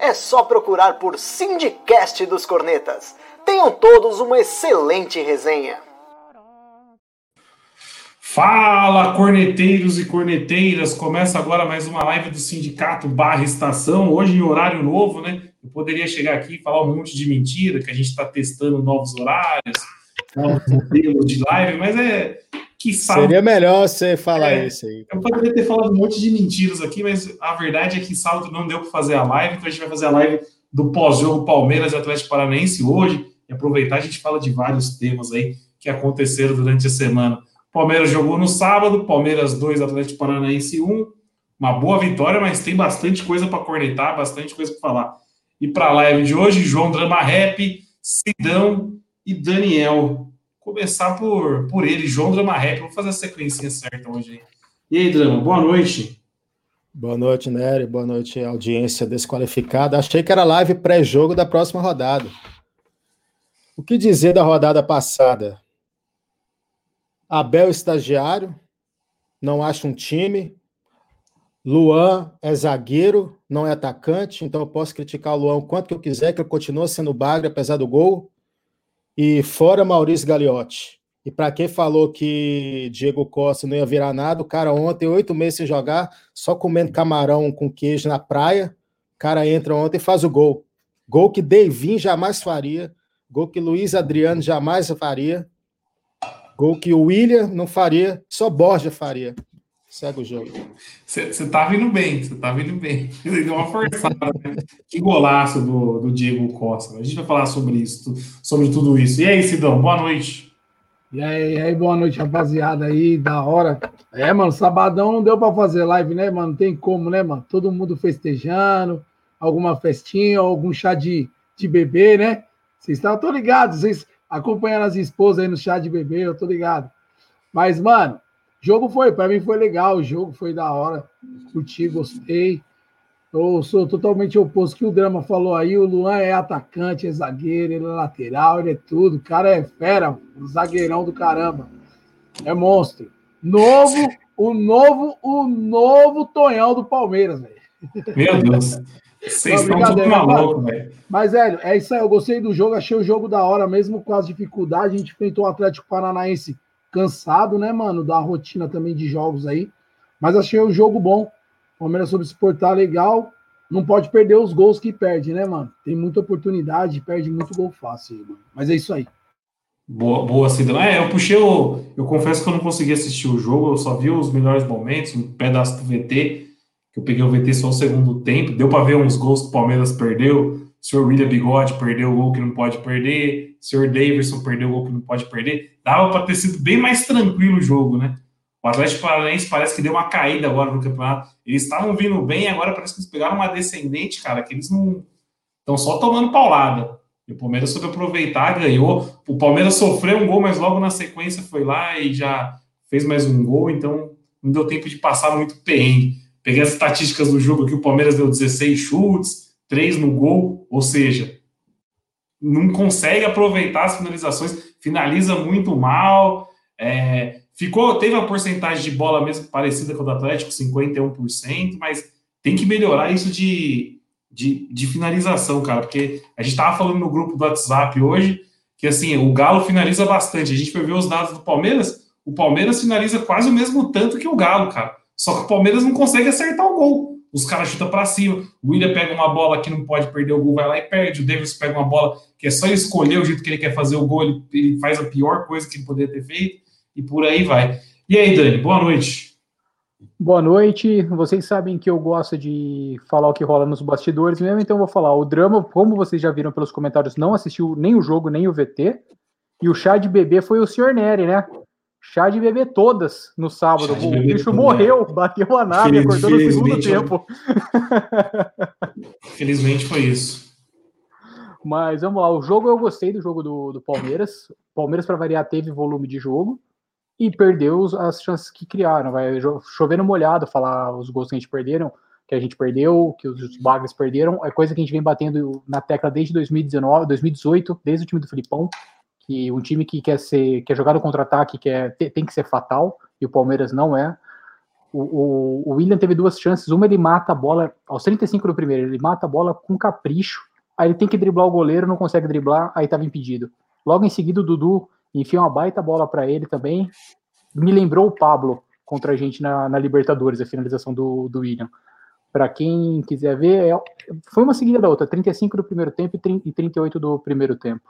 é só procurar por Sindicast dos Cornetas. Tenham todos uma excelente resenha. Fala, corneteiros e corneteiras! Começa agora mais uma live do Sindicato Barra Estação, hoje em horário novo, né? Eu poderia chegar aqui e falar um monte de mentira, que a gente está testando novos horários, novos modelos de live, mas é, que sábado. Seria melhor você falar é, isso aí. Eu poderia ter falado um monte de mentiras aqui, mas a verdade é que sábado não deu para fazer a live, então a gente vai fazer a live do pós-jogo Palmeiras e Atlético Paranaense hoje. E aproveitar, a gente fala de vários temas aí que aconteceram durante a semana. Palmeiras jogou no sábado, Palmeiras 2, Atlético Paranaense 1. Uma boa vitória, mas tem bastante coisa para cornetar, bastante coisa para falar. E para a live de hoje, João Drama Rap, Sidão e Daniel começar por, por ele, João Drama Rap. Vou fazer a sequência certa hoje. E aí, Drama, boa noite. Boa noite, Nery. Boa noite, audiência desqualificada. Achei que era live pré-jogo da próxima rodada. O que dizer da rodada passada? Abel estagiário, não acha um time. Luan é zagueiro, não é atacante, então eu posso criticar o Luan o quanto que eu quiser, que ele continua sendo bagre apesar do gol. E fora Maurício Gagliotti. E para quem falou que Diego Costa não ia virar nada, o cara ontem, oito meses sem jogar, só comendo camarão com queijo na praia, o cara entra ontem e faz o gol. Gol que Devin jamais faria, gol que Luiz Adriano jamais faria, gol que o William não faria, só Borja faria. Segue o jogo. Você tá vindo bem, você tá vindo bem. Deu uma forçada. Né? Que golaço do, do Diego Costa. A gente vai falar sobre isso, sobre tudo isso. E aí, Sidão, boa noite. E aí, e aí, boa noite, rapaziada aí, da hora. É, mano, sabadão não deu para fazer live, né, mano? Não tem como, né, mano? Todo mundo festejando, alguma festinha, algum chá de, de bebê, né? Vocês estão, tô ligado, vocês acompanhando as esposas aí no chá de bebê, eu tô ligado. Mas, mano, Jogo foi, para mim foi legal, o jogo foi da hora. Curti, gostei. Eu sou totalmente oposto que o Drama falou aí. O Luan é atacante, é zagueiro, ele é lateral, ele é tudo. O cara é fera, um zagueirão do caramba. É monstro. Novo, o novo, o novo Tonhão do Palmeiras, velho. Meu Deus. Vocês estão tudo maluco, velho. Mas, velho, é isso aí. Eu gostei do jogo, achei o jogo da hora, mesmo com as dificuldades. A gente enfrentou o Atlético Paranaense cansado, né, mano, da rotina também de jogos aí. Mas achei o jogo bom. O Palmeiras soube se portar legal. Não pode perder os gols que perde, né, mano? Tem muita oportunidade, perde muito gol fácil, mano. Mas é isso aí. Boa, boa Cidão. É, eu puxei o. Eu confesso que eu não consegui assistir o jogo, eu só vi os melhores momentos, um pedaço do VT, que eu peguei o VT só o segundo tempo. Deu para ver uns gols que o Palmeiras perdeu. O senhor William Bigode perdeu o gol que não pode perder. O senhor Davidson perdeu o gol que não pode perder dava para ter sido bem mais tranquilo o jogo, né? O Atlético Paranaense parece que deu uma caída agora no campeonato. Eles estavam vindo bem, agora parece que eles pegaram uma descendente, cara, que eles não estão só tomando paulada. E o Palmeiras soube aproveitar, ganhou. O Palmeiras sofreu um gol, mas logo na sequência foi lá e já fez mais um gol, então não deu tempo de passar muito perrengue. Peguei as estatísticas do jogo aqui, o Palmeiras deu 16 chutes, 3 no gol, ou seja, não consegue aproveitar as finalizações finaliza muito mal. É, ficou, teve uma porcentagem de bola mesmo parecida com o do Atlético, 51%, mas tem que melhorar isso de, de, de finalização, cara, porque a gente estava falando no grupo do WhatsApp hoje que assim, o Galo finaliza bastante. A gente foi ver os dados do Palmeiras, o Palmeiras finaliza quase o mesmo tanto que o Galo, cara. Só que o Palmeiras não consegue acertar o gol os caras chutam para cima. O William pega uma bola que não pode perder o gol, vai lá e perde. O Davis pega uma bola que é só escolher o jeito que ele quer fazer o gol, ele, ele faz a pior coisa que ele poderia ter feito, e por aí vai. E aí, Dani, boa noite. Boa noite. Vocês sabem que eu gosto de falar o que rola nos bastidores mesmo, então eu vou falar. O drama, como vocês já viram pelos comentários, não assistiu nem o jogo, nem o VT. E o chá de bebê foi o Sr. Nery, né? Chá de bebê todas no sábado. O bicho morreu, bateu a nave, acordou no segundo tempo. Felizmente foi isso. Mas vamos lá, o jogo eu gostei do jogo do, do Palmeiras. Palmeiras, para variar, teve volume de jogo e perdeu as chances que criaram. Vai chovendo molhado falar os gols que a gente perderam, que a gente perdeu, que os Bagres perderam. É coisa que a gente vem batendo na tecla desde 2019, 2018, desde o time do Filipão, que um time que quer ser, quer jogar no contra-ataque, quer tem que ser fatal, e o Palmeiras não é. O, o, o, William teve duas chances. Uma ele mata a bola aos 35 do primeiro, ele mata a bola com capricho. Aí ele tem que driblar o goleiro, não consegue driblar, aí estava impedido. Logo em seguida, o Dudu enfia uma baita bola para ele também. Me lembrou o Pablo contra a gente na, na Libertadores, a finalização do, do William. Para quem quiser ver, é, foi uma seguida da outra: 35 do primeiro tempo e 38 do primeiro tempo.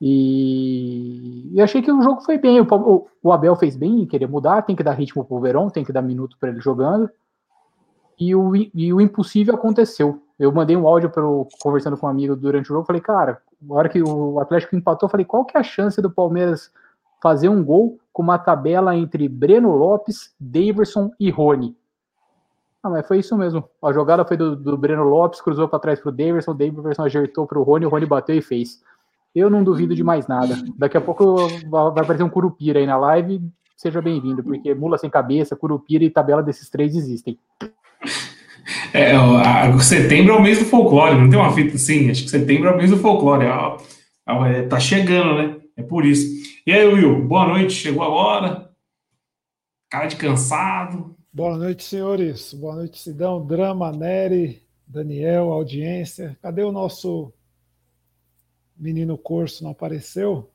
E, e achei que o jogo foi bem. O, o, Abel fez bem, queria mudar, tem que dar ritmo pro Verão, tem que dar minuto para ele jogando. E o, e o impossível aconteceu. Eu mandei um áudio pro, conversando com um amigo durante o jogo, falei, cara, na hora que o Atlético empatou, falei, qual que é a chance do Palmeiras fazer um gol com uma tabela entre Breno Lopes, Daverson e Rony? Ah, mas foi isso mesmo. A jogada foi do, do Breno Lopes, cruzou para trás pro Daverson, o Daverson acertou pro Rony, o Rony bateu e fez. Eu não duvido de mais nada. Daqui a pouco vai aparecer um Curupira aí na live. Seja bem-vindo, porque mula sem cabeça, Curupira e tabela desses três existem. É, a, setembro é o mês do folclore, não tem uma fita assim? Acho que setembro é o mês do folclore. É, tá chegando, né? É por isso. E aí, Will, boa noite, chegou agora? Cara de cansado. Boa noite, senhores. Boa noite, Sidão, Drama, Nery, Daniel, audiência. Cadê o nosso menino Corso não apareceu.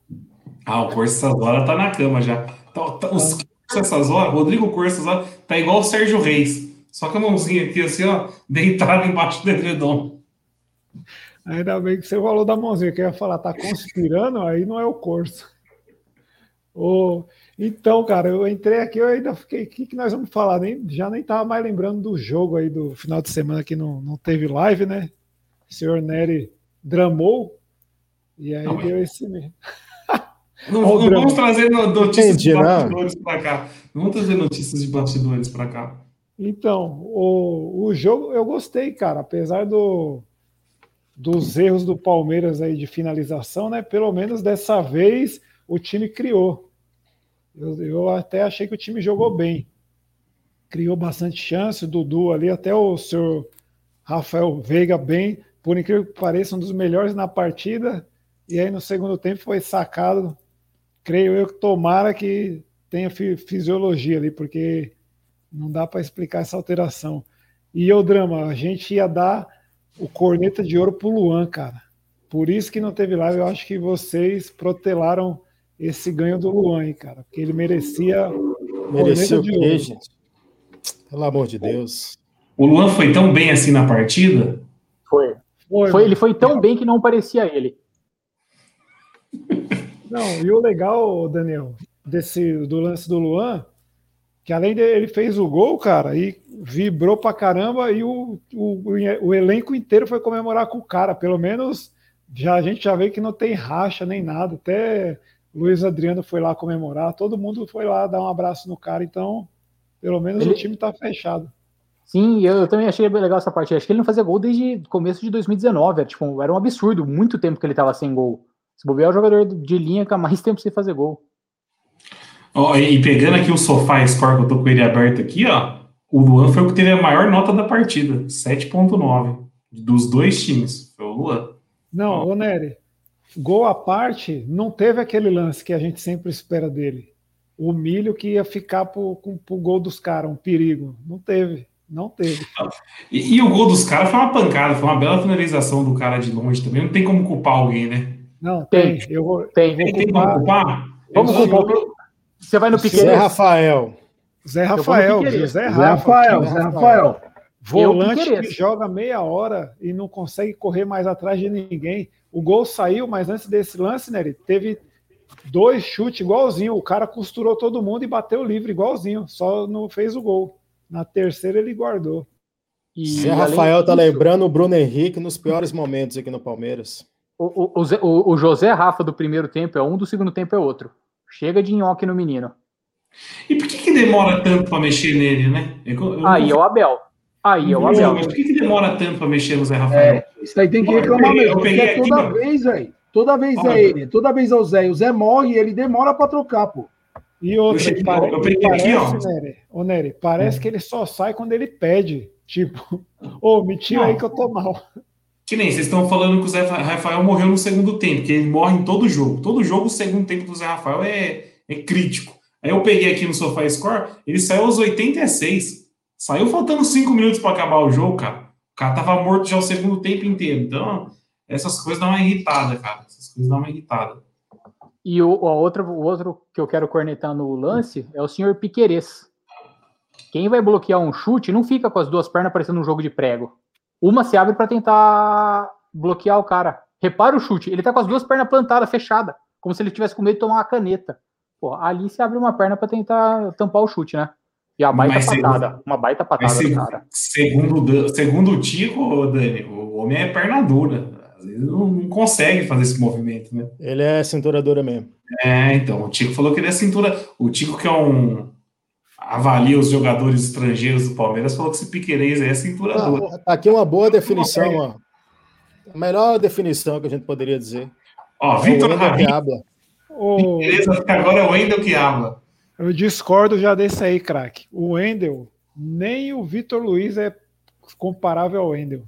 Ah, o Corso essas horas tá na cama já. Tá, tá, os ah. essas horas, Rodrigo Corso essas horas, tá igual o Sérgio Reis. Só com a mãozinha aqui assim, ó, deitada embaixo do edredom. Ainda bem que você falou da mãozinha, que eu ia falar, tá conspirando, aí não é o Corso. Oh, então, cara, eu entrei aqui, eu ainda fiquei, o que, que nós vamos falar? Nem, já nem tava mais lembrando do jogo aí do final de semana que não, não teve live, né? O senhor Nery dramou, e aí não, deu esse mesmo. Não, não vamos trazer notícias Entendi, de bastidores para cá. Não vamos trazer notícias de bastidores para cá. Então, o, o jogo eu gostei, cara. Apesar do, dos erros do Palmeiras aí de finalização, né? Pelo menos dessa vez o time criou. Eu, eu até achei que o time jogou bem. Criou bastante chance, o Dudu ali, até o senhor Rafael Veiga bem, por incrível que pareça, um dos melhores na partida e aí no segundo tempo foi sacado. Creio eu que tomara que tenha fisiologia ali, porque não dá para explicar essa alteração. E o drama, a gente ia dar o corneta de ouro pro Luan, cara. Por isso que não teve live, eu acho que vocês protelaram esse ganho do Luan, hein, cara, porque ele merecia merecia o quê, gente? Pelo amor de Deus. O Luan foi tão bem assim na partida? Foi. foi, foi ele foi tão bem que não parecia ele. Não, e o legal, Daniel, desse do lance do Luan, que além dele ele fez o gol, cara, e vibrou pra caramba, e o, o, o elenco inteiro foi comemorar com o cara. Pelo menos já a gente já vê que não tem racha nem nada. Até Luiz Adriano foi lá comemorar, todo mundo foi lá dar um abraço no cara, então pelo menos ele... o time tá fechado. Sim, eu, eu, também achei legal essa parte. Acho que ele não fazia gol desde o começo de 2019. Era, tipo, era um absurdo, muito tempo que ele tava sem gol. Se bobear, é o jogador de linha com mais tempo sem fazer gol. Oh, e pegando aqui o sofá score que eu tô com ele aberto aqui, ó. O Luan foi o que teve a maior nota da partida, 7.9 dos dois times. Foi o Luan. Não, ô Nery, gol à parte, não teve aquele lance que a gente sempre espera dele. O milho que ia ficar pro, com, pro gol dos caras, um perigo. Não teve. Não teve. E, e o gol dos caras foi uma pancada, foi uma bela finalização do cara de longe também. Não tem como culpar alguém, né? Não, tem. tem. Eu vou, tem. Vou tem culpar. culpar? Vamos culpar. Você vai no Piqueires? Zé Rafael. Zé Rafael. José Rafael. Zé Rafael. Volante que joga meia hora e não consegue correr mais atrás de ninguém. O gol saiu, mas antes desse lance, né, ele teve dois chutes igualzinho. O cara costurou todo mundo e bateu livre igualzinho. Só não fez o gol. Na terceira ele guardou. E Zé Rafael tá lembrando o Bruno Henrique nos piores momentos aqui no Palmeiras. O, o, o, José Rafa do primeiro tempo é um, do segundo tempo é outro. Chega de nhoque no menino. E por que, que demora tanto para mexer nele, né? Eu, eu Aí é o Abel. Aí é o Não, Abel. mas por que, que demora tanto pra mexer no Zé Rafael? É, isso aí tem que Eu reclamar peguei- mesmo. eu peguei Porque é aqui, toda ó. vez, velho. Toda vez Olha. é ele. Toda vez é o Zé. O Zé morre e ele demora pra trocar, pô. E outra, Eu cheguei- pare- eu peguei parece, aqui, ó. Nery, ô Nery, parece que ele só sai quando ele pede. Tipo, ô, me tira Não. aí que eu tô mal. Que nem vocês estão falando que o Zé Rafael morreu no segundo tempo, que ele morre em todo jogo. Todo jogo, o segundo tempo do Zé Rafael é, é crítico. Aí eu peguei aqui no Sofá Score, ele saiu aos 86. Saiu faltando 5 minutos para acabar o jogo, cara. O cara tava morto já o segundo tempo inteiro. Então, essas coisas dão uma irritada, cara. Essas coisas dão uma irritada. E o, a outra, o outro que eu quero cornetar no lance é o senhor Piquerez. Quem vai bloquear um chute não fica com as duas pernas parecendo um jogo de prego. Uma se abre para tentar bloquear o cara. Repara o chute, ele tá com as duas pernas plantadas, fechada, como se ele tivesse com medo de tomar uma caneta. Pô, ali se abre uma perna para tentar tampar o chute, né? E a baita Mas patada, uma baita patada Mas se- do cara. segundo, segundo o Tico, Dani, o homem é perna dura. Às vezes não, não consegue fazer esse movimento, né? Ele é cintura dura mesmo. É, então, o Tico falou que ele é cintura. O Tico, que é um. Avalia os jogadores estrangeiros do Palmeiras, falou que esse Piquerez aí é cintura dura. Tá aqui uma boa definição, ó. A melhor definição que a gente poderia dizer. Ó, É o Vitor Wendel que Rabin, habla. Ô, beleza, agora é o Wendel que habla. eu discordo já desse aí, craque. O Wendel, nem o Vitor Luiz é comparável ao Wendel.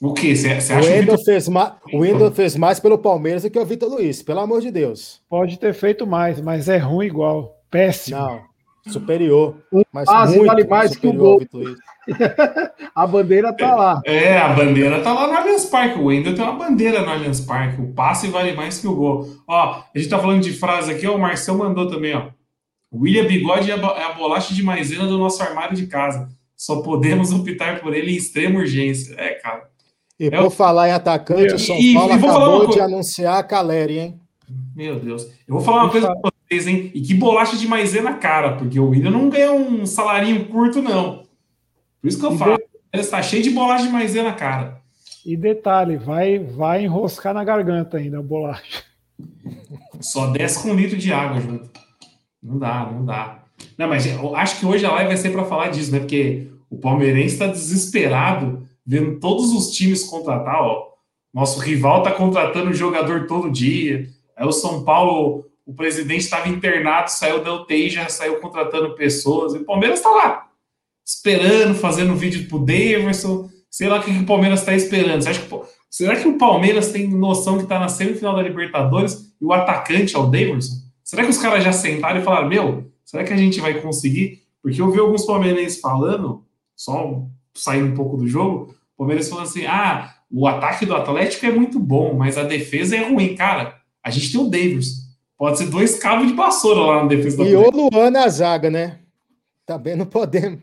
O quê? Você O acha que o Wendel fez, ma... o Wendel fez mais pelo Palmeiras do que o Vitor Luiz, pelo amor de Deus. Pode ter feito mais, mas é ruim igual. Péssimo. Não, superior. Mas passe muito vale mais que o gol. A bandeira tá lá. É, a bandeira tá lá no Allianz Parque. O Wendel tem uma bandeira no Allianz Parque. O passe vale mais que o gol. Ó, a gente tá falando de frase aqui, ó, o Marcel mandou também, ó. William Bigode é a, é bolacha de maisena do nosso armário de casa. Só podemos optar por ele em extrema urgência. É, cara. E É por o- falar em atacante, o São E- e Paulo uma acabou de coisa. anunciar a Caleri, hein? Meu Deus. Eu vou falar uma coisa pra vocês, hein? E que bolacha de maisena cara, porque o William não ganha um salarinho curto, não. Por isso que eu E falo. Ele está cheio de bolacha de maisena cara. E detalhe, vai, vai enroscar na garganta ainda a bolacha. Só desce com um litro de água junto. Não dá, não dá. Não, mas eu acho que hoje a live vai ser para falar disso, né? Porque o palmeirense está desesperado vendo todos os times contratar, ó. Nosso rival tá contratando jogador todo dia. Aí o São Paulo, o presidente estava internado, saiu da UTI, já saiu contratando pessoas. E o Palmeiras está lá, esperando, fazendo vídeo pro Daverson. Sei lá o que, que o Palmeiras está esperando. Você que, será que o Palmeiras tem noção que está na semifinal da Libertadores e o atacante é o Daverson? Será que os caras já sentaram e falaram, meu, será que a gente vai conseguir? Porque eu vi alguns palmeirenses falando, só saindo um pouco do jogo, o Palmeiras falando assim, ah, o ataque do Atlético é muito bom, mas a defesa é ruim. Cara, a gente tem o Daverson. Pode ser dois cabos de vassoura lá na defesa do E o Luan na zaga, né? Também não podemos.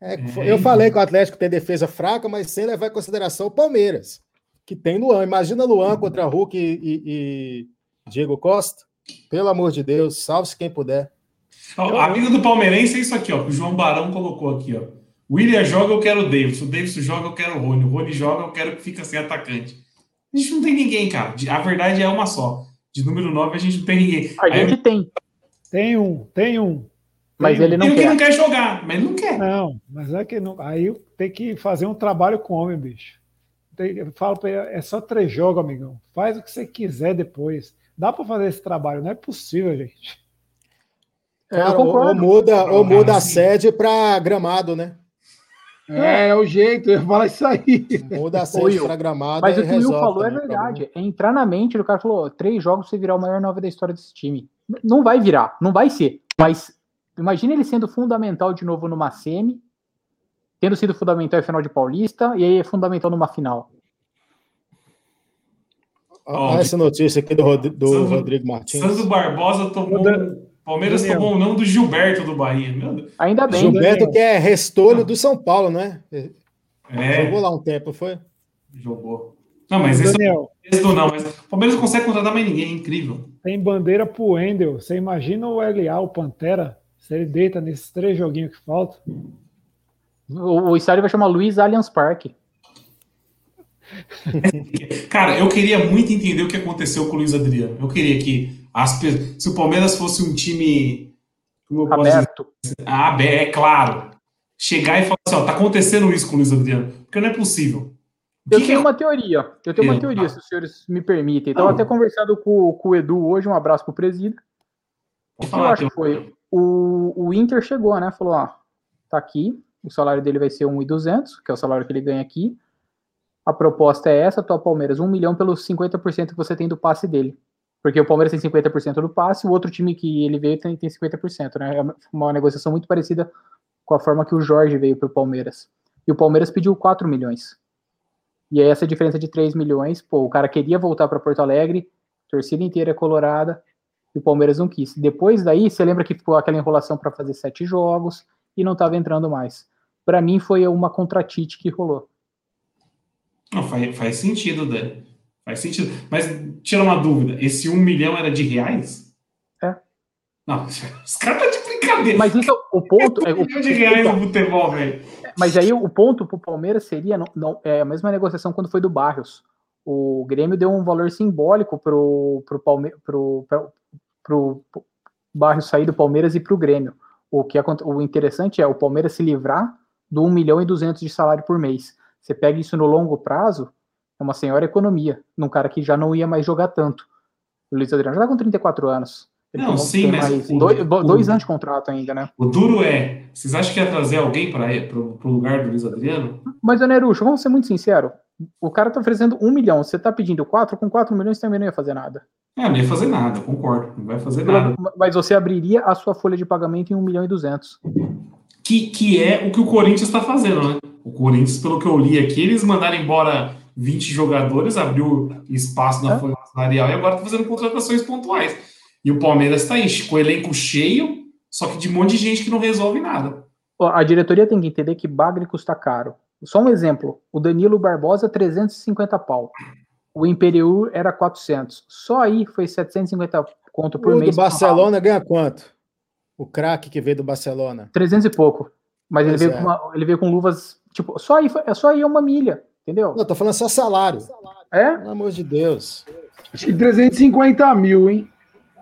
É, É, eu falei que o Atlético tem defesa fraca, mas sem levar em consideração o Palmeiras, que tem Luan. Imagina Luan contra Hulk e, e- e Diego Costa. Pelo amor de Deus, salve-se quem puder. Amigo do palmeirense é isso aqui, ó, que o João Barão colocou aqui, ó. William joga, eu quero o Davis. O Davis joga, eu quero o Rony. O Rony joga, eu quero que fique sem atacante. A gente não tem ninguém, cara. A verdade é uma só. De número 9, a gente não tem ninguém. A Aí, gente tem, Tem um, tem um. mas ele tem não que quer. não quer jogar, mas ele não quer. Não, mas é que não. Aí tem que fazer um trabalho com homem, bicho. Tem- Eu falo pra ele, é só três jogos, amigão. Faz o que você quiser depois. Dá para fazer esse trabalho, não é possível, gente. É, ou, ou concordo. muda, ou Não, muda a sede para gramado, né? É, é o jeito, eu ia falar isso aí. Muda a sede Will, para gramado. Mas o que o Will falou é verdade. É entrar na mente do cara falou: três jogos você virar o maior nove da história desse time. Não vai virar, não vai ser. Mas imagina ele sendo fundamental de novo numa semi, tendo sido fundamental em final de Paulista, e aí é fundamental numa final. Olha essa notícia aqui do, Rod- do Sandro- Rodrigo Martins. Sandro Barbosa tomou. Palmeiras Daniel. tomou o nome do Gilberto do Bahia. Meu Deus. Ainda bem. Gilberto, que é restolho do São Paulo, né? É, Jogou lá um tempo, foi? jogou. Não, mas esse esse do não. Mas o Palmeiras não consegue contratar mais ninguém. É incrível. tem bandeira pro Wendel. Você imagina o LA, o Pantera, se ele deita nesses três joguinhos que faltam? O, o estádio vai chamar Luiz Allianz Parque. Cara, eu queria muito entender o que aconteceu com o Luiz Adriano. Eu queria que as se o Palmeiras fosse um time posso dizer, Aberto. ah, é claro. chegar e falar assim, ó, tá acontecendo isso com o Luiz Adriano, porque não é possível. Eu tenho uma teoria, eu tenho uma teoria, se os senhores me permitem. Estava até conversando com, com, o Edu hoje, um abraço pro presídio. O que eu acho que foi? O, o Inter chegou, né? Falou, ó, tá aqui, o salário dele vai ser 1.200, que é o salário que ele ganha aqui. A proposta é essa, tua Palmeiras, 1 milhão pelos 50% que você tem do passe dele. Porque o Palmeiras tem 50% do passe, o outro time que ele veio tem, tem 50%, né? É uma negociação muito parecida com a forma que o Jorge veio para o Palmeiras. E o Palmeiras pediu 4 milhões. E aí essa diferença de 3 milhões, pô, o cara queria voltar para Porto Alegre, torcida inteira colorada, e o Palmeiras não quis. Depois daí, você lembra que ficou aquela enrolação para fazer sete jogos e não estava entrando mais. Para mim foi uma contratite que rolou. Não, faz, faz sentido, Dani. Faz sentido. Mas tira uma dúvida, esse 1 milhão era de reais? É. Não, os caras estão de brincadeira. Mas isso, o ponto... É, um milhão de reais no futebol, velho. Mas aí o ponto pro Palmeiras seria não, não, é a mesma negociação quando foi do Barrios. O Grêmio deu um valor simbólico pro, pro, Palme, pro, pro, pro, pro Barrios sair do Palmeiras e pro Grêmio. O que o interessante é o Palmeiras se livrar do 1 milhão e 200 de salário por mês. Você pega isso no longo prazo, é uma senhora economia, num cara que já não ia mais jogar tanto. O Luiz Adriano já tá com 34 anos. Ele não, sim, mas. O, dois, o, dois, anos de contrato ainda, né? O duro é. Vocês acham que ia trazer alguém para o lugar do Luiz Adriano? Mas, Nerucho, vamos ser muito sinceros. O cara tá oferecendo um milhão, você tá pedindo quatro, com quatro milhões também não ia fazer nada. É, não ia fazer nada, concordo. Não vai fazer nada. Mas você abriria a sua folha de pagamento em um milhão e duzentos. Que, que é o que o Corinthians está fazendo, né? O Corinthians, pelo que eu li aqui, eles mandaram embora 20 jogadores, abriu espaço na é? folha salarial e agora está fazendo contratações pontuais. E o Palmeiras está aí, com o elenco cheio, só que de um monte de gente que não resolve nada. A diretoria tem que entender que bagre custa caro. Só um exemplo: o Danilo Barbosa, 350 pau. O Imperiur era 400. Só aí foi 750 conto por o mês. O do Barcelona ganha quanto? O craque que veio do Barcelona. 300 e pouco. Mas ele veio, é. com uma, ele veio com luvas, tipo, só aí, é só aí uma milha, entendeu? Não, tô falando só salário. É? Pelo amor de Deus. Acho que 350 mil, hein?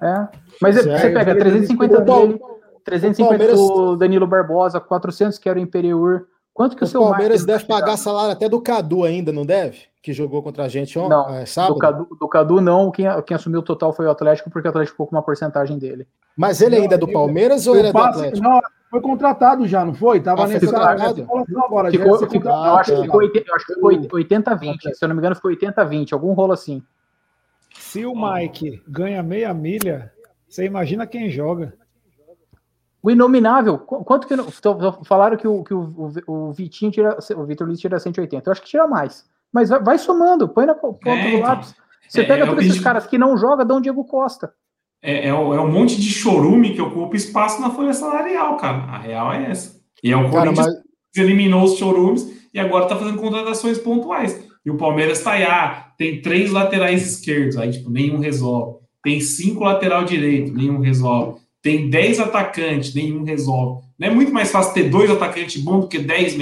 É. Mas é, você pega 350 dele, 350 Palmeiras... do Danilo Barbosa, 400 que era o Imperiur. Quanto que o, o seu Palmeiras deve pagar salário até do Cadu ainda, não deve? Que jogou contra a gente ontem, não, é, sábado? Do Cadu, do Cadu não, quem, quem assumiu o total foi o Atlético, porque o Atlético ficou com uma porcentagem dele. Mas ele ainda é do Palmeiras ou ele é do Atlético? Não, foi contratado já, não foi? Tava ah, nesse agora. Ficou, já ficou, eu, acho que ficou, eu acho que ficou 80-20, se eu não me engano, ficou 80-20, algum rolo assim. Se o Mike ganha meia milha, você imagina quem joga. O inominável, quanto que. Falaram que o, que o, o, Vitinho tira. O Vitor Luiz tira 180. Eu acho que tira mais. Mas vai, somando, põe na ponta é, do então. lápis. Você é, pega é, todos esses caras que não jogam, dá um Diego Costa. É, é, um monte de chorume que ocupa espaço na folha salarial, cara. A real é essa. E é o Corinthians mas... eliminou os chorumes e agora tá fazendo contratações pontuais. E o Palmeiras tá aí, ah, tem três laterais esquerdos, aí, tipo, nenhum resolve. Tem cinco lateral direito, nenhum resolve. Tem dez atacantes, nenhum resolve. Não é muito mais fácil ter dois atacantes bons do que dez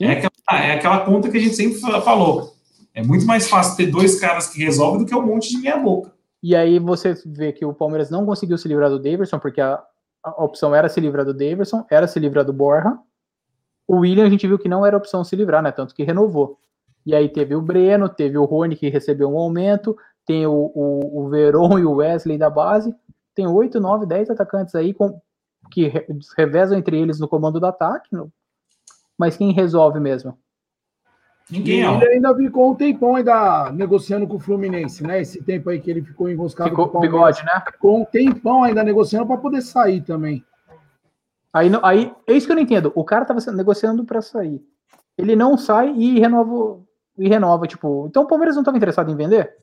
É aquela, é aquela conta que a gente sempre falou. É muito mais fácil ter dois caras que resolvem do que um monte de meia-boca. E aí você vê que o Palmeiras não conseguiu se livrar do Davidson, porque a, a opção era se livrar do Davidson, era se livrar do Borja. O William a gente viu que não era opção se livrar, né? Tanto que renovou. E aí teve o Breno, teve o Rony que recebeu um aumento, tem o, o, o Veron e o Wesley da base, tem 8, 9, 10 atacantes aí com, que revezam entre eles no comando do ataque, no, mas quem resolve mesmo? Ninguém. ele ainda ficou um tempão ainda negociando com o Fluminense, né? Esse tempo aí que ele ficou enroscado ficou com o bigode, né? Ficou um tempão ainda negociando para poder sair também. Aí, aí, é isso que eu não entendo. O cara tava negociando para sair. Ele não sai e renova, e renova, tipo. Então o Palmeiras não estava interessado em vender?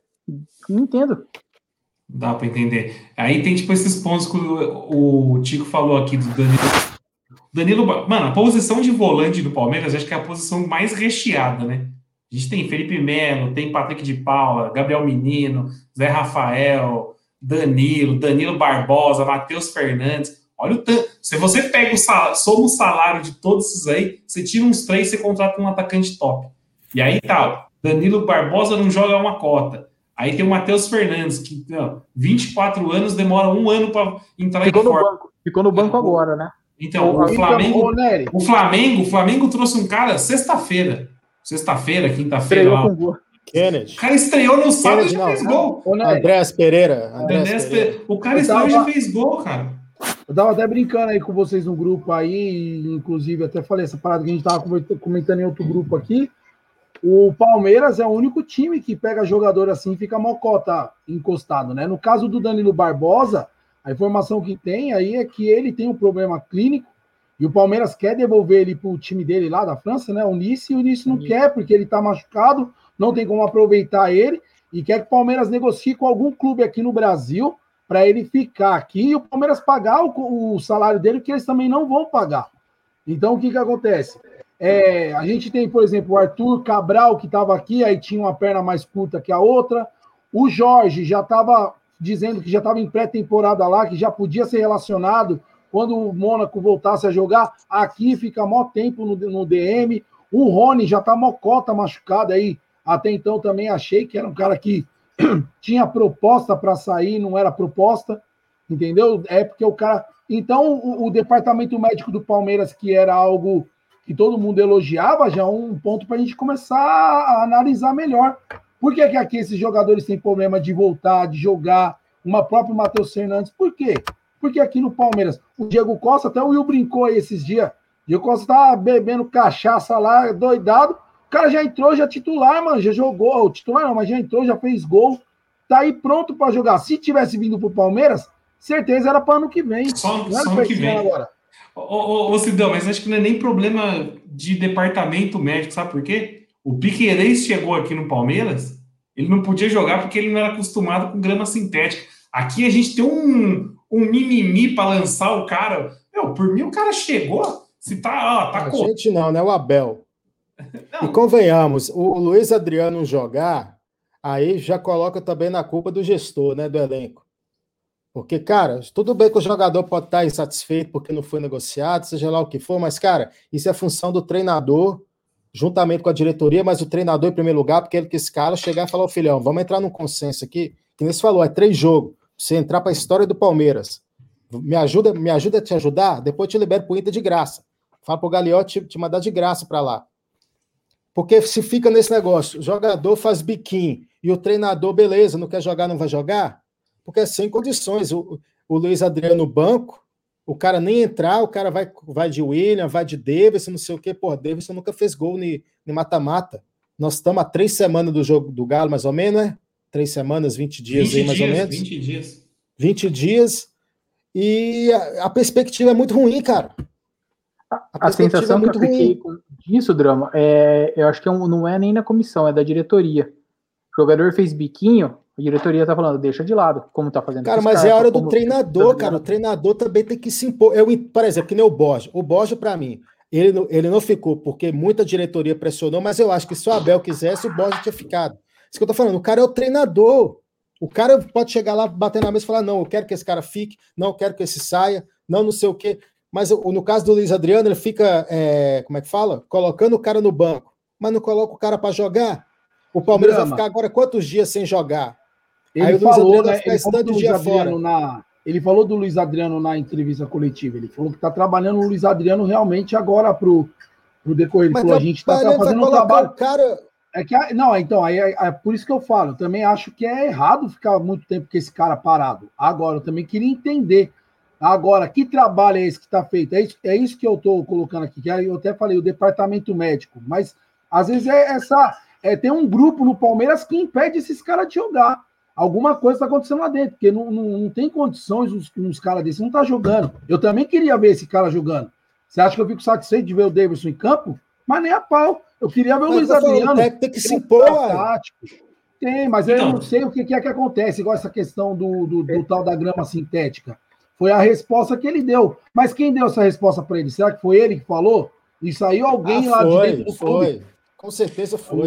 Não entendo. Dá para entender. Aí tem tipo esses pontos que o, o Tico falou aqui do Danilo. Danilo, mano, a posição de volante do Palmeiras acho que é a posição mais recheada, né? A gente tem Felipe Melo, tem Patrick de Paula, Gabriel Menino, Zé Rafael, Danilo, Danilo Barbosa, Matheus Fernandes. Olha o tanto. Se você pega o salário, soma o salário de todos esses aí, você tira uns três, você contrata um atacante top. E aí tá, Danilo Barbosa não joga uma cota. Aí tem o Matheus Fernandes, que não, 24 anos, demora um ano para entrar ficou em no banco, Ficou no banco agora, né? Então, o Flamengo, ô, Nery, o Flamengo, o Flamengo trouxe um cara sexta-feira. Sexta-feira, quinta-feira. Kennedy. O cara estreou no sábado e já não. fez gol. Andréas Pereira. Andréas Andrés Pereira. Pe- O cara estreou e já fez gol, cara. Eu tava até brincando aí com vocês no grupo aí, inclusive até falei essa parada que a gente tava comentando em outro grupo aqui. O Palmeiras é o único time que pega jogador assim e fica mocota encostado, né? No caso do Danilo Barbosa, a informação que tem aí é que ele tem um problema clínico e o Palmeiras quer devolver ele pro time dele lá da França, né? O Nice, e o Nice não quer porque ele tá machucado, não tem como aproveitar ele e quer que o Palmeiras negocie com algum clube aqui no Brasil para ele ficar aqui e o Palmeiras pagar o, o salário dele, que eles também não vão pagar. Então, o que, que acontece? É, a gente tem, por exemplo, o Arthur Cabral, que estava aqui, aí tinha uma perna mais curta que a outra. O Jorge já estava dizendo que já estava em pré-temporada lá, que já podia ser relacionado quando o Mônaco voltasse a jogar. Aqui fica mó tempo no, no DM. O Rony já está mocota machucado aí. Até então também achei que era um cara que tinha proposta para sair, não era proposta, entendeu? É porque o cara. Então, o, o departamento médico do Palmeiras, que era algo que todo mundo elogiava, já é um ponto para a gente começar a analisar melhor. Por que, que aqui esses jogadores têm problema de voltar, de jogar? Uma própria Matheus Fernandes, por quê? Porque aqui no Palmeiras, o Diego Costa, até o Will brincou aí esses dias. O Diego Costa tava bebendo cachaça lá, doidado. O cara já entrou, já titular, mano, já jogou. Titular não, mas já entrou, já fez gol. Tá aí pronto para jogar. Se tivesse vindo pro Palmeiras, certeza era para ano que vem. Só, só ano que vem. agora. Ô, ô, ô, Sidão, mas acho que não é nem problema de departamento médico, sabe por quê? O Piquerez chegou aqui no Palmeiras, ele não podia jogar porque ele não era acostumado com grama sintética. Aqui a gente tem um, um mimimi para lançar o cara. Meu, por mim o cara chegou, se tá, ó, tá A co- gente não, né? O Abel. E Não, convenhamos, o Luiz Adriano jogar, aí já coloca também na culpa do gestor, né? Do elenco. Porque, cara, tudo bem que o jogador pode estar insatisfeito porque não foi negociado, seja lá o que for, mas, cara, isso é função do treinador, juntamente com a diretoria, mas o treinador em primeiro lugar, porque ele que esse cara chegar e falar, ô filhão, vamos entrar num consenso aqui, que nem você falou, é três jogos, você entrar para a história do Palmeiras. Me ajuda, me ajuda a te ajudar, depois te libero pro Inter de graça. Fala pro Gagliotti te, te mandar de graça para lá. Porque se fica nesse negócio, o jogador faz biquinho e o treinador, beleza, não quer jogar, não vai jogar, porque é sem condições. O, o Luiz Adriano no banco, o cara nem entrar, o cara vai, vai de William, vai de Davidson, não sei o quê. Pô, Davidson nunca fez gol em mata-mata. Nós estamos há três semanas do jogo do Galo, mais ou menos, né? Três semanas, 20 dias 20 aí, mais dias, ou menos. 20 dias. 20 dias. E a, a perspectiva é muito ruim, cara. A, sensação que eu fiquei com disso, Drama, é, eu acho que é não é nem na comissão, é da diretoria. O jogador fez biquinho, a diretoria tá falando, deixa de lado, como tá fazendo. Cara, mas caras, é a hora do como- treinador, cara. O treinador também tem que se impor. Eu, por exemplo, que nem o Borja. O Borja, para mim, ele, não- ele não ficou porque muita diretoria pressionou, mas eu acho que se o Abel quisesse, o Borja tinha ficado. Isso que eu tô falando. O cara é o treinador. O cara pode chegar lá, bater na mesa e falar: não, eu quero que esse cara fique, não eu quero que esse saia, não, não sei o quê. Mas no caso do Luiz Adriano, ele fica, é, como é que fala? Colocando o cara no banco, mas não coloca o cara para jogar. O Palmeiras Drama. vai ficar agora quantos dias sem jogar? Ele Aí o falou, né, ele falou do Luiz Adriano fora. na, ele falou do Luiz Adriano na entrevista coletiva. Ele falou que está trabalhando o Luiz Adriano realmente agora pro, pro decorrer. Ele Mas falou, a gente está vai fazendo um trabalho. o cara. É que, não, então, aí é, é por isso que eu falo. Eu também acho que é errado ficar muito tempo com esse cara parado. Agora, eu também queria entender. Agora, que trabalho é esse que está feito? É isso, é isso que eu estou colocando aqui. Que eu até falei, o departamento médico. Mas, às vezes, é essa. É, tem um grupo no Palmeiras que impede esses caras de jogar. Alguma coisa está acontecendo lá dentro, porque não, não, não tem condições uns, uns caras desses não tá jogando. Eu também queria ver esse cara jogando. Você acha que eu fico satisfeito de ver o Davidson em campo? Mas nem a pau. Eu queria ver o Mas Luiz eu falando, Adriano. o técnico tem que se é impor. Tem, mas eu Então. não sei o que é que acontece, igual essa questão do, do, do tal da grama sintética. Foi a resposta que ele deu. Mas quem deu essa resposta para ele? Será que foi ele que falou? E saiu alguém Ah, lá de foi, dentro do clube? foi. Com certeza foi.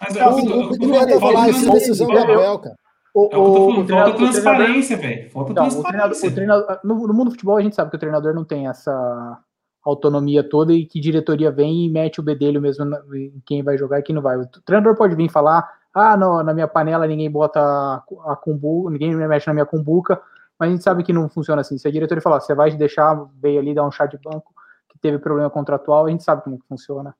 Mas O- eu- O grupo devia ter eu- falado, é decisão do Abel, cara. O, É o o, falando, o falta transparência, velho. Falta o treinador, transparência. o treinador- no, no mundo do futebol a gente sabe que o treinador não tem essa autonomia toda e que diretoria vem e mete o bedelho mesmo em quem vai jogar e quem não vai. O treinador pode vir falar, ah, não, na minha panela ninguém bota a, a cumbu, ninguém me mexe na minha cumbuca, mas a gente sabe que não funciona assim. Se a diretoria falar, você vai deixar, veio ali dar um chá de banco, que teve problema contratual, a gente sabe como que funciona.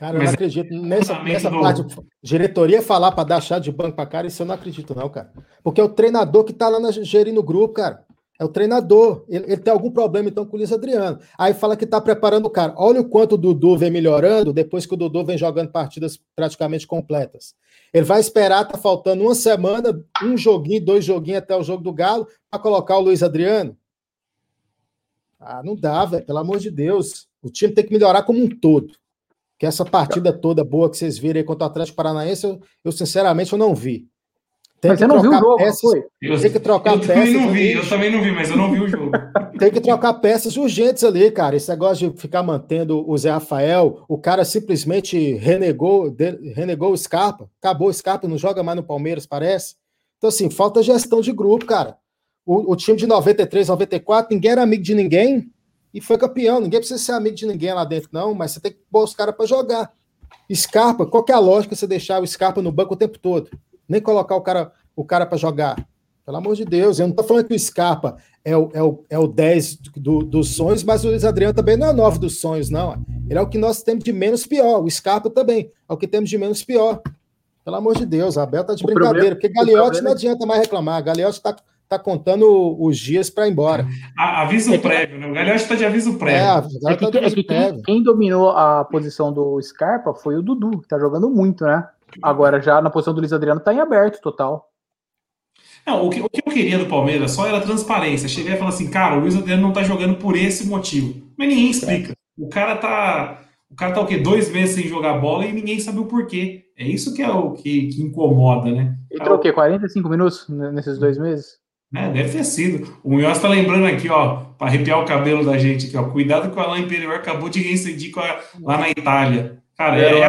Cara, eu não Mas- acredito nessa, nessa do- parte. Diretoria falar para dar chá de banco para cara, isso eu não acredito, não, cara. Porque é o treinador que tá lá na, gerindo o grupo, cara. É o treinador. Ele, ele tem algum problema, então, com o Luiz Adriano. Aí fala que tá preparando o cara. Olha o quanto o Dudu vem melhorando depois que o Dudu vem jogando partidas praticamente completas. Ele vai esperar, tá faltando uma semana, um joguinho, dois joguinhos até o jogo do Galo, para colocar o Luiz Adriano. Ah, não dá, velho, pelo amor de Deus. O time tem que melhorar como um todo. Que essa partida toda boa que vocês viram aí contra o Atlético Paranaense, eu, eu, sinceramente eu não vi. Tem Mas que você não viu o trocar jogo, não peças, foi? Eu, Tem que trocar eu também peças não vi, eu também não vi, mas eu não vi o jogo. Tem que trocar peças urgentes ali, cara. Esse negócio de ficar mantendo o Zé Rafael, o cara simplesmente renegou, de- renegou o Scarpa, acabou o Scarpa, não joga mais no Palmeiras, parece. Então, assim, falta gestão de grupo, cara. O, o time de 93, 94, ninguém era amigo de ninguém e foi campeão. Ninguém precisa ser amigo de ninguém lá dentro, não, mas você tem que pôr os caras para jogar. Scarpa, qual que é a lógica você deixar o Scarpa no banco o tempo todo? Nem colocar o cara o cara para jogar. Pelo amor de Deus, eu não tô falando que o Scarpa é o, é o, é o 10 do- dos sonhos, mas o Luiz Adriano também não é o 9 dos sonhos, não. Ele é o que nós temos de menos pior. O Scarpa também é o que temos de menos pior. Pelo amor de Deus, a Abel tá de O brincadeira, problema- porque Gagliotti problema não é- adianta mais reclamar. Gagliotti tá, tá contando os dias para ir embora. A- aviso prévio, né? O Galhote tá de aviso É, prévio. agora É que, tá é que quem, de quem dominou a posição do Scarpa foi o Dudu, que tá jogando muito, né? Agora já na posição do Luiz Adriano tá em aberto total. Não, o, que, o que eu queria do Palmeiras só era transparência. Chegar e falar assim, cara, o Luiz Adriano não tá jogando por esse motivo. Mas ninguém explica. O cara tá. O cara tá o quê? Dois meses sem jogar bola e ninguém sabe o porquê. É isso que é o que, que incomoda, né? Ele entrou o quê? 45 minutos nesses dois meses? É, deve ter sido. O Munhoz tá lembrando aqui, ó, para arrepiar o cabelo da gente aqui, ó. Cuidado que o Alain Imperior acabou de reincidir com a- lá na Itália. Cara, é, é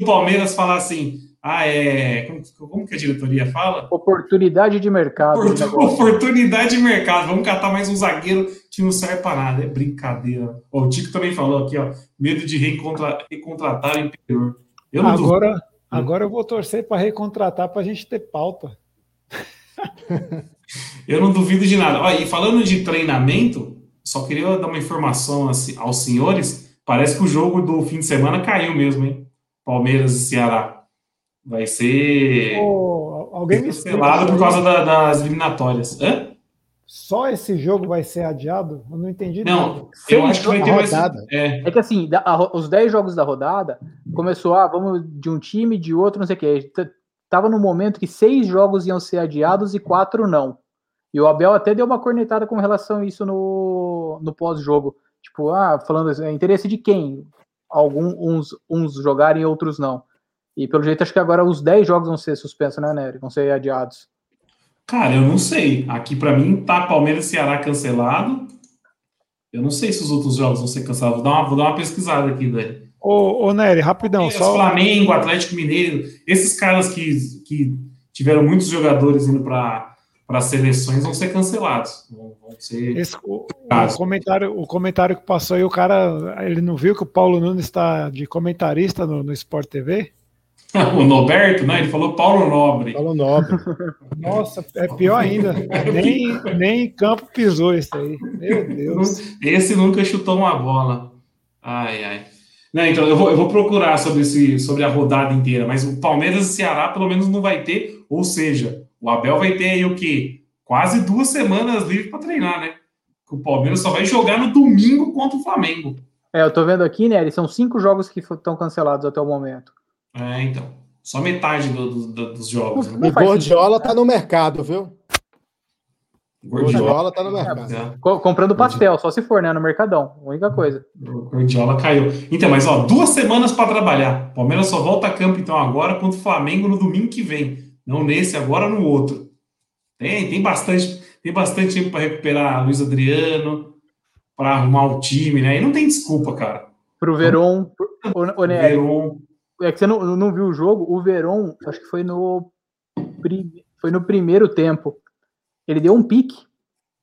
o Palmeiras falar assim, ah, é. Como, como que a diretoria fala? Oportunidade de mercado. Opor- o negócio. Oportunidade de mercado. Vamos catar mais um zagueiro que não serve para nada. É brincadeira. Ó, o Tico também falou aqui, ó. Medo de recontra- recontratar o Imperior. Eu. Agora, agora eu vou torcer para recontratar para a gente ter pauta. Eu não duvido de nada. Olha, e falando de treinamento, só queria dar uma informação assim, aos senhores. Parece que o jogo do fim de semana caiu mesmo, hein? Palmeiras e Ceará. Vai ser Ô, alguém me explica. cancelado por causa da- das eliminatórias. Hã? Só esse jogo vai ser adiado? Eu não entendi Não, nada. eu Seis acho que vai ter mais. É, É que assim, a- os 10 jogos da rodada começou, ah, vamos de um time, de outro, não sei o quê. Tava no momento que seis jogos iam ser adiados e quatro não. E o Abel até deu uma cornetada com relação a isso no, no pós-jogo. Tipo, ah, falando assim, é interesse de quem? Alguns uns, uns jogarem, outros não. E pelo jeito, acho que agora os 10 jogos vão ser suspensos, né, Nery? Vão ser adiados. Cara, eu não sei. Aqui pra mim tá Palmeiras e Ceará cancelado. Eu não sei se os outros jogos vão ser cancelados. Vou dar uma, vou dar uma pesquisada aqui, velho. Ô, ô Nery, rapidão, Palmeiras, só. Flamengo, Atlético Mineiro, esses caras que, que tiveram muitos jogadores indo para as seleções vão ser cancelados. Vão, vão ser. Esse, o, o comentário, o comentário que passou aí, o cara, ele não viu que o Paulo Nunes está de comentarista no, no Sport TV? o Noberto, né? Ele falou Paulo Nobre. Paulo Nobre. Nossa, é pior ainda. nem, nem em campo pisou esse aí. Meu Deus. Esse nunca chutou uma bola. Ai, ai. Não, então, eu vou, eu vou procurar sobre, esse, sobre a rodada inteira, mas o Palmeiras e Ceará pelo menos não vai ter, ou seja, o Abel vai ter aí o quê? Quase duas semanas livre para treinar, né? O Palmeiras só vai jogar no domingo contra o Flamengo. É, eu tô vendo aqui, Nery, são cinco jogos que estão cancelados até o momento. É, então. Só metade do- do- do- dos jogos. Né? Não O Gordiola tá no mercado, viu? O Gordiola. Tá no mercado. É, Co- comprando pastel, só se for, né, no Mercadão. Única coisa. o Gordiola caiu. Então, mas ó, duas semanas para trabalhar. Palmeiras só volta a campo então agora contra o Flamengo no domingo que vem. Não nesse, agora no outro. Tem, tem bastante, tem bastante tempo para recuperar Luiz Adriano, para arrumar o time, né? E não tem desculpa, cara. Pro Veron. O, o, Veron, é que você não, não viu o jogo. O Veron, acho que foi no, foi no primeiro tempo. Ele deu um pique.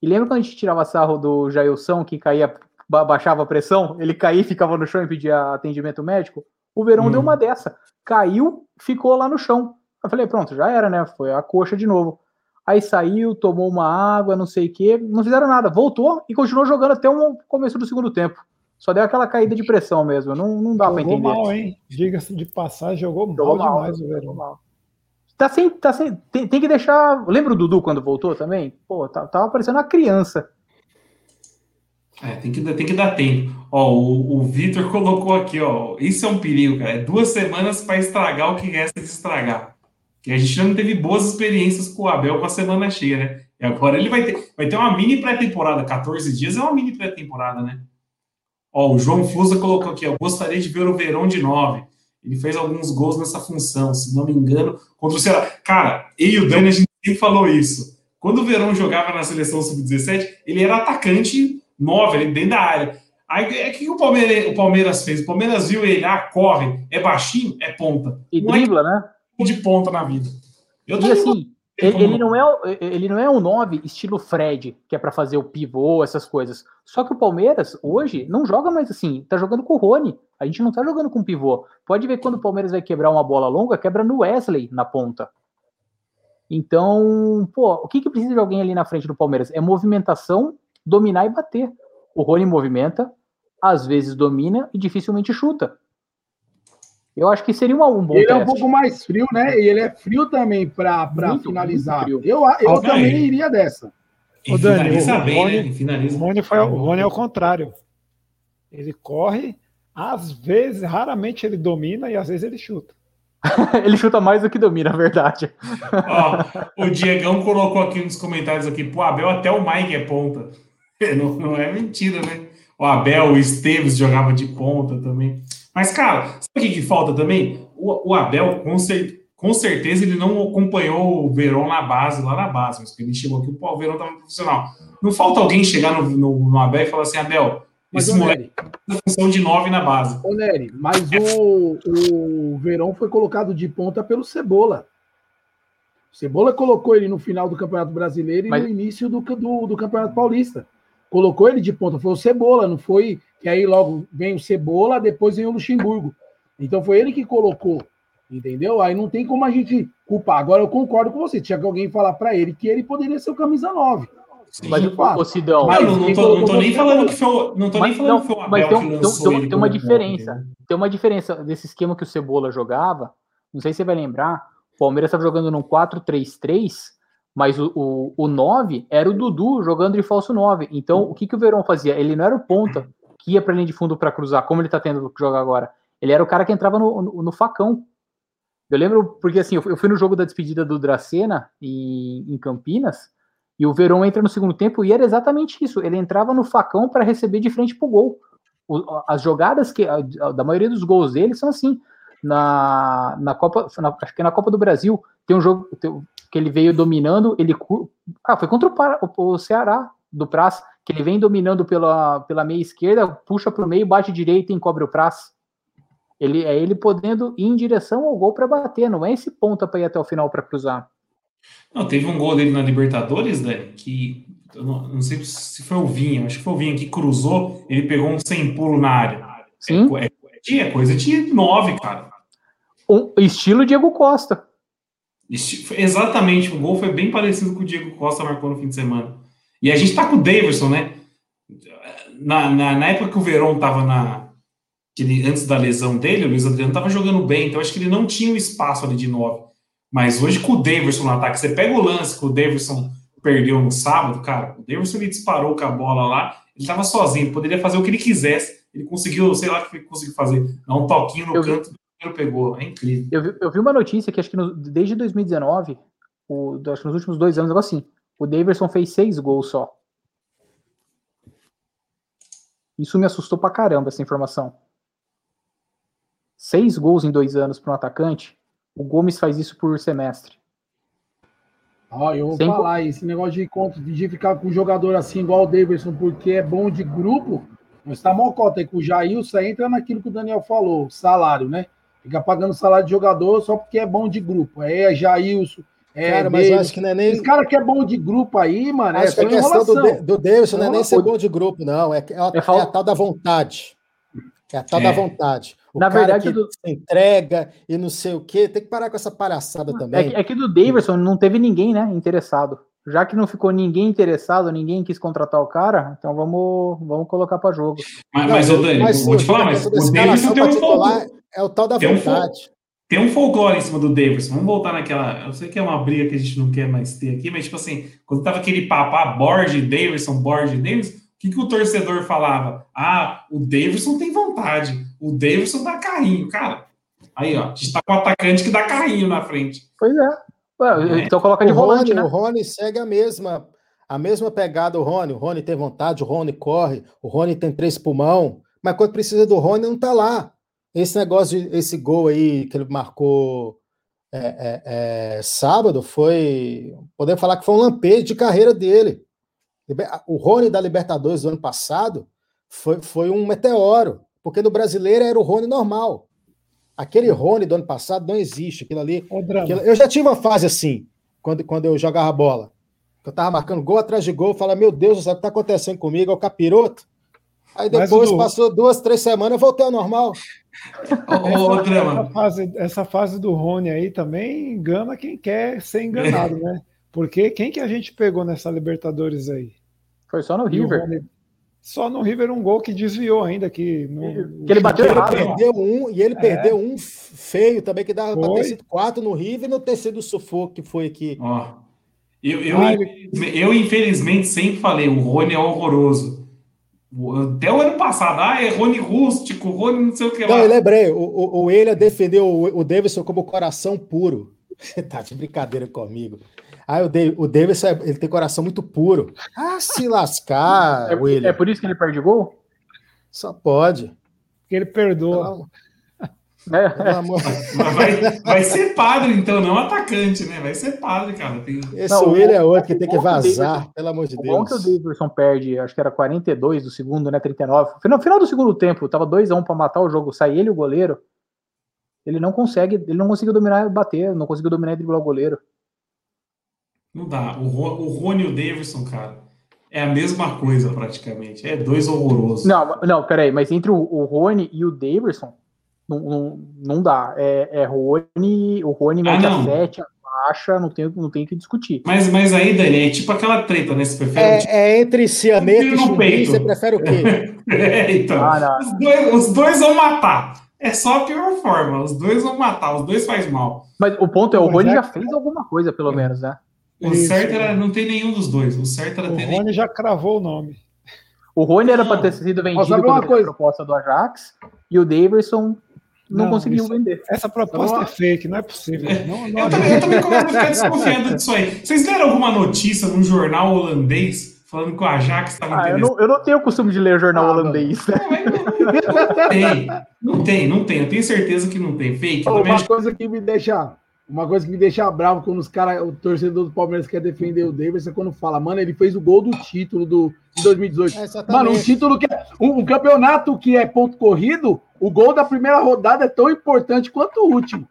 E lembra quando a gente tirava sarro do Jailson, que caía, ba- baixava a pressão? Ele caía e ficava no chão e pedia atendimento médico? O Verão Hum. deu uma dessa. Caiu, ficou lá no chão. Eu falei, pronto, já era, né? Foi a coxa de novo. aí saiu, tomou uma água, não sei o quê, não fizeram nada, voltou e continuou jogando até o começo do segundo tempo. Só deu aquela caída de pressão mesmo, não, não dá para entender. Jogou mal, hein? Diga-se de passagem, jogou, jogou mal, mal demais o Verão. Tá sem, tá sem, tem, tem, que deixar. Lembra o Dudu quando voltou também? Pô, tá, tava parecendo uma criança. É, tem que, tem que dar tempo. Ó, o, o Vitor colocou aqui, ó. Isso é um perigo, cara. É duas semanas para estragar o que resta de estragar. Que a gente não teve boas experiências com o Abel com a semana cheia, né? E agora ele vai ter, vai ter uma mini pré-temporada. 14 dias é uma mini pré-temporada, né? Ó, o João Fusa colocou aqui, ó, gostaria de ver o Verão de 9. Ele fez alguns gols nessa função, se não me engano, contra o Ceará. Cara, eu e o Dani, a gente sempre falou isso. Quando o Verão jogava na seleção sub-17, ele era atacante 9, ali dentro da área. Aí, o é que o Palmeiras, o Palmeiras fez? O Palmeiras viu ele, ah, corre, é baixinho, é ponta. E não é dribla, é né? De ponta na vida. Eu e assim, ele, ele, não é, ele não é um 9 estilo Fred, que é para fazer o pivô, essas coisas. Só que o Palmeiras, hoje, não joga mais assim. Tá jogando com o Rony. A gente não tá jogando com pivô. Pode ver quando o Palmeiras vai quebrar uma bola longa, quebra no Wesley na ponta. Então, pô, o que, que precisa de alguém ali na frente do Palmeiras? É movimentação, dominar e bater. O Rony movimenta, às vezes domina e dificilmente chuta. Eu acho que seria um bom Ele teste. é um pouco mais frio, né? E ele é frio também para finalizar. Muito eu eu ah, também é. iria dessa. O Dani, o, bem, Rony, né? finaliza. O Rony, foi, o Rony é o contrário. Ele corre, às vezes, raramente ele domina e às vezes ele chuta. ele chuta mais do que domina, na verdade. Ó, o Diegão colocou aqui nos comentários aqui, pô, Abel até o Mike é ponta. Não, não é mentira, né? O Abel, o Esteves jogava de ponta também. Mas, cara, sabe o que, que falta também? O, o Abel, com, cer com, certeza, ele não acompanhou o Verón na base, lá na base, mas ele chegou aqui, o Verón estava profissional. Não falta alguém chegar no, no, no Abel e falar assim, Abel, mas, esse moleque tem função de nove na base. Ô, Nery, mas o, o Verón foi colocado de ponta pelo Cebola. O Cebola colocou ele no final do Campeonato Brasileiro e mas... no início do, do, do Campeonato Paulista colocou ele de ponta, foi o Cebola, não foi que aí logo vem o Cebola, depois vem o Luxemburgo. Então foi ele que colocou, entendeu? Aí não tem como a gente culpar. Agora eu concordo com você, tinha que alguém falar para ele que ele poderia ser o camisa 9. Sim, mas o Sidão. Mas não, não, tô, não tô nem falando que foi, não tô mas, nem falando não, que foi o Abel mas tem, tem, tem, tem uma diferença. Ponto, tem uma diferença desse esquema que o Cebola jogava. Não sei se você vai lembrar. O Palmeiras estava jogando num 4-3-3 mas o, o, o 9 era o Dudu jogando de falso 9. Então, o que, que o Verão fazia? Ele não era o ponta que ia para linha de fundo para cruzar, como ele está tendo que jogar agora. Ele era o cara que entrava no, no, no, facão. Eu lembro, porque assim, eu fui no jogo da despedida do Dracena em, em Campinas, e o Verão entra no segundo tempo e era exatamente isso. Ele entrava no facão para receber de frente para o gol. As jogadas que da maioria dos gols dele são assim. Na, na Copa, na, acho que na Copa do Brasil, tem um jogo, tem, que ele veio dominando, ele ah, foi contra o, o Ceará do Praz, que ele vem dominando pela, pela meia esquerda, puxa para o meio, bate direito e encobre o Praz. Ele é ele podendo ir em direção ao gol para bater, não é esse ponta para ir até o final para cruzar. Não, teve um gol dele na Libertadores, né, que não, não, sei se foi o Vinha, acho que foi o Vinha que cruzou, ele pegou um sem pulo na área. Sim. É, é, é coisa de nove, cara. Um estilo Diego Costa. Exatamente, o gol foi bem parecido com o Diego Costa marcou no fim de semana. E a gente tá com o Davidson, né? Na, na, na época que o Verón tava na. Que ele, antes da lesão dele, o Luiz Adriano tava jogando bem, então acho que ele não tinha o espaço ali de nove. Mas hoje com o Davidson no ataque, você pega o lance que o Davidson perdeu no sábado, cara, o Davidson ele disparou com a bola lá, ele tava sozinho, poderia fazer o que ele quisesse, ele conseguiu, sei lá o que ele conseguiu fazer, dar um toquinho no eu canto, pegou, é incrível. Eu vi, eu vi uma notícia que acho que no, desde 2019, o, acho que nos últimos dois anos, assim, o Davidson fez seis gols só. Isso me assustou pra caramba, essa informação. Seis gols em dois anos para um atacante. O Gomes faz isso por semestre. Ah, eu vou Sem falar, esse negócio de, de ficar com um jogador assim, igual o Davidson, porque é bom de grupo, mas está mocota aí com o Jailson, entra naquilo que o Daniel falou, salário, né? Fica pagando salário de jogador só porque é bom de grupo. É Jailson. É cara, mas eu acho que não é nem. Esse cara que é bom de grupo aí, mano. Acho é que a questão do, de, do Davidson não, não é nem ser bom de grupo, não. É, é, é, é a tal da vontade. É a tal é. da vontade. O Na verdade, que do... entrega e não sei o quê, tem que parar com essa palhaçada também. É que, é que do Davidson não teve ninguém, né, interessado. Já que não ficou ninguém interessado, ninguém quis contratar o cara, então vamos, vamos colocar para jogo. Mas, não, mas, Dani, mas, vou te falar, mas o Davidson tem um. É o tal da tem vontade. Um, tem um folclore em cima do Davidson. Vamos voltar naquela. Eu sei que é uma briga que a gente não quer mais ter aqui, mas tipo assim, quando tava aquele papá ah, Borge Davidson, Borge Davidson, o que, que o torcedor falava? Ah, o Davidson tem vontade. O Davidson dá carrinho, cara. Aí, ó, a gente tá com um atacante que dá carrinho na frente. Pois é. Ué, então coloca de o volante, Rony, né? O Rony segue a mesma, a mesma pegada, o Rony. O Rony tem vontade, o Rony corre, o Rony tem três pulmão, mas quando precisa do Rony, não tá lá. Esse negócio de esse gol aí que ele marcou é, é, é, sábado foi. Podemos falar que foi um lampejo de carreira dele. O Rony da Libertadores do ano passado foi, foi um meteoro, porque no brasileiro era o Rony normal. Aquele Rony do ano passado não existe. Aquilo ali. Aquilo, eu já tive uma fase assim, quando, quando eu jogava bola. Eu tava marcando gol atrás de gol, eu falava, meu Deus, sabe o que tá acontecendo comigo? É o capiroto. Aí depois do... passou duas, três semanas, eu voltei ao normal. essa, essa, fase, essa fase do Rony aí também engana quem quer ser enganado, né? Porque quem que a gente pegou nessa Libertadores aí? Foi só no River. Rony, só no River um gol que desviou ainda. Que, no, que ele bateu ele errado. Perdeu um, e ele é. perdeu um feio também, que dava para ter sido quatro no River e no terceiro do sufoco que foi aqui. Ó, eu, eu, eu, infelizmente sempre falei, o Rony é horroroso. Até o ano passado, ah, é Rony rústico, Rony não sei o que lá. Não, eu lembrei, o, o, o William defendeu o, o Davidson como coração puro. Você tá de brincadeira comigo. Ah, o, Dave, o Davis, ele tem coração muito puro. Ah, se lascar, é, William. É por isso que ele perde gol? Só pode. Porque ele perdoa. É. Vai, vai, ser padre, então, não atacante, né? Vai ser padre, cara. Tem... Esse não, William é outro que tem que vazar, Davidson, pelo amor de Deus. Bom que o Davidson perde, acho que era 42 do segundo, né? 39. No final do segundo tempo, tava 2x1 um para matar o jogo, sai ele e o goleiro. Ele não consegue, ele não conseguiu dominar e bater, não conseguiu dominar e driblar o goleiro. Não dá. O, o Rony e o Davidson, cara, é a mesma coisa praticamente. É dois horrorosos. Não, não, peraí, mas entre o, o Rony e o Davidson, não, não, não dá. É, é Rony, o Rony mete ah, a 7, baixa, não tem, não tem que discutir. Mas, mas aí, Dani, é tipo aquela treta, né? Você prefere. É, tipo, é entre Cianeto e Chumbim, você prefere o quê? é, então. Ah, os, dois, os dois vão matar. É só a pior forma. Os dois vão matar, os dois faz mal. Mas o ponto é, o Rony já fez alguma coisa, pelo menos, né? O Isso, certo era não tem nenhum dos dois. O certo era o ter. O Rony já cravou o nome. O Rony era para ter sido vendido com a proposta do Ajax e o Davidson não, não conseguiu isso, vender. Essa proposta não, é fake, não é possível. Não, não eu, também, eu também começo a ficar desconfiando disso aí. Vocês leram alguma notícia num jornal holandês falando que o Ajax estava ah, eu não, eu não tenho o costume de ler jornal ah, holandês. Não, tem, não tem, não tem. Eu tenho certeza que não tem. Fake. uma coisa que me deixa uma coisa que me deixa bravo quando os caras, o torcedor do Palmeiras quer defender o Davis é quando fala, mano, ele fez o gol do título do, de 2018. É mano, um título que é. Um, um, campeonato que é ponto corrido, o gol da primeira rodada é tão importante quanto o último.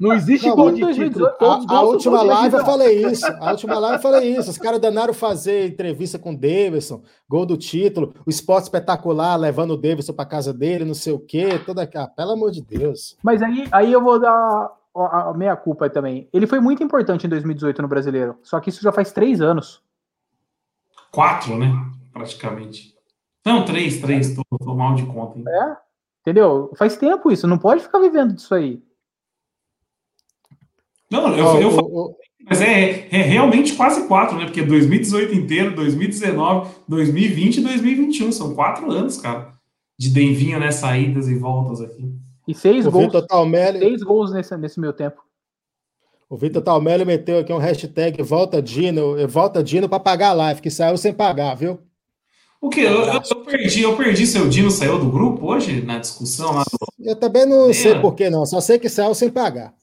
Não existe não, gol de 2018, título. A, a última live eu falei isso. A última live eu falei isso. Os caras danaram fazer entrevista com o Davidson, gol do título, o esporte espetacular, levando o Davidson para casa dele, não sei o quê, toda aquela. Pelo amor de Deus. Mas aí, aí eu vou dar a meia culpa também. Ele foi muito importante em 2018 no brasileiro, só que isso já faz três anos. Quatro, né? Praticamente. Não, três, três, tô, tô mal de conta. Hein? É, entendeu? Faz tempo isso, não pode ficar vivendo disso aí. Não, eu, eu, eu, mas é, é, realmente quase quatro, né? Porque 2018 inteiro, 2019, 2020 e 2021 são quatro anos, cara, de Denvinho, né? Saídas e voltas aqui. E seis o gols. Vitor Talmelli, seis gols nesse, nesse meu tempo. O Vitor Talmelli meteu aqui um hashtag Volta Dino, Volta Dino para pagar a live, que saiu sem pagar, viu? O que? Eu, eu, eu, perdi, eu perdi seu Dino saiu do grupo hoje na discussão lá do... Eu também não é. sei por que não, só sei que saiu sem pagar.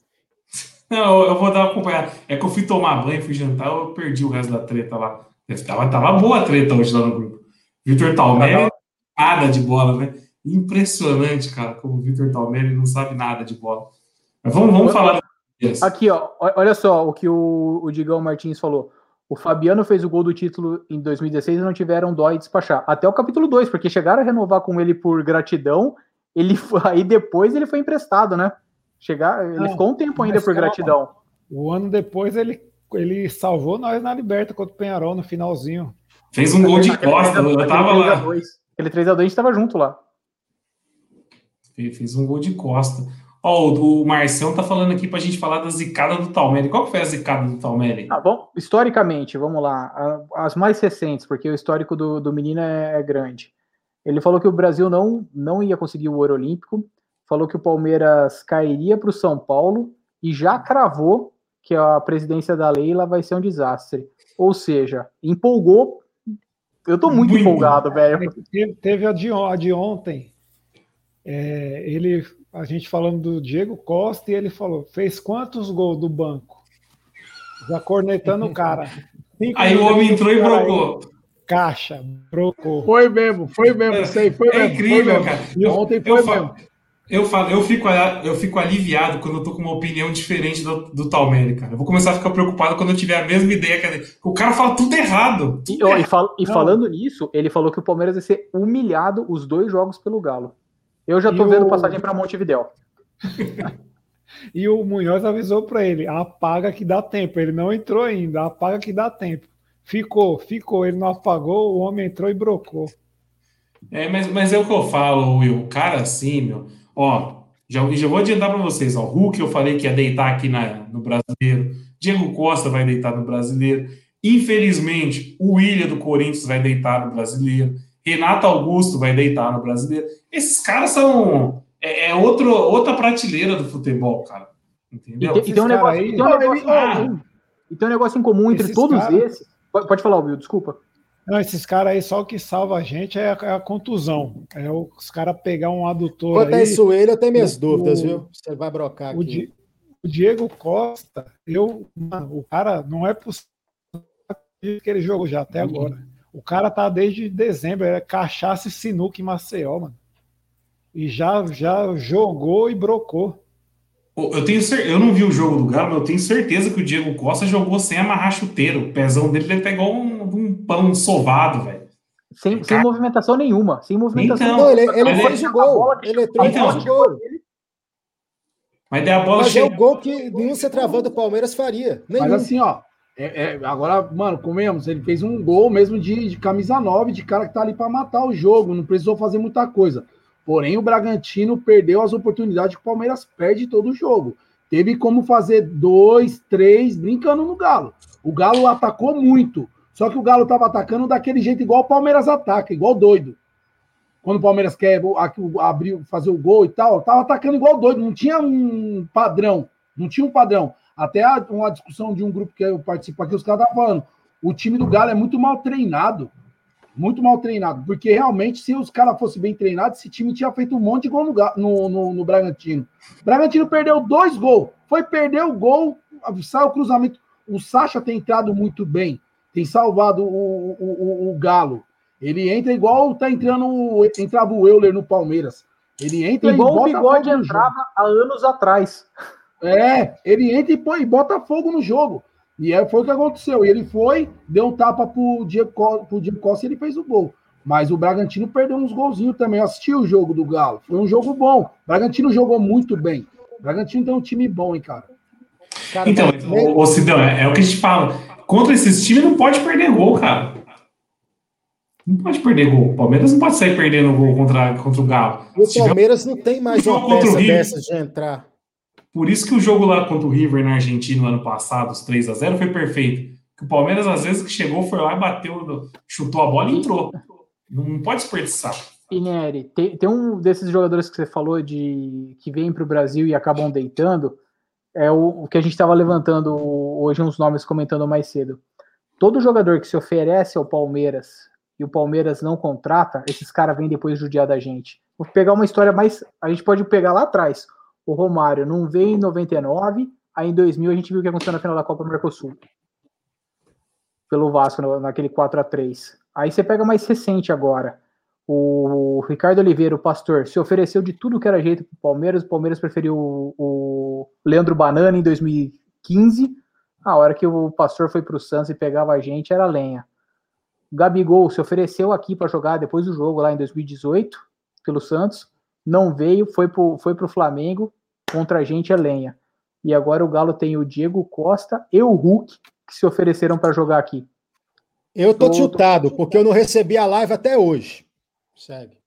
Não, eu vou dar uma acompanhada. É que eu fui tomar banho, fui jantar, eu perdi o resto da treta lá. Tava, tava boa a treta hoje lá no grupo. Vitor Talmelli, nada de bola, né? Impressionante, cara, como o Vitor Talmelli não sabe nada de bola. Mas vamos, vamos falar. Aqui, ó, olha só o que o, o Digão Martins falou. O Fabiano fez o gol do título em 2016 e não tiveram dó em despachar. Até o capítulo 2, porque chegaram a renovar com ele por gratidão Ele aí depois ele foi emprestado, né? Chegar, ele Não, ficou um tempo ainda por calma. gratidão. O ano depois ele, ele salvou nós na Liberta contra o Penharol no finalzinho. Fez um gol de costa, 3 a- eu tava aquele 3 a lá. 2. Aquele 3x2 a gente tava junto lá. Fe- Fez um gol de costa. Ó, o, o Marcião tá falando aqui pra gente falar da zicada do Talmelli. Qual que foi a zicada do Talmelli? Ah, bom, historicamente, vamos lá, as mais recentes, porque o histórico do, do menino é, é grande. Ele falou que o Brasil não, não ia conseguir o ouro olímpico, falou que o Palmeiras cairia para o São Paulo e já cravou que a presidência da Leila vai ser um desastre. Ou seja, empolgou. Eu tô muito, Muito. empolgado, velho. Teve, teve a, de, a de ontem. É, ele, a gente falando do Diego Costa e ele falou: fez quantos gols do banco? Já cornetando o cara. Cinco Aí o homem entrou e cara aí, brocou. Caixa, brocou. Foi mesmo, foi mesmo, isso aí, foi É mesmo. incrível, foi mesmo. cara. E Ontem foi Eu, mesmo. eu, falo, eu, fico, eu fico aliviado quando eu tô com uma opinião diferente do, do Talmelli, cara. Eu vou começar a ficar preocupado quando eu tiver a mesma ideia que a dele. O cara fala tudo errado. E, ó, e fal- e falando nisso, ele falou que o Palmeiras vai ser humilhado os dois jogos pelo Galo. Eu já tô E vendo o- passagem para Montevidéu. E o Munhoz avisou para ele: apaga que dá tempo. Ele não entrou ainda, apaga que dá tempo. Ficou, ficou. Ele não apagou, o homem entrou e brocou. É, mas, mas é o que eu falo, Will. O cara assim, meu. Ó, já, já vou adiantar pra vocês. Ó, Hulk eu falei que ia deitar aqui na, no brasileiro. Diego Costa vai deitar no brasileiro. Infelizmente, o William do Corinthians vai deitar no brasileiro. Renato Augusto vai deitar no brasileiro. Esses caras são. É, é outro, outra prateleira do futebol, cara. E Entendeu? tem, e tem um negócio, cara aí- tem um Não, negócio- ele- Ah, e tem um negócio em comum entre Esses todos cara- esses. Pode, pode falar, Will, desculpa. Não, esses caras aí, só o que salva a gente é a, é a contusão. É o- os caras pegar um adutor Quanto a aí. isso, ele, eu tenho minhas o- dúvidas, viu? Você vai brocar O, aqui. Di- o Diego Costa, eu, mano, o cara não é possível que ele jogou já até agora. O cara tá desde dezembro, é cachaça e sinuca em Maceió, mano. E já, já jogou e brocou. Eu, tenho eu não vi o jogo do Galo, mas eu tenho certeza que o Diego Costa jogou sem amarrar chuteiro. O pezão dele deve pegar um, um pão sovado, velho. Sem, sem movimentação nenhuma. Sem movimentação Então, Não, ele, ele fez é- o gol. Ele entrou Então. o gol. Mas daí a bola Mas é chega. o gol que nenhum centroavante do Palmeiras faria. Nenhum. Mas assim, ó, é- é, agora, mano, comemos, ele fez um gol mesmo de, de camisa 9, de cara que tá ali pra matar o jogo, não precisou fazer muita coisa. Porém, o Bragantino perdeu as oportunidades que o Palmeiras perde todo o jogo. Teve como fazer dois, três, brincando no Galo. O Galo atacou muito. Só que o Galo tava atacando daquele jeito igual o Palmeiras ataca, igual doido. Quando o Palmeiras quer abrir, fazer o gol e tal, tava atacando igual doido, não tinha um padrão. Não tinha um padrão. Até a- uma discussão de um grupo que eu participo aqui, os caras estavam falando: o time do Galo é muito mal treinado. Muito mal treinado. Porque realmente, se os caras fossem bem treinados, esse time tinha feito um monte de gol no, no, no, no Bragantino. O Bragantino perdeu dois gols. Foi perder o gol, saiu o cruzamento. O Sacha tem entrado muito bem, tem salvado o, o, o, o Galo. Ele entra igual tá entrando, entrava o Euler no Palmeiras. Ele entra Igual e o Bigode entrava há anos atrás. É, ele entra e, põe, e bota fogo no jogo. E é, foi o que aconteceu. E ele foi, deu um tapa pro Diego, pro Diego Costa e ele fez o gol. Mas o Bragantino perdeu uns golzinhos também. Eu assisti o jogo do Galo. Foi um jogo bom. O Bragantino jogou muito bem. O Bragantino tem um time bom, hein, cara. Cara, Então, mas- ô, ô Sidão, é, é o que a gente fala. Contra esses times não pode perder gol, cara. Não pode perder gol. O Palmeiras não pode sair perdendo gol contra, contra o Galo. o Se tiver- Palmeiras não tem mais uma o peça dessas de entrar. Por isso que o jogo lá contra o River na Argentina no ano passado, os 3 a 0 foi perfeito. Que o Palmeiras, às vezes, que chegou, foi lá bateu, chutou a bola e entrou. Não pode desperdiçar. E Nery, tem, tem um desses jogadores que você falou de que vem para o Brasil e acabam deitando, é o, o que a gente estava levantando hoje uns nomes comentando mais cedo. Todo jogador que se oferece ao Palmeiras e o Palmeiras não contrata, esses caras vêm depois judiar da gente. Vou pegar uma história mais. A gente pode pegar lá atrás. O Romário não veio em 99, aí em 2000 a gente viu o que aconteceu na final da Copa do Mercosul. Pelo Vasco, naquele 4 a 3 Aí você pega mais recente agora. O Ricardo Oliveira, o pastor, se ofereceu de tudo que era jeito para o Palmeiras. O Palmeiras preferiu o, o Leandro Banana em 2015. A hora que o pastor foi para o Santos e pegava a gente, era lenha. O Gabigol se ofereceu aqui para jogar depois do jogo, lá em 2018, pelo Santos. não veio, foi pro, foi pro Flamengo, contra a gente é lenha. E agora o Galo tem o Diego Costa e o Hulk que se ofereceram para jogar aqui. Eu tô, tô chutado, porque eu não recebi a live até hoje. Segue.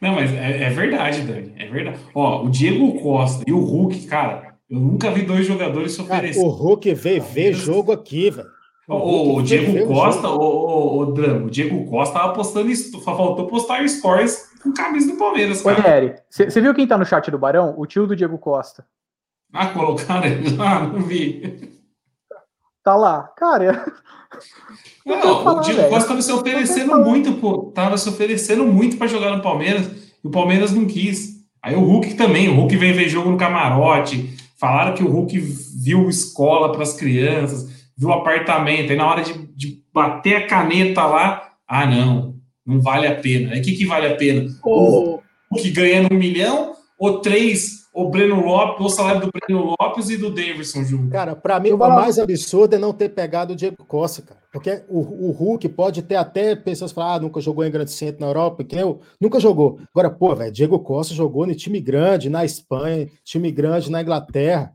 Não, mas é, é, verdade, Dani. É verdade. Ó, o Diego Costa e o Hulk, cara, eu nunca vi dois jogadores se oferecerem. O Hulk veio ver jogo aqui, velho. O, o Diego Costa, o, o, o, o Diego Costa tava postando, faltou postar stories com camisa do Palmeiras, cara. Ô, Nery, você viu quem tá no chat do Barão? O tio do Diego Costa. Ah, colocaram ele lá, não vi. Tá lá. Cara, não, falar, o Diego Costa estava se oferecendo muito, pô. Tava se oferecendo muito para jogar no Palmeiras e o Palmeiras não quis. Aí o Hulk também, o Hulk vem ver jogo no camarote. Falaram que o Hulk viu escola para as crianças, viu apartamento. Aí na hora de, de, bater a caneta lá, ah, não, não vale a pena. Aí o que, que vale a pena? Oh. O Hulk ganhando um milhão ou três o Breno Lopes, o salário do Breno Lopes e do Davidson junto. Cara, para mim, o mais absurdo é não ter pegado o Diego Costa, cara. Porque o, o Hulk pode ter até pessoas falar, ah, nunca jogou em grande centro na Europa, que eu nunca jogou. Agora, pô, velho, Diego Costa jogou no time grande na Espanha, time grande na Inglaterra.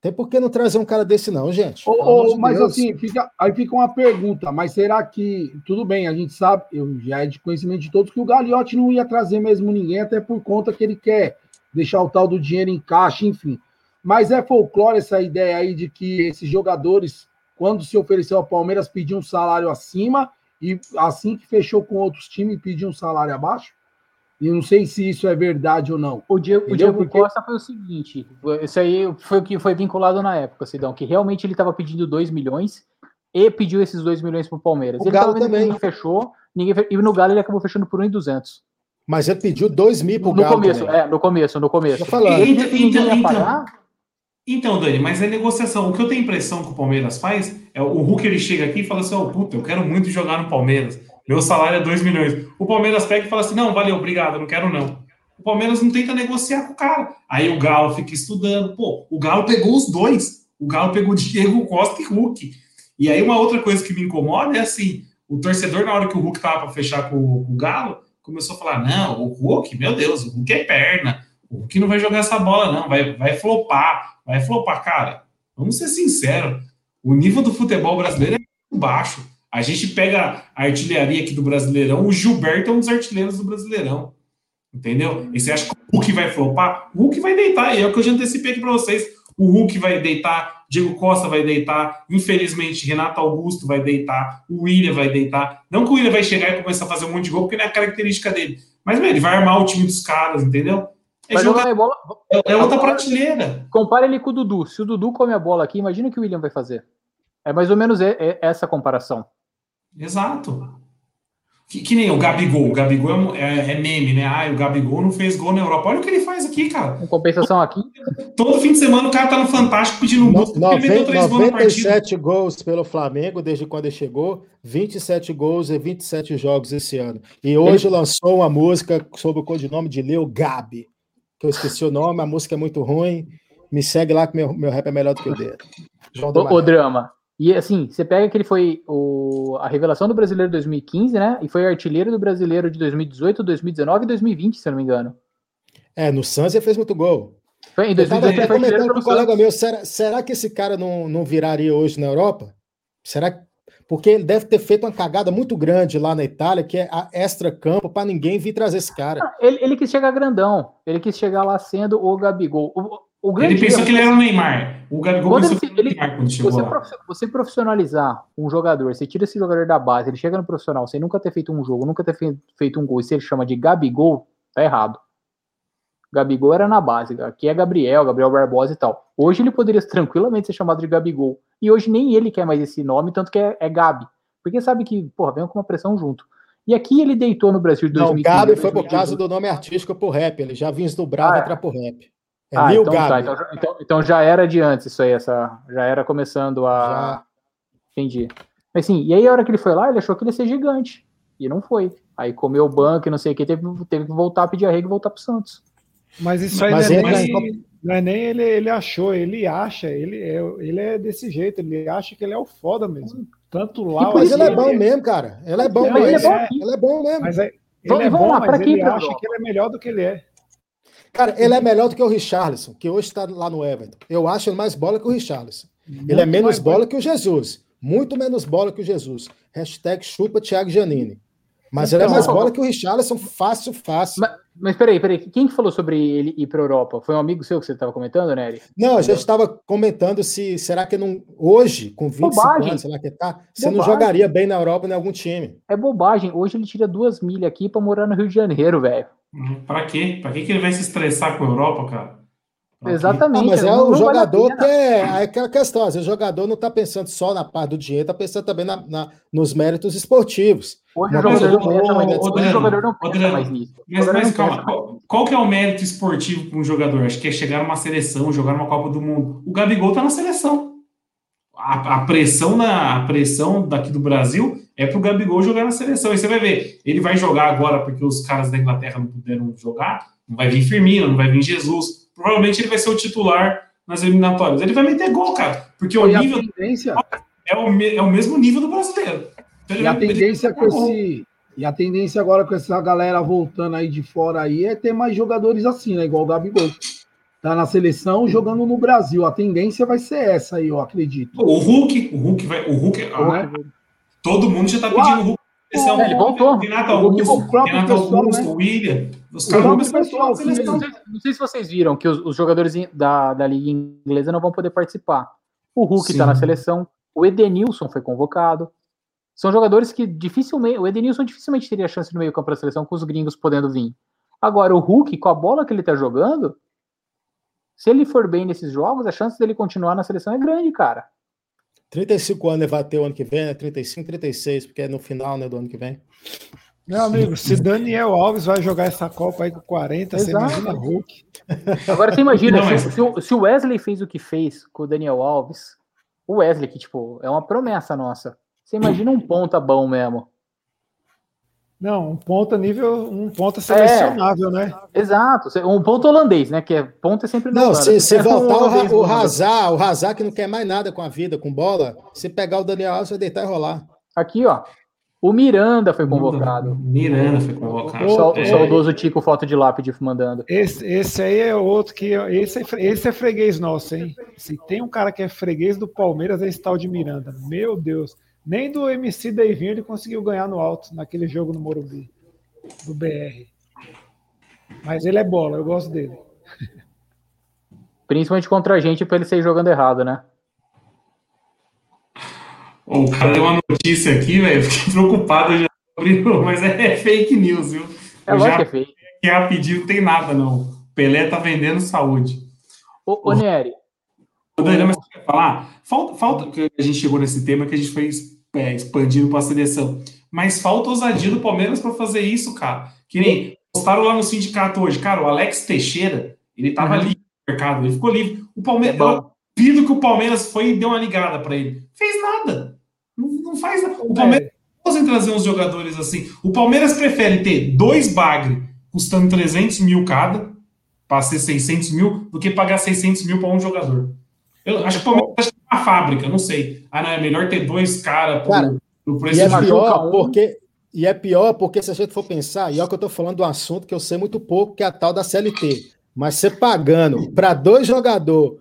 Tem por que não trazer um cara desse, não, gente? Oh, oh, de mas Deus. assim, fica, aí fica uma pergunta: mas será que. Tudo bem, a gente sabe, eu já é de conhecimento de todos, que o Gagliotti não ia trazer mesmo ninguém, até por conta que ele quer deixar o tal do dinheiro em caixa, enfim. Mas é folclore essa ideia aí de que esses jogadores, quando se ofereceu ao Palmeiras, pediam um salário acima e assim que fechou com outros times, pediam um salário abaixo? E não sei se isso é verdade ou não. O Diego, o Diego Porque... Costa foi o seguinte: isso aí foi o que foi vinculado na época, Sidão, que realmente ele estava pedindo 2 milhões e pediu esses 2 milhões para o Palmeiras. O ele Galo também. Ninguém fechou, ninguém, e no Galo ele acabou fechando por 1,200. Mas ele pediu 2 mil pro No Galo começo, também. é, no começo, no começo. falando. Então, então, então, então, Dani, mas é negociação. O que eu tenho impressão que o Palmeiras faz é o Hulk ele chega aqui e fala assim: oh, puta, eu quero muito jogar no Palmeiras. Meu salário é 2 milhões. O Palmeiras pega e fala assim: não, valeu, obrigado, não quero não. O Palmeiras não tenta negociar com o cara. Aí o Galo fica estudando. Pô, o Galo pegou os dois. O Galo pegou Diego Costa e Hulk. E aí uma outra coisa que me incomoda é assim: o torcedor, na hora que o Hulk tava para fechar com, o Galo, começou a falar: não, o Hulk, meu Deus, o Hulk é perna, o Hulk não vai jogar essa bola, não, vai, vai flopar, vai flopar. Cara, vamos ser sinceros: o nível do futebol brasileiro é muito baixo. A gente pega a artilharia aqui do Brasileirão, o Gilberto é um dos artilheiros do Brasileirão. Entendeu? E você acha que o Hulk vai flopar? O Hulk vai deitar, e é o que eu já antecipei aqui para vocês. O Hulk vai deitar, Diego Costa vai deitar, infelizmente Renato Augusto vai deitar, o William vai deitar. Não que o William vai chegar e começar a fazer um monte de gol, porque não é a característica dele. Mas, meu, ele vai armar o time dos caras, entendeu? É, jogar, bola, é, é outra prateleira. Compare ele com o Dudu. Se o Dudu come a bola aqui, imagina o que o William vai fazer. É mais ou menos essa comparação. Exato. Que, que, nem o Gabigol. O Gabigol é, é, é, meme, né? Ah, o Gabigol não fez gol na Europa. Olha o que ele faz aqui, cara. Com compensação aqui. Todo fim de semana o cara tá no Fantástico pedindo um gol. 97 gols, gols pelo Flamengo desde quando ele chegou. 27 gols e 27 jogos esse ano. E hoje ele... lançou uma música sob o codinome de Leo Gabi. Que eu esqueci o nome, a música é muito ruim. Me segue lá que meu, meu rap é melhor do que o dele. João o, o drama. E assim, você pega que ele foi o, a revelação do brasileiro 2015, né? E foi artilheiro do brasileiro de 2018, 2019 e 2020, se eu não me engano. É, no Santos ele fez muito gol. Foi em 2018 eu tava comentando com um colega meu, será, será que esse cara não, não viraria hoje na Europa? Será porque ele deve ter feito uma cagada muito grande lá na Itália, que é a extra-campo, para ninguém vir trazer esse cara. Ah, ele, ele, quis chegar grandão. Ele quis chegar lá sendo o Gabigol. O, ele pensou que ele era o Neymar. O Gabigol quando pensou ele, que ele, Neymar quando chegou você, lá. Você profissionalizar um jogador, você tira esse jogador da base, ele chega no profissional sem nunca ter feito um jogo, nunca ter feito um gol, e se ele chama de Gabigol, tá errado. Gabigol era na base, aqui é Gabriel, Gabriel Barbosa e tal. Hoje ele poderia tranquilamente ser chamado de Gabigol. E hoje nem ele quer mais esse nome, tanto que é, é Gabi. Porque sabe que, porra, vem com uma pressão junto. E aqui ele deitou no Brasil de 2015. Não, Gabi foi por causa do nome artístico pro rap. Ele já vinha do Bravo ah, é. pro rap. É ah, Lil então, tá, então, então, então, já era de antes isso aí, essa, já era começando a. Já. Entendi. Mas sim, e aí a hora que ele foi lá, ele achou que ele ia ser gigante. E não foi. Aí comeu o banco e não sei o que, teve, teve que voltar a pedir arrego e voltar pro Santos. Mas isso aí Mas não, é nem, não é nem ele, ele achou, ele acha, ele é, ele é desse jeito, ele acha que ele é o foda mesmo. Tanto lá. Mas ele é bom mesmo, cara. Ele é bom, ele é bom, ele é bom mesmo. Mas é, Ele é Vamos bom, lá, pra mas ele acha que ele é melhor do que ele é. Cara, ele é melhor do que o Richarlison, que hoje está lá no Everton. Eu acho ele mais bola que o Richarlison. ele é menos bola que o Jesus. Muito menos bola que o Jesus. Hashtag chupa Thiago Giannini. Mas ele é Então, mais bola que o Richarlison, fácil, fácil. Mas, mas peraí, peraí. Quem que falou sobre ele ir pra Europa? Foi um amigo seu que você estava comentando, Nery? Não, a gente estava comentando se será que não hoje, com 25 Bobagem. anos, sei lá que tá, você não jogaria bem na Europa em algum time. É bobagem. Hoje ele tira duas milhas aqui pra morar no Rio de Janeiro, velho. Pra quê? Pra quê que ele vai se estressar com a Europa, cara? Pra? Exatamente. Ah, mas é não- o não vale a jogador pena. que é, é aquela questão. Às vezes o jogador não está pensando só na parte do dinheiro, está pensando também na, na- nos méritos esportivos. Hoje Não, o jogador mas não pensa o- mais nisso. Hoje o Adriano, jogador não pensa Adriano, mais nisso. O Mas, mas não calma, qual, qual que é o mérito esportivo para um jogador? Acho que é chegar numa seleção, jogar numa Copa do Mundo. O Gabigol tá na seleção. A, a pressão na a pressão daqui do Brasil é pro Gabigol jogar na seleção. E você vai ver, ele vai jogar agora porque os caras da Inglaterra não puderam jogar. Não vai vir Firmino, não vai vir Jesus. Provavelmente ele vai ser o titular nas eliminatórias. Ele vai meter gol, cara, porque o E nível tendência, é o, me- é o mesmo nível do brasileiro. Então e a tendência com esse. E a tendência agora com essa galera voltando aí de fora aí é ter mais jogadores assim, né? Igual o Gabigol. Tá na seleção jogando no Brasil. A tendência vai ser essa aí, eu acredito. O Hulk, o Hulk vai, o Hulk, ah, Né? todo mundo já tá pedindo o Hulk. na seleção. É, ele voltou. Renato Augusto, o próprio Renato pessoal, Augusto, né? William, os O caras pessoal. Não sei, não sei se vocês viram que os, os jogadores da, da Liga Inglesa não vão poder participar. O Hulk está na seleção, o Edenilson foi convocado. São jogadores que dificilmente. O Edenilson dificilmente teria chance no meio-campo da seleção com os gringos podendo vir. Agora, o Hulk, com a bola que ele tá jogando, se ele for bem nesses jogos, a chance dele continuar na seleção é grande, cara. 35 anos ele vai ter o ano que vem, né? 35, 36, porque é no final né, do ano que vem. Meu amigo, se Daniel Alves vai jogar essa Copa aí com 40, você Exato. imagina Hulk. Agora você imagina, Não, se, mas- se o Wesley fez o que fez com o Daniel Alves, o Wesley, que, tipo, é uma promessa nossa. Você imagina um ponta bom mesmo. Não, um ponta nível, um ponta selecionável, né? Exato. Um ponto holandês, né? Que é ponto é sempre Não, se, se É um voltar o, Ra- o bom. Hazard, o Hazard que não quer mais nada com a vida, com bola, se pegar o Daniel Alves, vai deitar e rolar. Aqui, ó. O Miranda foi convocado. Miranda foi convocado. O, o É, saudoso Tico foto de lápide mandando. Esse, esse aí é outro que. Esse é, esse é freguês nosso, hein? Se tem um cara que é freguês do Palmeiras, é esse tal de Miranda. Meu Deus. Nem do MC Davinho ele conseguiu ganhar no alto, naquele jogo no Morumbi, do BR. Mas ele é bola, eu gosto dele. Principalmente contra a gente, pra ele sair jogando errado, né? O cara deu uma notícia aqui, velho. Fiquei preocupado já abrindo, mas é fake news, viu? É Eu já que é feio. que rapidinho não tem nada, não. Pelé tá vendendo saúde. Ô, ô Nery, Daniel, mas você quer falar? Falta, falta que a gente chegou nesse tema que a gente foi é, expandindo para a seleção. Mas falta ousadia do Palmeiras para fazer isso, cara. Que nem postaram lá no sindicato hoje. Cara, o Alex Teixeira, ele tava Uhum. livre no mercado, ele ficou livre. O Palmeiras, É eu duvido que o Palmeiras foi e deu uma ligada para ele. Fez nada. Não, não faz nada. O Palmeiras não trazer uns jogadores assim. O Palmeiras prefere ter dois bagre custando 300 mil cada, para ser 600 mil, do que pagar 600 mil para um jogador. Eu acho que o Palmeiras acha que é uma fábrica, não sei. Ah, não, é melhor ter dois caras Cara, no E preço é de um. pior um. porque e é pior porque se a gente for pensar, e é o que eu estou falando do assunto que eu sei muito pouco, que é a tal da CLT. Mas você pagando para dois jogadores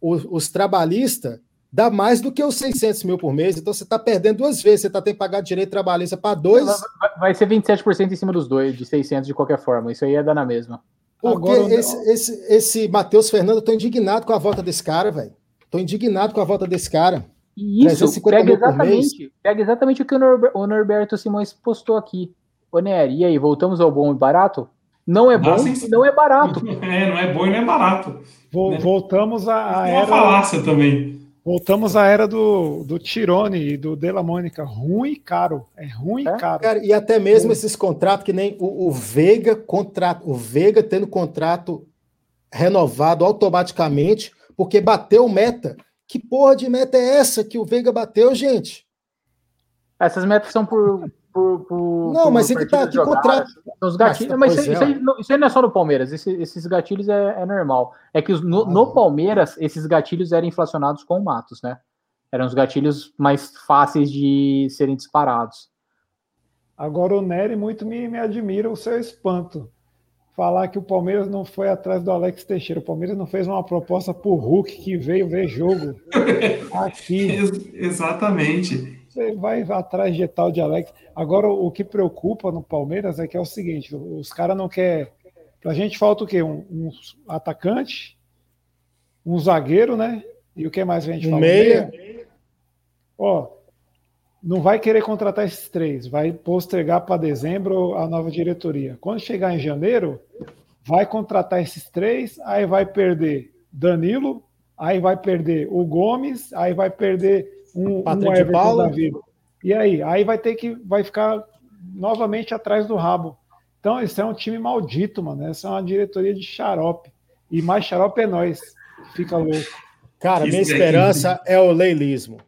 os, os trabalhistas, dá mais do que os 600 mil por mês. Então você está perdendo duas vezes. Você está tendo que pagar direito trabalhista para dois. vai- ser 27% em cima dos dois, de 600 de qualquer forma. Isso aí é dar na mesma. Porque Agora, esse, esse, esse Matheus Fernando, eu tô indignado com a volta desse cara, velho. Tô indignado com a volta desse cara. E isso 350 pega exatamente, pega exatamente o que o, Norber- o Norberto Simões postou aqui. Ô, Nery, e aí, voltamos ao bom e barato? Não é bom Ah, sim, e não é barato. É, não é bom e não é barato. Vol- né? Voltamos à, É uma era. falácia também. Voltamos à era do, do Tirone e do Della Mônica. Ruim e caro. É ruim É? e caro. Cara, e até mesmo esses contratos que nem o, o Veiga contrato, o Veiga tendo contrato renovado automaticamente, porque bateu meta. Que porra de meta é essa que o Veiga bateu, gente? Essas metas são por. por, por Não, por mas é que tá aqui são Os gatilhos, Mas, mas, pois isso, é, isso aí, não- isso aí não é só no Palmeiras, esse- esses gatilhos é, é normal. É que os- no, Ah. no Palmeiras, esses gatilhos eram inflacionados com o Matos, né? Eram os gatilhos mais fáceis de serem disparados. Agora o Nery muito me, me admira o seu espanto. Falar que o Palmeiras não foi atrás do Alex Teixeira. O Palmeiras não fez uma proposta pro Hulk que veio ver jogo aqui. Exatamente. Você vai atrás de tal de Alex. Agora, o que preocupa no Palmeiras é que é o seguinte: os caras não querem. Pra gente falta o quê? Um, um, atacante, um zagueiro, né? E o que mais a gente Um fala? meia. Ó, não vai querer contratar esses três, vai postergar para dezembro a nova diretoria. Quando chegar em janeiro, vai contratar esses três, aí vai perder Danilo, aí vai perder o Gomes, aí vai perder um, Patrick um Everton Paulo. da vida. E aí? Aí vai ter que vai ficar novamente atrás do rabo. Então, esse é um time maldito, mano. Essa é uma diretoria de xarope. E mais xarope é nós, fica louco. Cara, minha Isso esperança é o leilismo.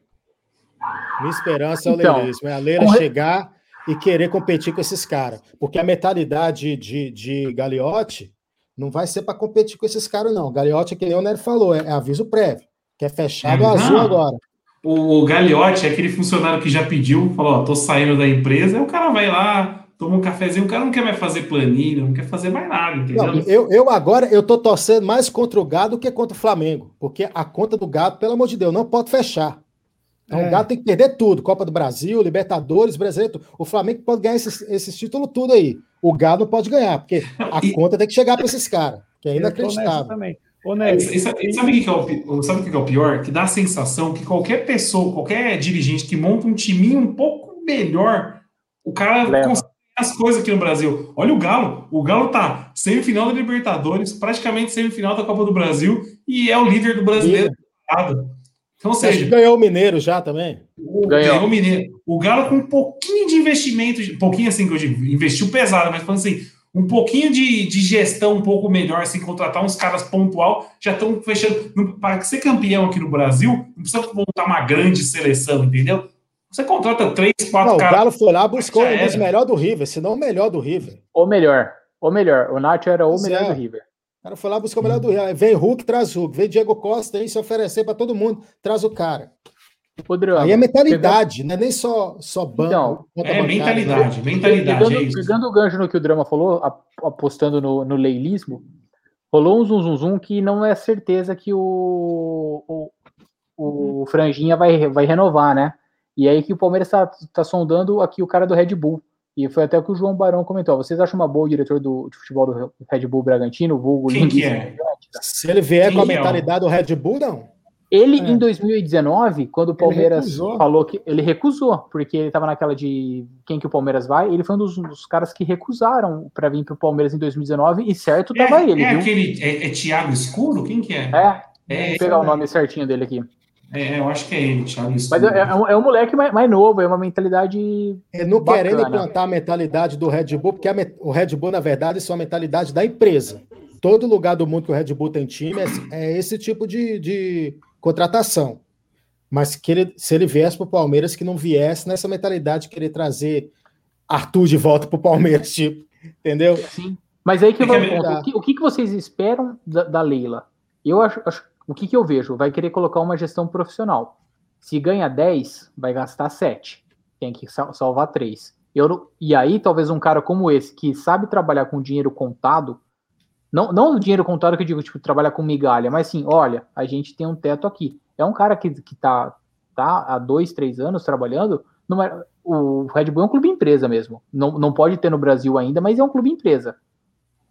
Minha esperança é o Então, leilismo. É a Leila chegar e querer competir com esses caras. Porque a mentalidade de, de Gagliotti não vai ser para competir com esses caras, não. Gagliotti, que o Nery falou, é aviso prévio. Que é fechado É, azul não. agora. O, o Gagliotti é aquele funcionário que já pediu, falou, ó, tô saindo da empresa, aí o cara vai lá, toma um cafezinho, o cara não quer mais fazer planilha, não quer fazer mais nada, entendeu? Não, eu, eu agora eu tô torcendo mais contra o Gado do que contra o Flamengo. Porque a conta do Gado, pelo amor de Deus, não pode fechar. Então É. o Gado tem que perder tudo. Copa do Brasil, Libertadores, Brasileiro. O Flamengo pode ganhar esses, esses títulos tudo aí. O Gado não pode ganhar, porque a E- conta tem que chegar para esses caras. Que é inacreditável. também. Ô, E sabe, e sabe o que é o, sabe o que é o pior? Que dá a sensação que qualquer pessoa, qualquer dirigente que monta um timinho um pouco melhor, o cara Leva. consegue as coisas aqui no Brasil. Olha o Galo. O Galo tá semifinal da Libertadores, praticamente semifinal da Copa do Brasil e é o líder do brasileiro. Então, ou Você acha que seja, ganhou o Mineiro já também? o, Ganhou. ganhou o Mineiro. O Galo com um pouquinho de investimento, um pouquinho assim que eu digo, investiu pesado, mas falando assim, um pouquinho de, de gestão um pouco melhor, assim, contratar uns caras pontual, já estão fechando. Para ser campeão aqui no Brasil, não precisa montar uma grande seleção, entendeu? Você contrata três, quatro Não, o caras. Galo foi lá, buscou um dos melhores do River, se não o melhor do River. Ou melhor, ou melhor. O Nacho era o melhor é. do River. O cara foi lá buscar o melhor do River. Vem Hulk, traz Hulk. Vem Diego Costa aí se oferecer para todo mundo, traz o cara. O drama. Aí é mentalidade, não é nem só, só banco. Então, É bancária, mentalidade, né? mentalidade, é Pegando, isso. pegando o gancho no que o Drama falou, ap- apostando no, no leilismo, rolou um zum, zum, zum que não é certeza que o, o, o Franjinha vai, vai renovar, né? E aí que o Palmeiras está tá sondando aqui o cara do Red Bull. E foi até o que o João Barão comentou. Vocês acham uma boa o diretor do, de futebol do Red Bull Bragantino, o vulgo Quem que é? gigante? Se ele vier Quem com a é mentalidade do Red Bull, não. Ele, É. em 2019, quando o Palmeiras falou que. Ele recusou, porque ele estava naquela de quem que o Palmeiras vai. Ele foi um dos, dos caras que recusaram para vir para o Palmeiras em 2019, e certo É, tava ele, é viu? aquele. É, é Thiago Escuro? Quem que é? É, É, vou pegar o nome certinho dele aqui. É, eu acho que é ele, Thiago. Mas é, é um, é um moleque mais, mais novo, é uma mentalidade. Ele não Bacana. querendo implantar a mentalidade do Red Bull, porque o Red Bull, na verdade, isso é uma mentalidade da empresa. Todo lugar do mundo que o Red Bull tem time é, é esse tipo de, de contratação. Mas que ele, se ele viesse para o Palmeiras, que não viesse nessa mentalidade de querer trazer Arthur de volta para o Palmeiras, tipo, entendeu? Sim. Mas aí que É vai que o é- que, o que vocês esperam da, da Leila? Eu acho, acho- O que, que eu vejo? Vai querer colocar uma gestão profissional. Se ganha 10, vai gastar 7. Tem que sal- salvar 3. Eu e aí, talvez um cara como esse, que sabe trabalhar com dinheiro contado, não, não o dinheiro contado que eu digo, tipo, trabalhar com migalha, mas sim, olha, a gente tem um teto aqui. É um cara que, que tá, tá há dois, três anos trabalhando. numa- o Red Bull é um clube empresa mesmo. Não, não pode ter no Brasil ainda, mas é um clube empresa.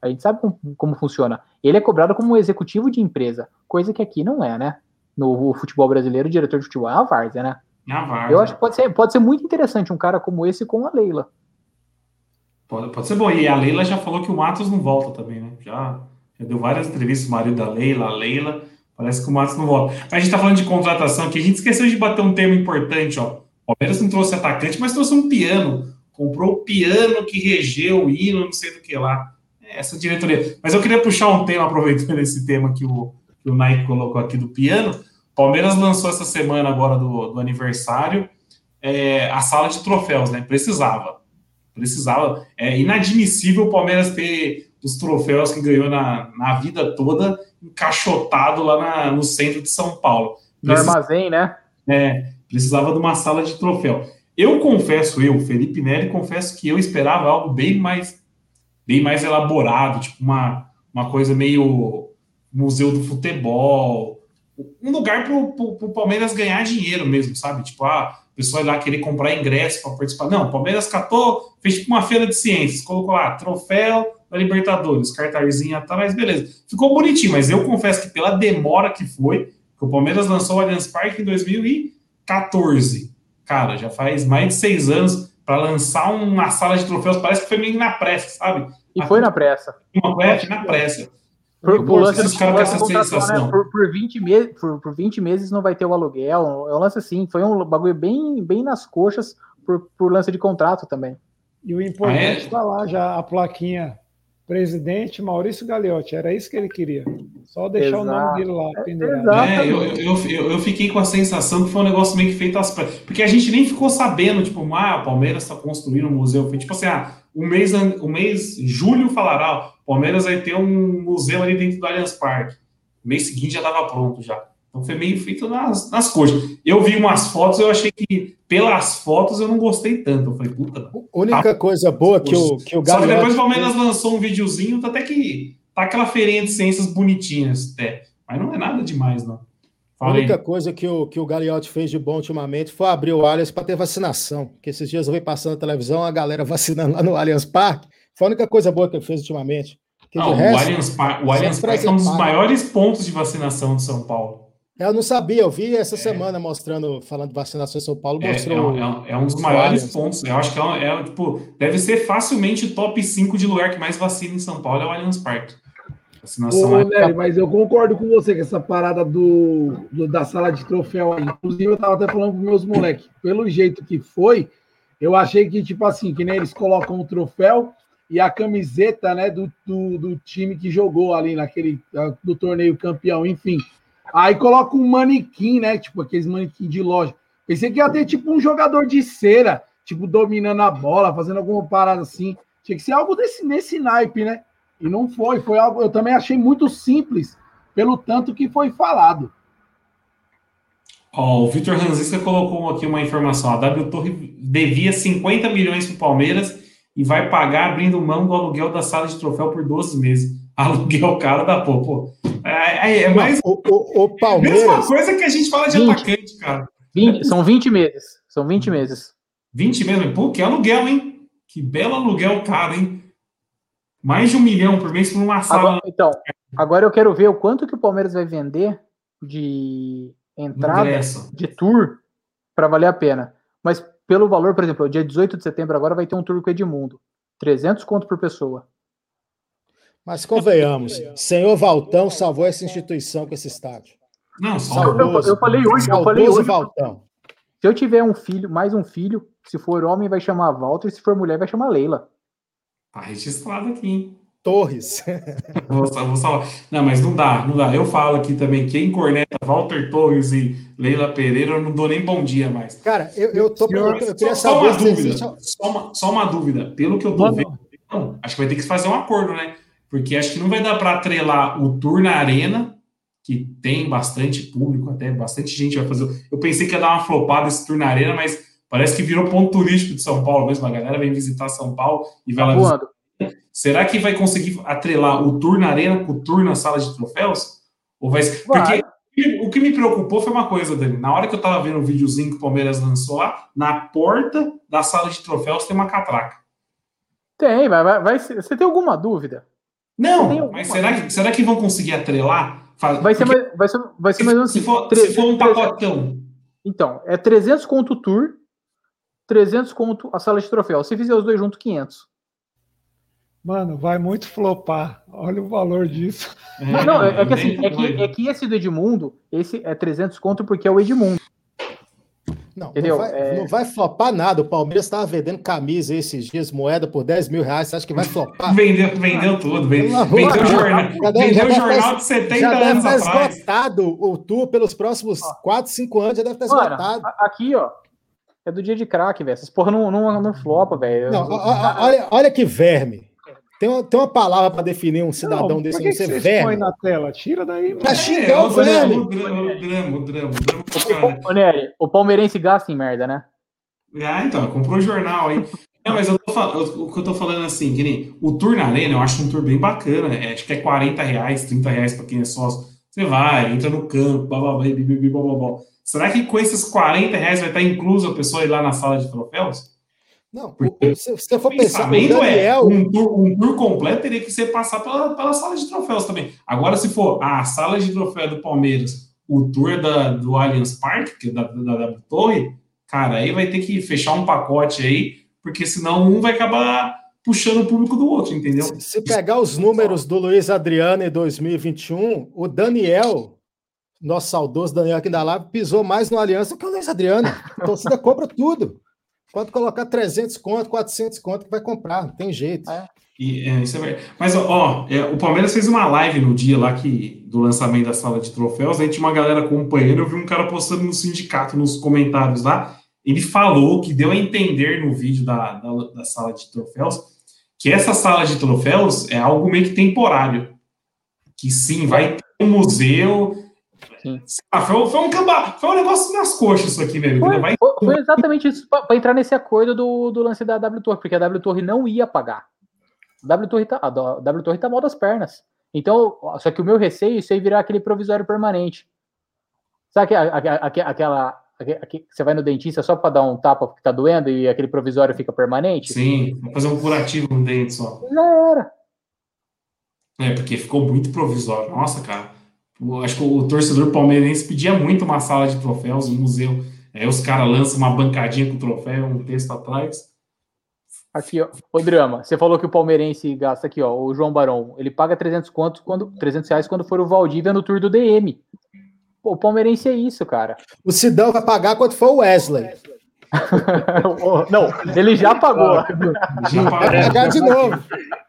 A gente sabe como, como funciona. Ele é cobrado como um executivo de empresa, coisa que aqui não é, né? No futebol brasileiro, o diretor de futebol é a várzea, né? Na Várzea. Eu acho que pode ser, pode ser muito interessante um cara como esse com a Leila. Pode, pode ser bom. E a Leila já falou que o Matos não volta também, né? Já, já deu várias entrevistas, o marido da Leila, a Leila. Parece que o Matos não volta. A gente tá falando de contratação aqui, a gente esqueceu de bater um tema importante, ó. O Palmeiras não trouxe atacante, mas trouxe um piano. Comprou o piano que regeu o hino, não sei do que lá. Essa diretoria. Mas eu queria puxar um tema, aproveitando esse tema que o, que o Nike colocou aqui do piano. Palmeiras lançou essa semana agora do, do aniversário é, a sala de troféus, né? Precisava. Precisava. É inadmissível o Palmeiras ter os troféus que ganhou na, na vida toda encaixotado lá na- no centro de São Paulo. No Precisa- armazém, né? é, precisava de uma sala de troféu. Eu confesso, eu, Felipe Neri, confesso que eu esperava algo bem mais, bem mais elaborado, tipo uma, uma coisa meio museu do futebol, um lugar para o Palmeiras ganhar dinheiro mesmo, sabe? Tipo, ah, o pessoal ir lá querer comprar ingresso para participar. Não, o Palmeiras catou, fez tipo uma feira de ciências, colocou lá troféu da Libertadores, cartazinho atrás, beleza. Ficou bonitinho, mas eu confesso que pela demora que foi, que o Palmeiras lançou o Allianz Parque em 2014. Cara, já faz mais de seis anos para lançar uma sala de troféus, parece que foi meio na pressa, sabe? E foi na pressa. Uma pressa, na pressa. Por, por, lance, esses caras essa sensação. Né? Por, por, 20 meses, por, por 20 meses não vai ter o aluguel. É um lance assim, foi um bagulho bem, bem nas coxas por, por lance de contrato também. E o importante está ah, é? lá já a plaquinha presidente Maurício Gagliotti, era isso que ele queria. Só deixar Exato. o nome dele lá pendurado. É, eu, eu, eu, fiquei com a sensação que foi um negócio meio que feito às pressas. Porque a gente nem ficou sabendo, tipo, ah, o Palmeiras está construindo um museu. Foi tipo assim, ah, o mês, o mês julho falará, o Palmeiras vai ter um museu ali dentro do Allianz Parque. O mês seguinte já estava pronto já. Então foi meio feito nas, nas coisas. Eu vi umas fotos, eu achei que pelas fotos eu não gostei tanto. Eu falei, puta. A única tá, coisa boa que o, que o Só que depois o Palmeiras lançou um videozinho, tá até que tá aquela feirinha de ciências bonitinhas até. Mas não é nada demais, não. Fala a única coisa que o, que o Gagliotti fez de bom ultimamente foi abrir o Allianz para ter vacinação. Porque esses dias eu vi passando na televisão a galera vacinando lá no Allianz Parque. Foi a única coisa boa que ele fez ultimamente. Não, resto, o Allianz, Par o Allianz Parque é um dos maiores pontos de vacinação de São Paulo. Eu não sabia, eu vi essa é. semana mostrando, falando de vacinação em São Paulo, é, mostrou. É, é, é um dos maiores pontos. Eu acho que é, é, tipo, deve ser facilmente top 5 de lugar que mais vacina em São Paulo é o Allianz Parque. Vacinação Ô, é... mas eu concordo com você que essa parada do, do, da sala de troféu aí. Inclusive, eu tava até falando com meus moleques, pelo jeito que foi, eu achei que, tipo assim, que nem eles colocam o troféu e a camiseta né, do, do, do time que jogou ali naquele do torneio campeão, enfim. Aí coloca um manequim, né? Tipo aqueles manequim de loja. Pensei que ia ter tipo um jogador de cera, tipo dominando a bola, fazendo alguma parada assim. Tinha que ser algo desse, nesse naipe, né? E não foi. Foi algo. Eu também achei muito simples, pelo tanto que foi falado. Oh, o Vitor Ranziska colocou aqui uma informação. A W Torre devia 50 milhões para o Palmeiras e vai pagar abrindo mão do aluguel da sala de troféu por 12 meses. Aluguel caro da pô, pô. É, é, é mais. O, o, o Palmeiras. Mesma coisa que a gente fala de 20, atacante, cara. 20, são 20 meses. São 20 meses. 20 meses? Pô, que aluguel, hein? Que belo aluguel caro, hein? Mais de um milhão por mês por uma sala. Agora, então, agora eu quero ver o quanto que o Palmeiras vai vender de entrada, Ingresso. de tour, para valer a pena. Mas pelo valor, por exemplo, dia 18 de setembro agora vai ter um tour com o Edmundo. 300 conto por pessoa. Mas convenhamos, senhor Valtão salvou essa instituição com esse estádio. Não, salvou. Eu, eu, falei hoje, eu falei hoje. Valtão. Se eu tiver um filho, mais um filho, se for homem vai chamar Walter, se for mulher vai chamar Leila. Tá registrado aqui, hein? Torres. vou, vou salvar. Não, mas não dá, não dá. Eu falo aqui também, quem corneta Walter Torres e Leila Pereira, eu não dou nem bom dia mais. Cara, eu, eu tô Senhor, eu queria só, saber. Só uma dúvida, existe... só, uma, só uma dúvida. Pelo que eu tô vendo, acho que vai ter que fazer um acordo, né? Porque acho que não vai dar para atrelar o tour na arena, que tem bastante público, até bastante gente vai fazer. Eu pensei que ia dar uma flopada esse tour na arena, mas parece que virou ponto turístico de São Paulo mesmo. A galera vem visitar São Paulo e vai lá. Tá Será que vai conseguir atrelar o tour na arena com o tour na sala de troféus? Ou vai Porque o que me preocupou foi uma coisa, Dani. Na hora que eu tava vendo o videozinho que o Palmeiras lançou lá, na porta da sala de troféus tem uma catraca. Tem, vai, vai, vai, você tem alguma dúvida? Não, mas será que, será que vão conseguir atrelar? Vai ser, mais, vai ser, vai ser mais ou menos assim. Se for, 300, se for um pacotão. Então, é 300 conto o tour, 300 conto a sala de troféu. Se fizer os dois juntos, 500. Mano, vai muito flopar. Olha o valor disso. É, não, é, é, que assim, é que, é que esse do Edmundo, esse é 300 conto porque é o Edmundo. Não, Entendeu? Não vai, é... não vai flopar nada. O Palmeiras estava vendendo camisa esses dias, moeda por 10 mil reais. Você acha que vai flopar? vendeu, vendeu tudo. Vendeu, vendeu, jornal, vendeu o jornal de 70 já anos deve estar esgotado o tour pelos próximos ó, 4, 5 anos. Já deve estar Mano, esgotado. Aqui, ó. É do dia de craque, velho. Essas porra não, não, não flopa, velho. Olha, olha que verme. Tem uma, tem uma palavra para definir um cidadão não, desse não ser verme. põe na tela? Tira daí. Tá xingando o verme. O drama, o drama, o drama. O, o palmeirense gasta em merda, né? Ah, então, comprou o jornal aí. Não, mas eu tô falando, o que eu tô falando assim, que nem o tour na arena, eu acho um tour bem bacana. É, acho que é 40 reais, 30 reais para quem é sócio. Você vai, entra no campo, blá, blá, blá, blá, blá, blá. Será que com esses 40 reais vai estar incluso a pessoa ir lá na sala de troféus? Não, Porque se você for pensar, é, Daniel... É, um, tour, um tour completo teria que ser passar pela, pela sala de troféus também. Agora, se for a sala de troféu do Palmeiras, o tour da, do Allianz Parque, que é da, da, da Torre, cara, aí vai ter que fechar um pacote aí, porque senão um vai acabar puxando o público do outro, entendeu? Se, se pegar os números do Luiz Adriano em 2021, o Daniel, nosso saudoso Daniel aqui da Live, pisou mais no Aliança que o Luiz Adriano. A torcida compra tudo. Pode colocar 300 conto, 400 conto que vai comprar, não tem jeito. É. E, é, é Mas, ó, é, o Palmeiras fez uma live no dia lá que, do lançamento da sala de troféus, aí tinha uma galera acompanhando, eu vi um cara postando no sindicato, nos comentários lá, ele falou que deu a entender no vídeo da, da, da sala de troféus que essa sala de troféus é algo meio que temporário. Que sim, vai ter um museu. Ah, foi, foi, um camba, foi um negócio nas coxas isso aqui, velho. Foi, vai... foi exatamente isso para entrar nesse acordo do, do lance da W Torre, porque a W Torre não ia pagar. A W Torre tá, a W Torre tá mal das pernas. Então, só que o meu receio é isso aí virar aquele provisório permanente. Sabe aquela, Aqui, você vai no dentista só para dar um tapa porque tá doendo e aquele provisório fica permanente? Sim, vou fazer um curativo no dente só. Já era. É, porque ficou muito provisório. Nossa, cara. Eu acho que o torcedor palmeirense pedia muito uma sala de troféus, um museu. Aí os caras lançam uma bancadinha com troféu, um texto atrás. Aqui, ó. O drama. Você falou que o palmeirense gasta aqui, ó. O João Barão. Ele paga 300 contos quando 300 reais quando for o Valdívia no tour do DM. Pô, o palmeirense é isso, cara. O Sidão vai pagar quando for o Wesley. Não, ele já pagou. Já vai pagar de novo.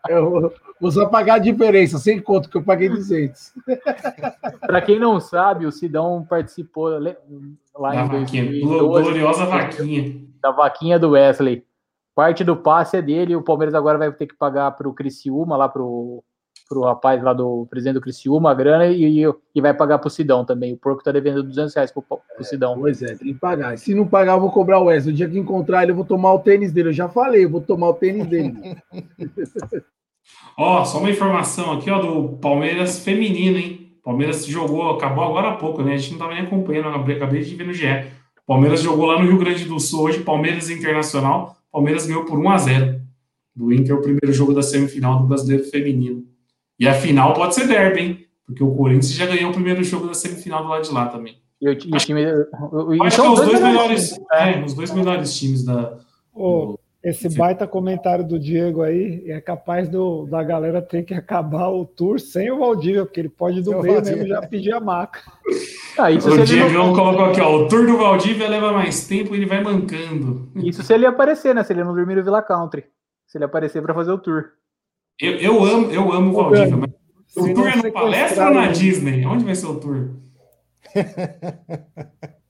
Eu vou só pagar a diferença, sem conto, que eu paguei 200. Para quem não sabe, o Sidão participou lá da em 2012. Gloriosa vaquinha. Da vaquinha do Wesley. Parte do passe é dele, o Palmeiras agora vai ter que pagar para o Criciúma, lá para o pro rapaz lá do presidente do Criciúma a grana e, e, vai pagar pro Sidão também. O porco tá devendo 200 reais pro, pro Sidão. Pois é, tem que pagar. Se não pagar, eu vou cobrar o Wesley. O dia que encontrar ele, eu vou tomar o tênis dele. Eu já falei, eu vou tomar o tênis dele. ó, só uma informação aqui, ó, do Palmeiras feminino, hein? Palmeiras jogou, acabou agora há pouco, né? A gente não tava nem acompanhando, acabei de ver no GE. Palmeiras jogou lá no Rio Grande do Sul hoje, Palmeiras Internacional. Palmeiras ganhou por 1 a 0 do Inter, o primeiro jogo da semifinal do Brasileiro Feminino. E a final pode ser derby, hein? Porque o Corinthians já ganhou o primeiro jogo da semifinal do lado de lá também. E o, time. Acho que é os dois melhores, é, os dois melhores times da. Oh, esse baita comentário do Diego aí é capaz do, da galera ter que acabar o tour sem o Valdívia, porque ele pode do meio mesmo já pedir a maca. Ah, o Diego não... colocou aqui, ó, o tour do Valdívia leva mais tempo e ele vai mancando. Isso se ele aparecer, né? Se ele não dormir no Villa Country. Se ele aparecer para fazer o tour. Eu, eu amo, eu amo o Valdívia, mas o tour é no palestra ou na Disney? Onde vai ser o tour?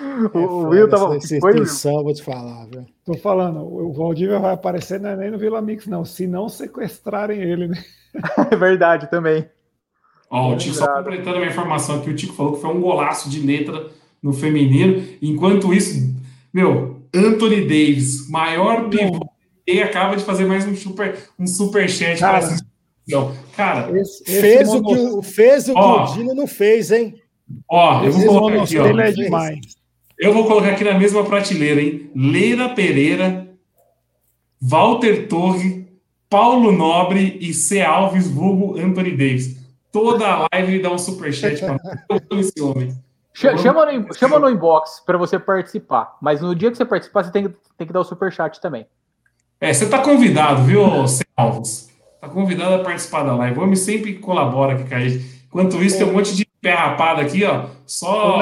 o é Will tava. Essa instituição, vou te falar, velho. Tô falando, o Valdívia vai aparecer não é nem no Vila Mix, não. Se não sequestrarem ele, né? é verdade também. Ó, o Tico, só completando a minha informação aqui, o Tico falou que foi um golaço de letra no feminino. Enquanto isso, meu, Anthony Davis, maior pivô e acaba de fazer mais um super, um super chat cara, para Não, cara, esse, esse fez, o que, o, fez o ó, que o Dino não fez, hein? Ó, eu vou colocar aqui, ó. É demais. Eu vou colocar aqui na mesma prateleira, hein? Leira Pereira, Walter Torre, Paulo Nobre e C. Alves, vulgo Anthony Davis. Toda a live ele dá um superchat para esse homem. Chama no, chama no inbox para você participar. Mas no dia que você participar, você tem, tem que dar o superchat também. É, você está convidado, viu, Alves? Está convidado a participar da live. O homem sempre colabora aqui com a gente. Enquanto isso, tem um monte de pé rapado aqui, ó, só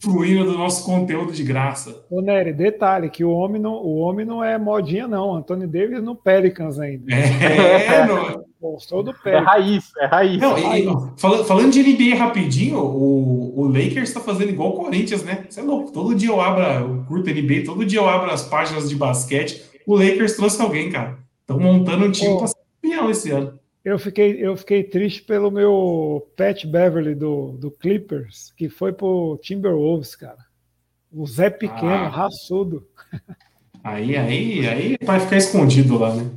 fluindo do nosso conteúdo de graça. Ô, Nery, detalhe, que o homem não, o homem não é modinha, não. Antônio Davis no Pelicans ainda. É, não. Gostou do Pelicans. É raiz, é raiz. Não, é raiz. E, falando, falando de NBA rapidinho, o, o Lakers está fazendo igual o Corinthians, né? Você é louco. Todo dia eu abro, eu curto NBA, todo dia eu abro as páginas de basquete o Lakers trouxe alguém, cara. Estão montando um time para ser campeão esse ano. Eu fiquei, eu fiquei triste pelo meu Pat Beverly do, do Clippers, que foi pro Timberwolves, cara. O Zé Pequeno, ah. raçudo. Aí, aí, aí é para ficar escondido lá, né?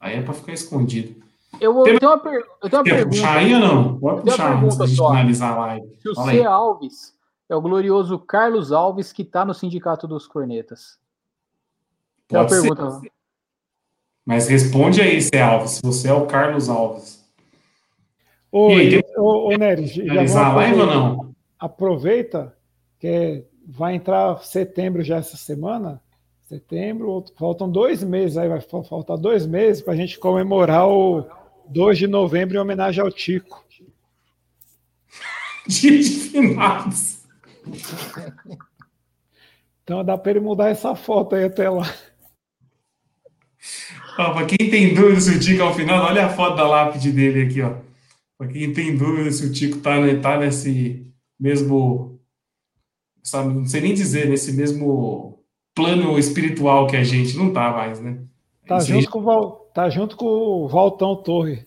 Aí é para ficar escondido. Eu, Tem... tenho uma, per... eu tenho uma Quer pergunta. puxar aí ou não? Pode puxar antes de finalizar a live. Se o C. Alves é o glorioso Carlos Alves que está no Sindicato dos Cornetas. Tem uma pergunta. Mas responde aí, C. Alves, se você é o Carlos Alves. Oi, ô, ô Nery, finalizar a live ou não? Aproveita que vai entrar setembro já essa semana setembro, faltam dois meses, aí vai faltar dois meses para a gente comemorar o 2 de novembro em homenagem ao Tico. Dia de finados. Então dá para ele mudar essa foto aí até lá. Para quem tem dúvida se o Tico é o final, olha a foto da lápide dele aqui, ó. Para quem tem dúvida se o Tico tá, tá nesse mesmo, sabe, não sei nem dizer, nesse mesmo plano espiritual que a gente não tá mais, né? Tá, junto, com, o tá junto com o Valtão Torre.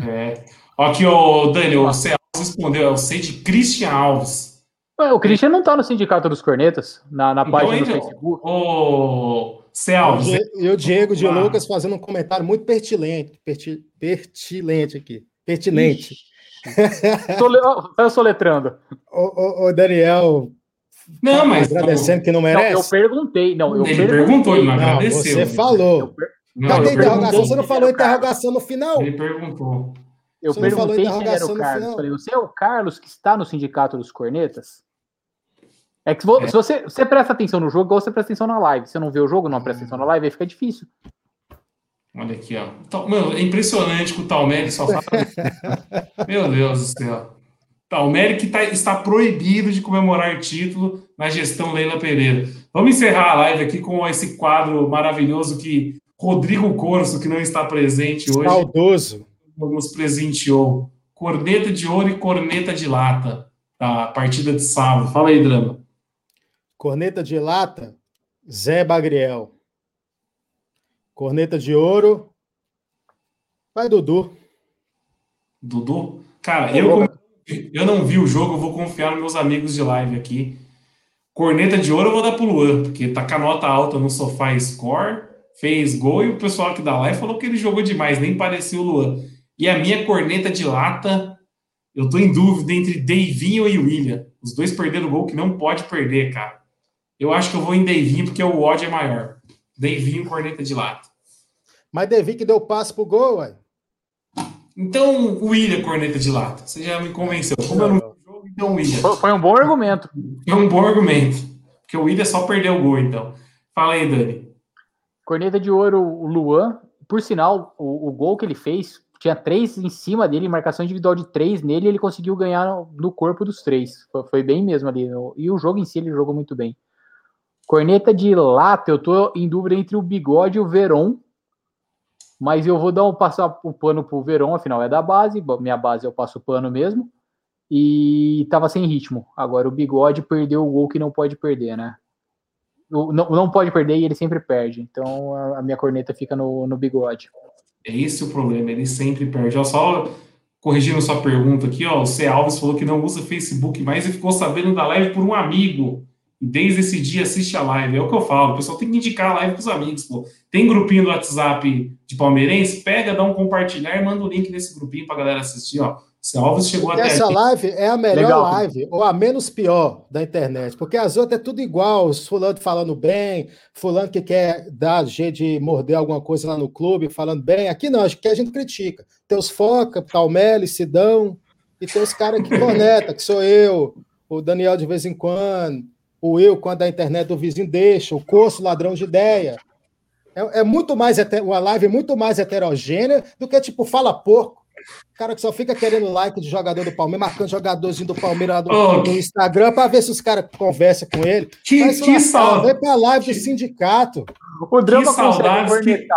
É. Aqui, o Daniel, você respondeu, eu sei de Christian Alves. Ué, o Christian não tá no Sindicato dos Cornetas, na, na então, página do Facebook. O Celso. E o Diego de. Lucas fazendo um comentário muito pertinente, perti, pertinente aqui. Pertinente. Estou soletrando. O, o, o Daniel não, mas. Agradecendo que não merece? Não, eu perguntei. Não, eu ele perguntei. perguntou, ele não agradeceu. Você falou. Per... Não, Cadê a interrogação? Você não falou interrogação no final? Ele perguntou. Eu você perguntei quem era o Carlos. Falei, você é o Carlos que está no Sindicato dos Cornetas? É que se você, é. se você, você presta atenção no jogo, ou você presta atenção na live. Se você não vê o jogo, não presta atenção na live, aí fica difícil. Olha aqui, ó. Meu, é impressionante que o Talmelli só fala. Meu Deus do céu. Palmeiras que tá, está proibido de comemorar título na gestão Leila Pereira. Vamos encerrar a live aqui com esse quadro maravilhoso que Rodrigo Corso, que não está presente hoje, saudoso, nos presenteou. Corneta de ouro e corneta de lata, a partida de sábado. Fala aí, Drama. Corneta de lata, Zé Bagriel. Corneta de ouro, vai Dudu. Dudu? Cara, eu, eu não vi o jogo, eu vou confiar nos meus amigos de live aqui. Corneta de ouro eu vou dar pro Luan, porque tá com a nota alta no sofá score, fez gol e o pessoal aqui da live falou que ele jogou demais, nem parecia o Luan. E a minha corneta de lata, eu tô em dúvida entre Deivinho e William. Os dois perderam gol que não pode perder, cara. Eu acho que eu vou em Deivinho porque o ódio é maior. Deivinho, corneta de lata. Mas Deivinho que deu passe pro gol, ué. Então, o William corneta de lata. Você já me convenceu. Como eu não vi o jogo, então o William. Foi um bom argumento. Foi um bom argumento. Porque o William só perdeu o gol, então. Fala aí, Dani. Corneta de ouro, o Luan. Por sinal, o, o gol que ele fez, tinha três em cima dele, marcação individual de três nele, e ele conseguiu ganhar no, no corpo dos três. Foi, foi, bem mesmo ali. E o jogo em si, ele jogou muito bem. Corneta de lata, eu tô em dúvida entre o Bigode e o Veron mas eu vou dar um passar o pano pro Verão, afinal é da base, minha base eu passo o pano mesmo. E tava sem ritmo. Agora o Bigode perdeu o gol que não pode perder, né? Não, não pode perder e ele sempre perde. Então a, minha corneta fica no, no Bigode. É esse o problema, ele sempre perde. Ó, só corrigindo sua pergunta aqui, ó, o C. Alves falou que não usa Facebook mais e ficou sabendo da live por um amigo desde esse dia assiste a live. É o que eu falo, o pessoal tem que indicar a live para os amigos. Pô. Tem grupinho do WhatsApp de palmeirense? Pega, dá um compartilhar e manda o link nesse grupinho para a galera assistir. Ó. Se Alves chegou até Essa aqui. live é a melhor Legal. live, ou a menos pior da internet, porque as outras é tudo igual, os fulano falando bem, fulano que quer dar jeito de morder alguma coisa lá no clube, falando bem. Aqui não, acho que a gente critica. Tem os Foca, Calmeli, Sidão, e tem os caras que conecta, que sou eu, o Daniel de vez em quando, o eu, quando a internet do vizinho deixa, o curso ladrão de ideia. É, é muito mais, uma live é muito mais heterogênea do que, tipo, fala porco. O cara que só fica querendo like de jogador do Palmeiras, marcando jogadorzinho do Palmeiras lá do, oh, do Instagram para ver se os caras conversam com ele. Que, Mas, que saudade. Vem pra live do sindicato. O drama que consegue que...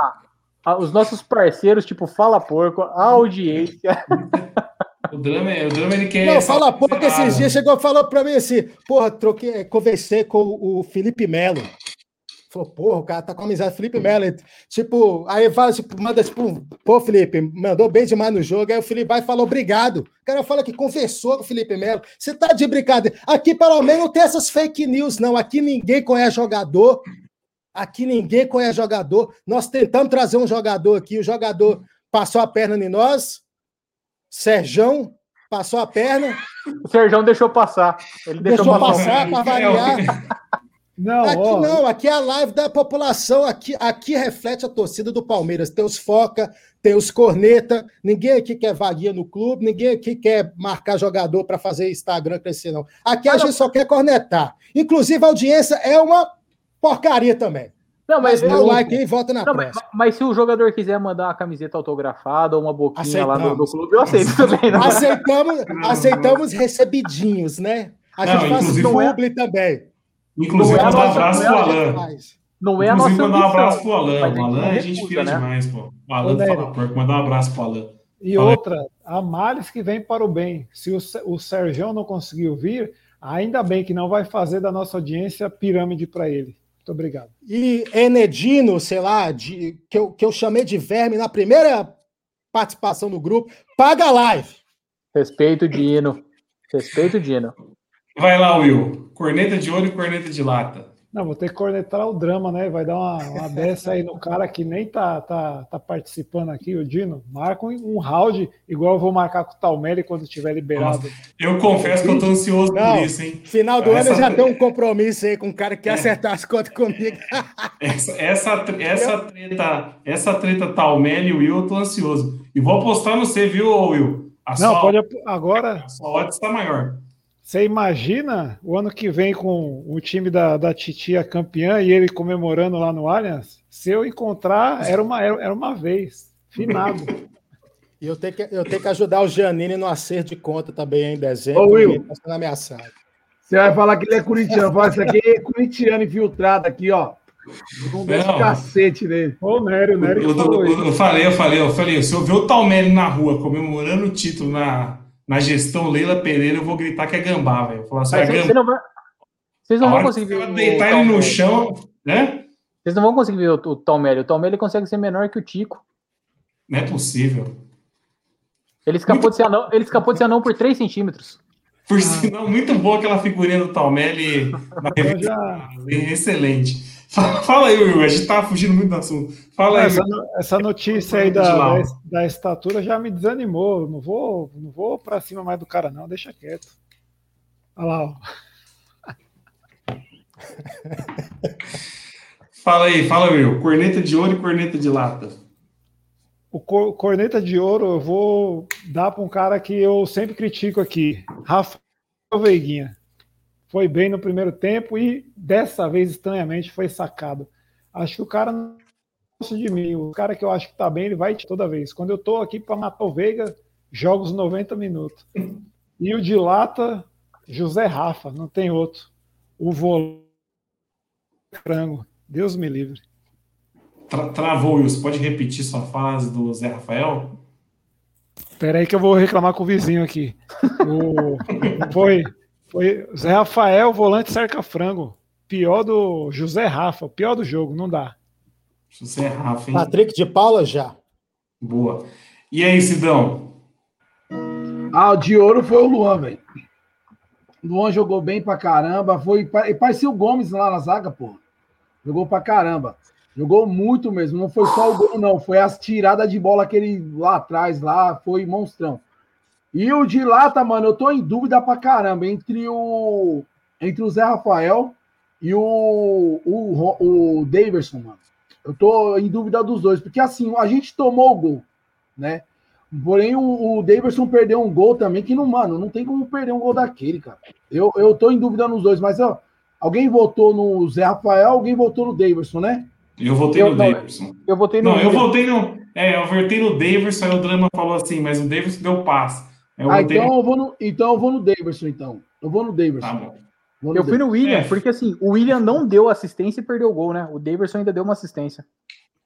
Os nossos parceiros, tipo, fala porco, a audiência. O drama, é, o drama ele quer. Não, fala pouco esses dias chegou falou para mim assim: porra, troquei, conversei com o Felipe Melo. Falou, porra, o cara tá com amizade. Felipe Melo, tipo, aí fala, tipo, manda, tipo, pô, Felipe, mandou bem demais no jogo. Aí o Felipe vai e fala, obrigado. O cara fala que conversou com o Felipe Melo. Você tá de brincadeira. Aqui, pelo menos, não tem essas fake news, não. Aqui ninguém conhece jogador. Aqui ninguém conhece jogador. Nós tentamos trazer um jogador aqui, o jogador passou a perna em nós. Serjão passou a perna. O Serjão deixou passar. Ele deixou, deixou passar para variar. Não, aqui ó, não, aqui é a live da população, aqui, aqui reflete a torcida do Palmeiras. Tem os foca, tem os corneta, ninguém aqui quer vaguinha no clube, ninguém aqui quer marcar jogador para fazer Instagram crescer, não. Aqui a gente só quer cornetar. Inclusive, a audiência é uma porcaria também. Não, mas, mas dá o like aí e volta na não, mas, mas, se o jogador quiser mandar uma camiseta autografada ou uma boquinha aceitamos. lá no, no, clube, eu aceito também. Não. Aceitamos, aceitamos recebidinhos, né? A gente faz publi é... também. Inclusive, mandar um abraço pro Alan. Não é a nossa mandar um abraço pro Alan. O Alan é gente fina né? demais, pô. O Alan fala porco, mandar um abraço pro Alan. E outra, a males que vem para o bem. Se o, o Sérgio não conseguiu vir, ainda bem que não vai fazer da nossa audiência pirâmide para ele. Muito obrigado. E Enedino, sei lá, de, que, eu, que eu chamei de verme na primeira participação do grupo, paga a live. Respeito, Dino. Respeito, Dino. Vai lá, Will. Corneta de ouro e corneta de lata. Não, vou ter que cornetar o drama, né? Vai dar uma, uma dessa aí no cara que nem tá, tá, tá participando aqui, o Dino. Marca um, round, igual eu vou marcar com o Talmelli quando estiver liberado. Nossa, eu confesso que eu tô ansioso Não, por isso, hein? Final do essa... ano já tem um compromisso aí com um cara que quer é. acertar as contas comigo. essa, essa, essa, treta, essa treta Talmelli e Will, eu tô ansioso. E vou apostar no você, viu, Will? A Não, sua, pode agora. A sua odds está maior. Você imagina o ano que vem com o time da, da Titia campeã e ele comemorando lá no Allianz? Se eu encontrar, era uma, era uma vez. Finado. E eu tenho, que, eu tenho que ajudar o Giannini no acerto de conta também em dezembro. Ô, Will. Tá sendo ameaçado. Você vai falar que ele é corintiano. Fala, isso aqui é corintiano infiltrado aqui, ó. Um cacete nele. Ô, Nério, Nério. Eu, eu, eu, eu, falei, eu falei, eu falei, se eu ver o Talmelli na rua comemorando o título na, na gestão Leila Pereira, eu vou gritar que é gambá, velho. Falar assim, é Você não vai... Vocês não vão conseguir ver. Deitar ele no chão, né? Vocês não vão conseguir ver o, o Talmelli. O Talmelli consegue ser menor que o Tico. Não é possível. Ele escapou, muito... de, ser anão, ele escapou de ser anão por 3 centímetros. Por sinal, muito boa aquela figurinha do Talmelli na revista. Já... Excelente. Fala aí, Will, a gente tá fugindo muito do assunto. Fala aí. Essa, essa notícia aí da, da, da, estatura já me desanimou. Não vou, não vou para cima mais do cara, não, deixa quieto. Olha lá, ó. fala aí, fala, Will. Corneta de ouro e corneta de lata. O cor, corneta de ouro eu vou dar para um cara que eu sempre critico aqui, Rafael Veiguinha foi bem no primeiro tempo e dessa vez, estranhamente, foi sacado. Acho que o cara não gosta de mim. O cara que eu acho que tá bem, ele vai toda vez. Quando eu tô aqui para matar o Veiga, jogo os 90 minutos. E o de lata, José Rafa, não tem outro. O volante frango. Deus me livre. Tra travou, Wilson. Pode repetir sua fase do Zé Rafael? Espera aí que eu vou reclamar com o vizinho aqui. O... Foi foi Zé Rafael, volante cerca frango. Pior do José Rafa, pior do jogo, não dá. José Rafa, hein? Patrick de Paula já. Boa. E aí, Sidão? Ah, o de ouro foi o Luan, velho. Luan jogou bem pra caramba. Foi, parecia o Gomes lá na zaga, pô. Jogou pra caramba. Jogou muito mesmo. Não foi só o gol, não. Foi as tiradas de bola que ele lá atrás, lá. Foi monstrão. E o de lata, mano, eu tô em dúvida pra caramba entre o entre o Zé Rafael e o, o, o Daverson, mano. Eu tô em dúvida dos dois, porque assim, a gente tomou o gol, né? Porém, o, o Daverson perdeu um gol também, que não, mano, não tem como perder um gol daquele, cara. Eu, eu tô em dúvida nos dois, mas ó, alguém votou no Zé Rafael, alguém votou no Daverson, né? Eu votei eu, no não, Daverson. Eu votei no. Não, eu votei no. É, eu votei no Daverson, aí o Drama falou assim, mas o Daverson deu passe. Eu ah, então, eu vou no, então eu vou no Davidson, então. Eu vou no Davidson. Tá no eu fui no William, é. porque assim, o William não deu assistência e perdeu o gol, né? O Davidson ainda deu uma assistência.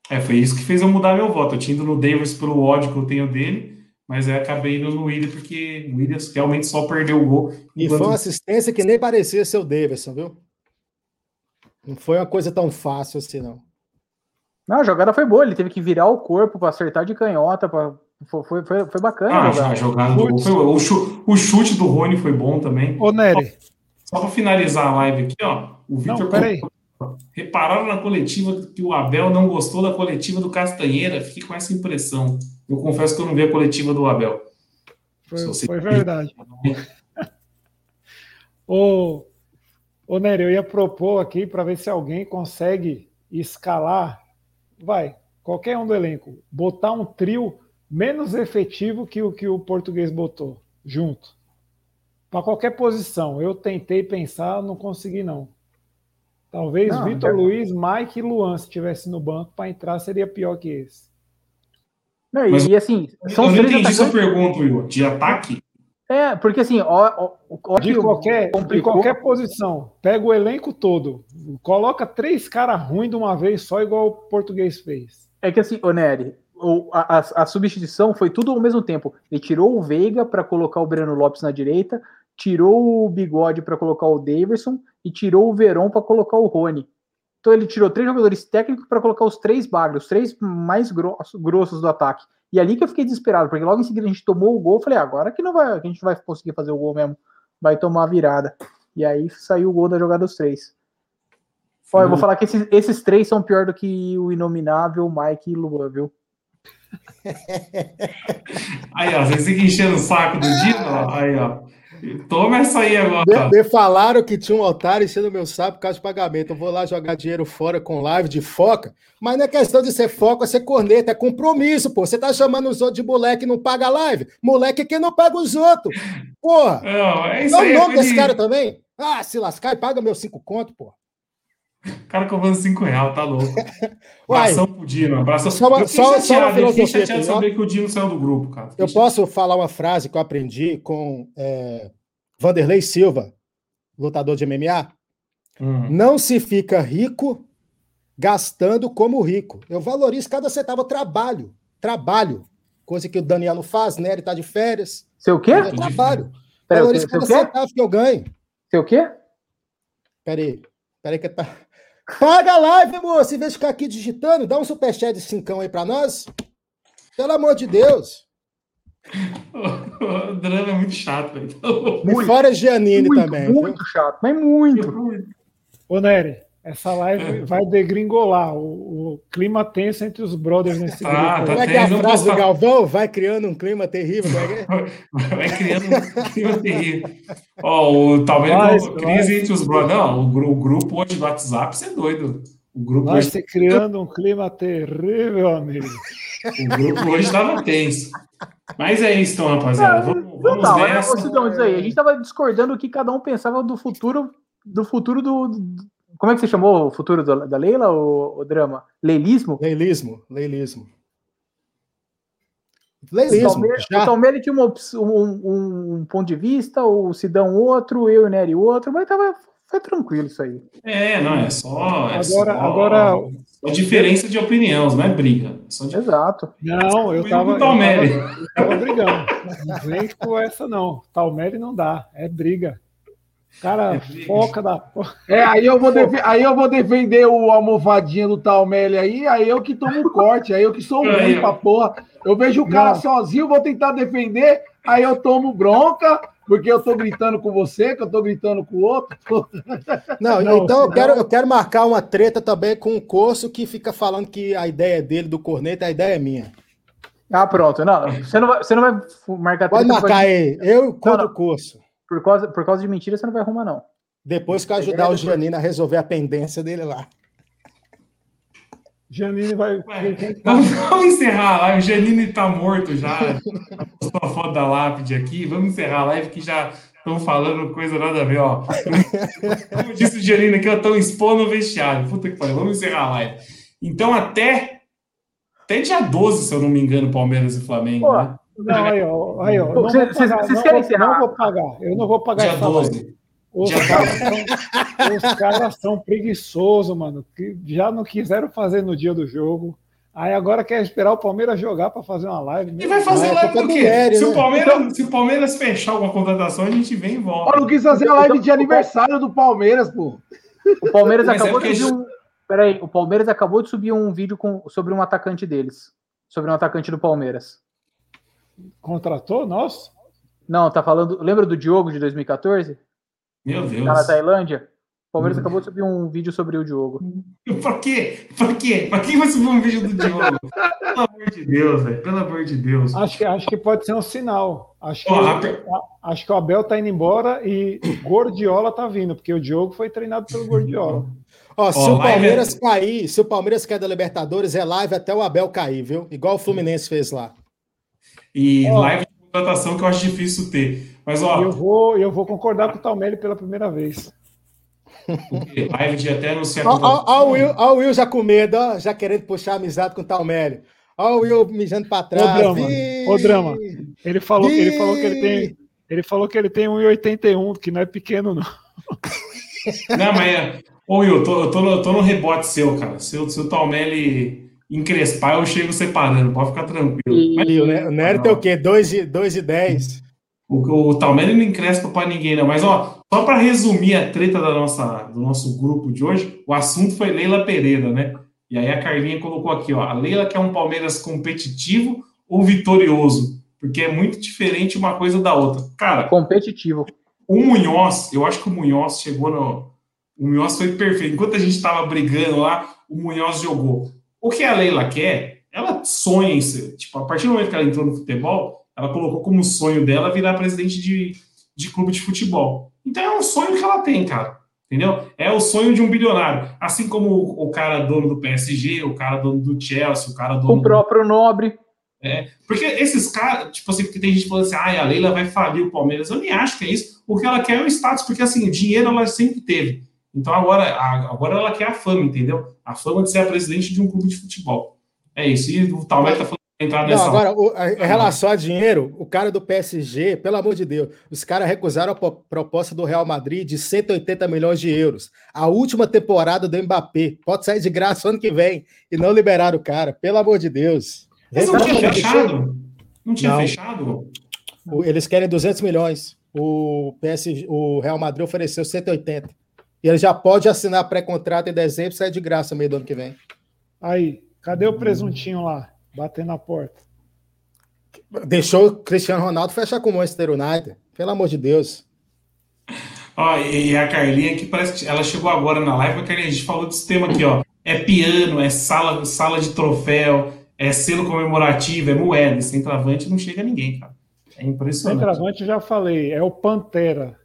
É, foi isso que fez eu mudar meu voto. Eu tinha ido no Davis pelo ódio que eu tenho dele, mas eu acabei indo no William porque o William realmente só perdeu o gol. E enquanto... foi uma assistência que nem parecia ser o Davidson, viu? Não foi uma coisa tão fácil assim, não. Não, a jogada foi boa, ele teve que virar o corpo para acertar de canhota, pra... foi, foi, foi, bacana. Ah, a a jogada. do gol foi o, chu- o chute do Rony foi bom também. Ô, Nery, Só para finalizar a live aqui, ó. O não, Victor peraí. repararam na coletiva que o Abel não gostou da coletiva do Castanheira. Fiquei com essa impressão. Eu confesso que eu não vi a coletiva do Abel. Foi, foi verdade. Ô, ô Nery, eu ia propor aqui para ver se alguém consegue escalar, vai, qualquer um do elenco, botar um trio menos efetivo que o que o português botou, junto. Para qualquer posição. Eu tentei pensar, não consegui não. Talvez Não, Vitor já- Luiz, Mike e Luan, se estivesse no banco para entrar, seria pior que esse. Não, e, Mas- e assim, são eu não três entendi sua pergunta, Will. De ataque? É, porque assim, ó, ó, ó De qualquer, de qualquer posição. Pega o elenco todo. Coloca três caras ruins de uma vez só, igual o português fez. É que assim, ô Nery, o- a, a- a substituição foi tudo ao mesmo tempo. Ele tirou o Veiga para colocar o Breno Lopes na direita, tirou o Bigode para colocar o Daverson e tirou o Verón para colocar o Rony. Então ele tirou três jogadores técnicos para colocar os três bagres, os três mais grosso- grossos do ataque. E ali que eu fiquei desesperado, porque logo em seguida a gente tomou o gol, eu falei, "Ah, agora que não vai, que a gente não vai conseguir fazer o gol mesmo, vai tomar a virada. E aí saiu o gol da jogada dos três. Ó, eu vou falar que esses, esses três são pior do que o Inominável, Mike e Luan, viu? Aí, ó, vocês ficam enchendo o saco do Dino, ó. Aí, ó. Toma essa aí agora. Me, me falaram que tinha um otário enchendo meu saco por causa de pagamento. Eu vou lá jogar dinheiro fora com live de foca, mas não é questão de ser foca, é ser corneta, é compromisso, pô. Você tá chamando os outros de moleque e não paga live? Moleque é quem não paga os outros. Porra! Não, é isso Dá aí. o é nome coisa desse de- cara também? Ah, se lascar e paga meus cinco conto, pô. O cara cobrando 5 reais, tá louco. Abração pro Dino, abração. Só uma- eu fiquei só- só uma chateado, eu fiquei chateado de aqui, ó. saber que o Dino saiu do grupo, cara. eu posso falar uma frase que eu aprendi com é, Vanderlei Silva, lutador de MMA? Hum. Não se fica rico gastando como rico. Eu valorizo cada centavo trabalho. Trabalho. Coisa que o Daniel não faz, né? Ele tá de férias. Seu quê? Eu trabalho. Peraí, Valorizo seu cada quê? centavo que eu ganho. Seu quê? Peraí. Peraí que tá. Paga a live, moço. Em vez de ficar aqui digitando, dá um superchat de cincão aí pra nós. Pelo amor de Deus. O drama é muito chato, velho. E fora Giannini muito, também. viu? muito chato, mas muito. Ô, Nery, essa live vai degringolar. O, o clima tenso entre os brothers nesse Tá, grupo. tá. Como é que é a frase do Galvão? Vai criando um clima terrível. é é? Vai criando um clima terrível. Ó, o, talvez Vai, o vai. crise entre os brothers. Não, o, o grupo hoje do WhatsApp, você é doido. O grupo, Vai hoje, se criando um clima terrível, amigo. o grupo hoje tava tenso. Mas é isso, então, rapaziada. Vamos, vamos tá, nessa. ô, Sidão, diz aí, a gente tava discordando o que cada um pensava do futuro, do futuro do. Como é que você chamou o futuro do- da Leila, o, o drama? Leilismo? Leilismo, leilismo. Leilismo, o. Palmeiras tinha uma um, um- ponto de vista, o Sidão outro, eu e o Nery outro, mas tava, foi tranquilo isso aí. É, não, é só. É Agora- só, agora- só diferença de opinião, não é briga. É Só de... Exato. Não, eu tava, com eu o tava, Talmere. eu tava brigando. Não vem com essa, não. Talmere não dá, é briga. Cara, É foca da porra. É, aí eu vou, defe- aí eu vou defender o almofadinha do Talmelli aí, aí eu que tomo o corte, aí eu que sou ruim pra porra. Eu vejo o cara Não. sozinho, vou tentar defender, aí eu tomo bronca, porque eu tô gritando com você, que eu tô gritando com o outro. Não, Não, então eu quero, eu quero marcar uma treta também com o Corso que fica falando que a ideia é dele, do corneta, a ideia é minha. Ah, pronto. Não, você não vai, você não vai marcar Pode treta por marcar aí, eu contra não. o Corso. Por causa, por causa de mentira, você não vai arrumar, não. Depois que eu ajudar o Giannino a resolver a pendência dele lá. Janine vai. Ué, Vamos, vamos encerrar a live. O Janine tá morto já. Postou a foto da lápide aqui. Vamos encerrar a live que já estão falando coisa nada a ver, ó. Como disse o Janine aqui, estão expondo o vestiário. Puta que pariu. Vamos encerrar a live. Então, até, até dia 12, se eu não me engano, Palmeiras e Flamengo. Pô, né? Não, aí, ó. Aí, ó. Vocês- vou pagar, vocês não querem encerrar? Não vou pagar. Eu não vou pagar Dia essa live. 12. Os caras, são, os caras são preguiçosos, mano. Que já não quiseram fazer no dia do jogo. Aí agora quer esperar o Palmeiras jogar para fazer uma live. E vai fazer É, live do quê? Nery, se, né? o Palmeiras, se o Palmeiras fechar alguma contratação, a gente vem e Eu volta. não quis fazer a live de aniversário do Palmeiras, pô. O Palmeiras Mas é acabou de porque- subir um. Peraí, o Palmeiras acabou de subir um vídeo com, sobre um atacante deles. Sobre um atacante do Palmeiras. Contratou? Nossa. Não, tá falando. Lembra do Diogo de 2014? Meu Deus. Tá na Tailândia? O Palmeiras Hum. acabou de subir um vídeo sobre o Diogo. Pra quê? Pra quê? Pra quem vai subir um vídeo do Diogo? Pelo amor de Deus, velho. Pelo amor de Deus. Acho que, acho que pode ser um sinal. Acho que, a- acho que o Abel tá indo embora e Gordiola tá vindo, porque o Diogo foi treinado pelo Gordiola. Ó, se o live Palmeiras é- cair, se o Palmeiras cair da Libertadores, é live até o Abel cair, viu? Igual o Fluminense fez lá. E Ó. live de contratação que eu acho difícil ter. Mas, ó, eu vou, eu vou concordar com o Talmelli pela primeira vez. live de até anunciar. Ó, ó, ó o Will, ó o Will já com medo, ó, já querendo puxar amizade com o Talmelli. Ó o Will mijando pra trás. drama, Ih! ô drama. Ele falou, que ele falou que ele tem. Ele falou que ele tem 1,81, que não é pequeno, não. Não, mas. é- Ô, Will, eu tô, eu tô, no, eu tô no rebote seu, cara. Se, o- se o Talmelli encrespar, eu chego separando. Pode ficar tranquilo. E- Mas E o Ne- o Nery tem o quê? 2 e, dois e 10. o, o não encrespa pra ninguém, não. Mas, ó, só pra resumir a treta da nossa, do nosso grupo de hoje, o assunto foi Leila Pereira, né? E aí a Carlinha colocou aqui, ó. A Leila quer um Palmeiras competitivo ou vitorioso? Porque é muito diferente uma coisa da outra. Cara, Competitivo. o Munhoz, eu acho que o Munhoz chegou no. O Munhoz foi perfeito. Enquanto a gente estava brigando lá, o Munhoz jogou. O que a Leila quer, ela sonha em ser. Tipo, a partir do momento que ela entrou no futebol, ela colocou como sonho dela virar presidente de, de clube de futebol. Então é um sonho que ela tem, cara. Entendeu? É o sonho de um bilionário. Assim como o, o cara dono do PSG, o cara dono do Chelsea, o cara dono O do próprio Nobre. porque esses caras, tipo assim, porque tem gente falando assim, ah, a Leila vai falir o Palmeiras. Eu nem acho que é isso. O que ela quer é o status, porque assim, o dinheiro ela sempre teve. Então agora, agora ela quer a fama, entendeu? A fama de ser a presidente de um clube de futebol. É isso. E o Talmud tá falando entrar Não, nessa. agora, o- a- em relação a dinheiro, o cara do PSG, pelo amor de Deus, os caras recusaram a po- proposta do Real Madrid de 180 milhões de euros. A última temporada do Mbappé. Pode sair de graça ano que vem. E não liberaram o cara, pelo amor de Deus. Mas não tinha fechado? Não tinha Não. fechado? Eles querem 200 milhões. O, PSG, o Real Madrid ofereceu 180. E ele já pode assinar pré-contrato em dezembro e sair de graça meio do ano que vem. Aí, cadê o presuntinho lá? Batendo na porta. Deixou o Cristiano Ronaldo fechar com o Manchester United. Pelo amor de Deus. Ó, e a Carlinha que parece que ela chegou agora na live, mas Carlinha, a gente falou desse tema aqui, ó. É piano, é sala, sala de troféu, é selo comemorativo, é moeda. Sem travante não chega ninguém, cara. É impressionante. Centroavante eu já falei, é o Pantera.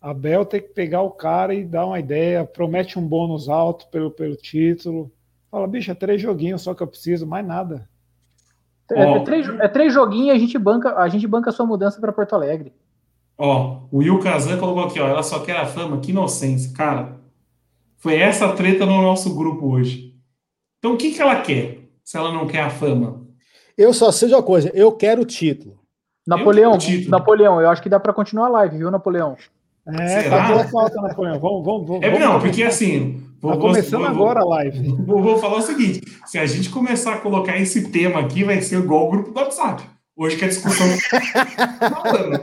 Abel tem que pegar o cara e dar uma ideia, promete um bônus alto pelo, pelo título. Fala, bicho, é três joguinhos só que eu preciso, mais nada. É, é três, é três joguinhos e a gente banca a gente banca a sua mudança para Porto Alegre. Ó, o Will Kazan colocou aqui, ó. Ela só quer a fama, que inocência. Cara, foi essa treta no nosso grupo hoje. Então o que, que ela quer se ela não quer a fama? Eu só sei de uma coisa, eu quero o título. Napoleão, tenho título. Napoleão, eu acho que dá para continuar a live, viu, Napoleão? É, Será? tá boa falta, Napoleão. Vamos, vamos, vamos. É, vamos não, porque assim. vou- Tá vou- começando vou- agora a live. Vou, vou falar o seguinte: se a gente começar a colocar esse tema aqui, vai ser igual o grupo do WhatsApp. Hoje que a discussão.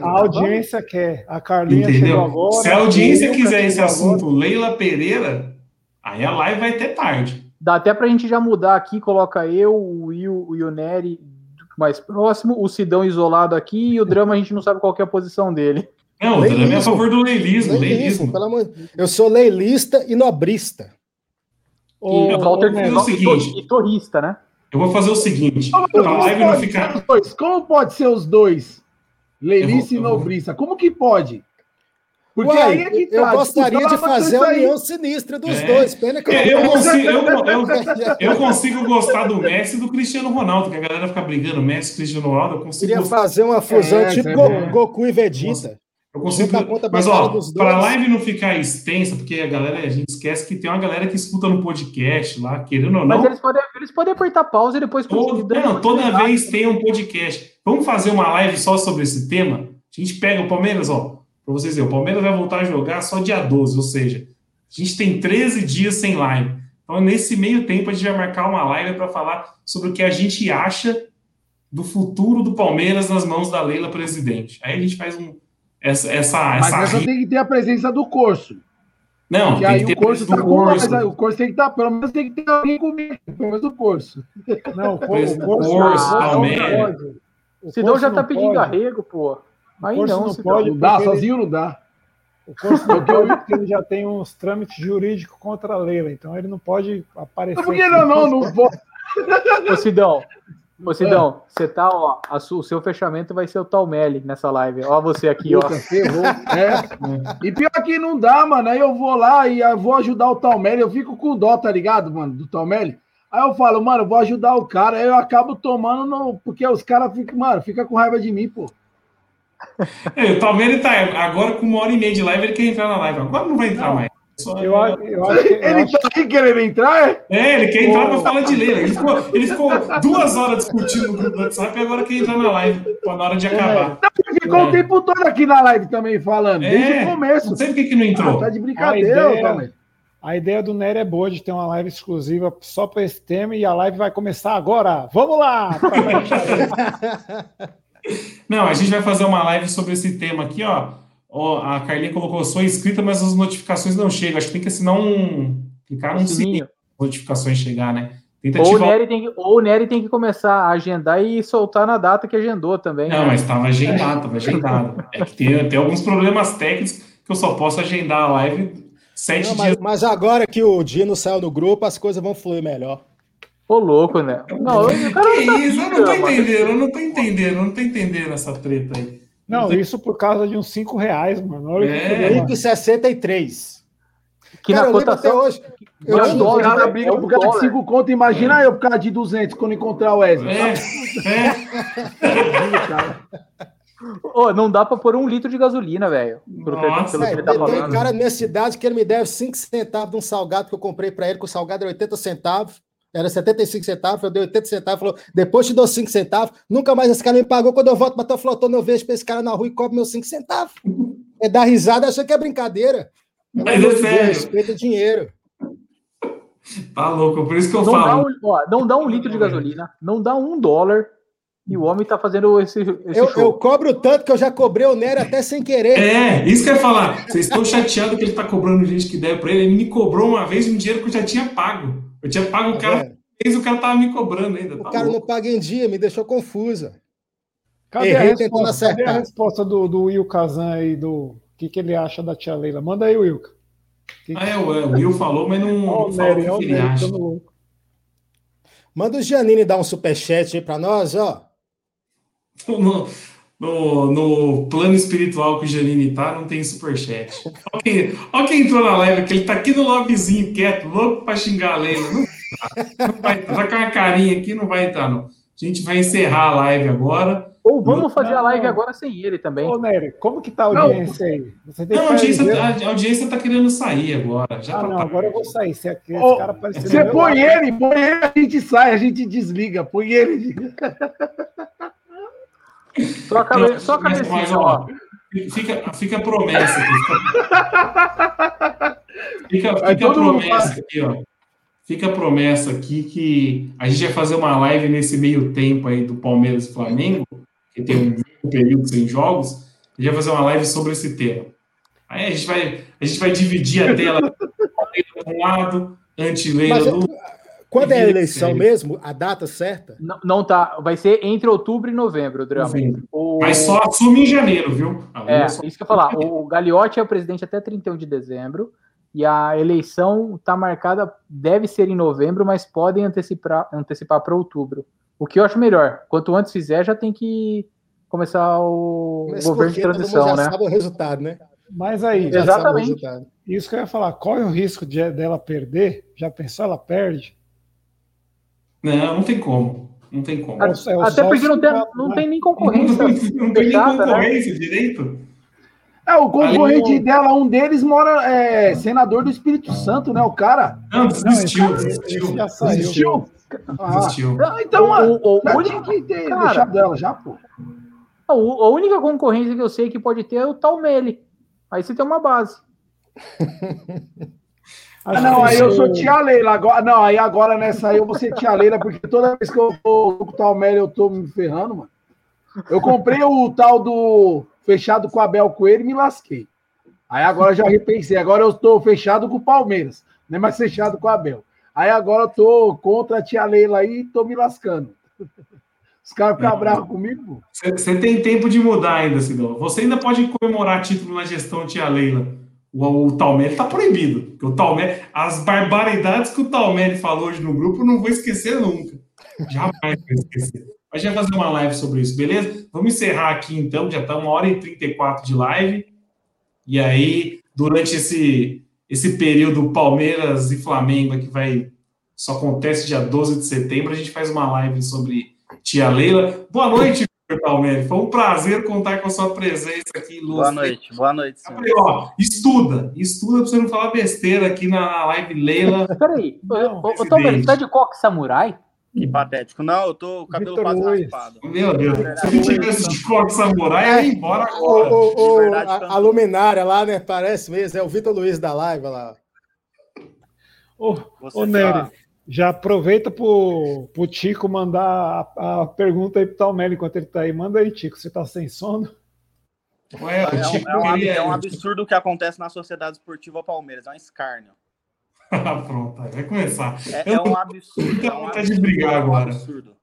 A audiência quer. A Carlinha chegou Entendeu? agora. Se a audiência quiser esse chegou agora. assunto Leila Pereira, aí a live vai ter tarde. Dá até pra gente já mudar aqui, coloca eu, o Will, o Ioneri mais próximo, o Sidão isolado aqui e o Drama a gente não sabe qual que é a posição dele. Não, o Drama é a Leilismo. favor do leilismo. Leilismo, leilismo. pelo amor Eu sou leilista e nobrista. Ô, E ô, Walter é o seguinte. e torrista, né? Eu vou fazer o seguinte: live não pode ficar. ser os dois? Como pode ser os dois? Leilice Eu e vou- eu vou- Nobrista. Como que pode? Porque Uai, aí é que eu tá, a gostaria de fazer a união sinistra dos É. dois. Pena que É, eu eu, não consigo, eu, eu- eu consigo gostar do Messi e do Cristiano Ronaldo, que a galera fica brigando Messi e Cristiano Ronaldo. Eu consigo queria gostar. fazer uma fusão É, tipo é. Goku e Vegeta. Eu consigo. Mas, ó, para a live não ficar extensa, porque a galera, a gente esquece que tem uma galera que escuta no podcast lá, querendo ou Mas não. eles podem, eles podem apertar pausa e depois Todo, não, toda vez tem um podcast. Vamos fazer uma live só sobre esse tema? A gente pega o Palmeiras, ó, para vocês verem, o Palmeiras vai voltar a jogar só dia 12, ou seja, a gente tem 13 dias sem live. Então, nesse meio tempo, a gente vai marcar uma live para falar sobre o que a gente acha do futuro do Palmeiras nas mãos da Leila presidente. Aí a gente faz um, essa, essa, Mas essa tem que ter a presença do Corso. Não, tem aí que ter o curso tá com curso. o curso tem que estar, pelo menos tem que ter alguém comigo, pelo menos o curso. Não, o Preço do curso, curso, não Palmeiras. O Senão curso já tá não pedindo pode. arrego, pô. Aí curso não, não pode. Não dá, ele- sozinho não dá. O curso não pode porque ele já tem uns trâmites jurídicos contra a Leila, então ele não pode aparecer. Por que não, não, não vou. Ô, Sidão, ô, Sidão, você tá, ó, a su- o seu fechamento vai ser o Talmelli nessa live. Ó, você aqui, ó. Ferrou. É. E pior que não dá, mano. Aí eu vou lá e eu vou ajudar o Talmelli. Eu fico com dó, tá ligado, mano? Do Talmelli. Aí eu falo, mano, eu vou ajudar o cara. Aí eu acabo tomando, no... porque os caras ficam, mano, fica com raiva de mim, pô. É, o Palmeiras tá agora com uma hora e meia de live, ele quer entrar na live. Agora não vai entrar Não. mais. Eu, eu acho que. eu Ele acho- tá aqui querendo entrar, é? É, ele quer entrar pra falar de Leila. Ele ficou, ele ficou duas horas discutindo no grupo do WhatsApp e agora quer entrar na live, na hora de acabar. Ele ficou É. o tempo todo aqui na live também falando, desde É, o começo. Não sei por que que não Ah, entrou. tá de brincadeira, A ideia-. A ideia do Nery é boa de ter uma live exclusiva só para esse tema e a live vai começar agora. Vamos lá! Não, a gente vai fazer uma live sobre esse tema aqui, ó. Ó, a Carlinha colocou, sou inscrita, mas as notificações não chegam. Acho que tem que assinar um. Clicar num sininho Sininho. notificações chegar, né? Tenta Ou o. Nery tem que, ou o Nery tem que começar a agendar e soltar na data que agendou também. Não, mas estava agendado, estava agendado. É que tem, tem alguns problemas técnicos que eu só posso agendar a live sete Não, dias. mas, mas agora que o Dino saiu no grupo, as coisas vão fluir melhor. Ô, louco, né? Não, o cara Que não tá isso? Eu não tô mano. entendendo, eu não tô entendendo, eu não tô entendendo essa treta aí. Não, isso por causa de uns 5 reais, mano. Olha É. que problema. 5,63. Que Cara, na eu lembro até cotação. hoje. Eu Não, dólar, cara né? briga É um por causa de dólar. 5 conto, imagina eu por causa de 200 quando encontrar o Wesley. É, é. Ô, não dá pra pôr um litro de gasolina, velho. Nossa, É, tá tem, um cara na minha cidade que ele me deve 5 centavos de um salgado que eu comprei para ele, que o salgado era 80 centavos. Era 75 centavos, eu dei 80 centavos, falou, depois te dou 5 centavos, nunca mais esse cara me pagou, quando eu volto para tua flotona, eu vejo pra esse cara na rua e cobro meus 5 centavos. É dar risada, achando que é brincadeira. Mas é sério. Respeita o dinheiro. Tá louco, por isso que eu Não dá, falo. um, ó, não dá um litro de gasolina, não dá um dólar e o homem tá fazendo esse, esse Eu, show. eu cobro tanto que eu já cobrei o Nery até sem querer. É, isso que eu ia falar. Vocês estão chateados que ele tá cobrando gente que deve pra ele. Ele me cobrou uma vez um dinheiro que eu já tinha pago. Eu tinha pago o Tá cara, fez o cara tava me cobrando ainda. O Tá cara não louco. paga em dia, me deixou confusa. Cadê, Errei a resposta, cadê a resposta do, do Will Kazan aí? Do o que, que ele acha da tia Leila? Manda aí, Wilka. Que- Ah, é, o o Will falou, mas não, não o falou o que ele acha. Manda o Giannini dar um superchat aí pra nós, ó. No, no plano espiritual que o Janine tá, não tem superchat. Olha quem, olha quem entrou na live aqui, ele tá aqui no lobbyzinho, quieto, louco pra xingar a Leila. Não, tá, não vai, tá com uma carinha aqui, não vai entrar, não. A gente vai encerrar a live agora. Ou vamos fazer a Não. live agora sem ele também. Ô, Nery, como que tá a Não. audiência aí? Você tem Não, a que audiência, fazer- a audiência tá querendo sair agora. Já Ah, tá não, agora eu vou sair. Se esse Ô, cara aparecer Você põe lado- ele, põe ele, a gente sai, a gente desliga. Põe ele. Só a cabe- só a mas- cabecinha, mas, ó. Fica, fica a promessa aqui. Fica, fica, a promessa aqui, ó. Fica a promessa aqui que a gente vai fazer uma live nesse meio tempo aí do Palmeiras e Flamengo, que tem um período sem jogos. A gente vai fazer uma live sobre esse tema. Aí a gente vai, a gente vai dividir a tela de um lado, anti-leila do outro. Quando é a eleição mesmo, a data certa? Não, não tá. Vai ser entre outubro e novembro, Drama. O- Mas só assume em janeiro, viu? Leila É, só- isso que eu ia falar. O, Gagliotti é o presidente até 31 de dezembro. E a eleição está marcada, deve ser em novembro, mas podem antecipar antecipar para outubro. O que eu acho melhor. Quanto antes fizer, já tem que começar o Mas governo de transição, já né? sabe o resultado, né? Mas aí, Exatamente. isso que eu ia falar, qual é o risco de- dela perder? Já pensou, ela perde? Não, não tem como. Não tem como. É o- é o Até porque sócio não tem, não né? tem nem Não, concorrência. não tem nem fechada, né? concorrência direito. É, o concorrente Aí, dela, um deles mora, é senador do Espírito Santo, né? O cara. Não, desistiu, desistiu. esse já saiu. Desistiu. Ah, Desistiu. ah, então, O- o- o já único- que ter cara, deixado ela já, pô. A, a única concorrência que eu sei que pode ter é o Talmele. Aí você tem uma base. Ah, não, aí eu sou tia Leila. Agora, não, aí agora nessa aí eu vou ser tia Leila, porque toda vez que eu vou com o tal Melo eu tô me ferrando, mano. Eu comprei o tal do fechado com a Abel Coelho e me lasquei. Aí agora já repensei. Agora eu estou fechado com o Palmeiras, não é mais fechado com o Abel. Aí agora eu tô contra a tia Leila aí e tô me lascando. Os caras ficam bravos comigo. Você tem tempo de mudar ainda, Sidão. Você ainda pode comemorar título na gestão tia Leila. O, o Talmelli tá proibido. Porque o Talmelli, as barbaridades que o Talmelli falou hoje no grupo, eu não vou esquecer nunca. Jamais vou esquecer. Mas já fazer uma live sobre isso, beleza? Vamos encerrar aqui então, já está uma hora e 34 de live. E aí, durante esse, esse período Palmeiras e Flamengo, que vai só acontece dia 12 de setembro, a gente faz uma live sobre Tia Leila. Boa noite, Palmeiras. Foi um prazer contar com a sua presença aqui, Lúcio. Boa noite, boa noite. Senhor. Ó, estuda, estuda para você não falar besteira aqui na live Leila. Peraí, ô Palmeiras, tá de coque samurai? Que patético. Não, eu tô com o cabelo quase Luiz. raspado. Meu Deus, se ele tivesse de coque samurai, ia embora agora. O, o- o- verdade, a, a luminária lá, né? Parece mesmo, é o Vitor Luiz da live lá. Ô, Você ô tá- Nery, já aproveita pro, pro Tico mandar a, a pergunta aí pro Talmelli enquanto ele tá aí. Manda aí, Tico. Você tá sem sono? Ué, É o um, Tico é um ab- queria- é um absurdo o que acontece na Sociedade Esportiva Palmeiras. É um escárnio. Pronto, vai começar. É, Eu é um absurdo. É um vontade de absurdo, brigar é um agora. absurdo.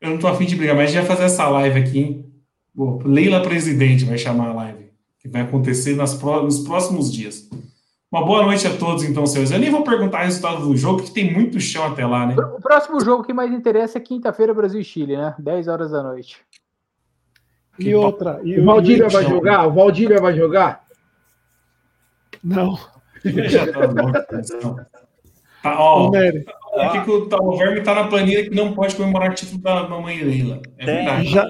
Eu não tô afim de brigar, mas a gente vai fazer essa live aqui, hein? Pô, Leila Presidente vai chamar a live, que vai acontecer nas nos próximos dias. Uma boa noite a todos, então, senhores. Eu nem vou perguntar o resultado do jogo, que tem muito chão até lá, né? O próximo jogo que mais interessa é quinta-feira, Brasil e Chile, né? 10 horas da noite. E Que outra. E O Valdívia vai jogar? O Valdívia vai jogar? Não. Já tá bom, então. Tá, ó, Ô, Nery, aqui que o, tá, o Verme tá na planilha que não pode comemorar o título da mamãe Leila. É verdade. Já-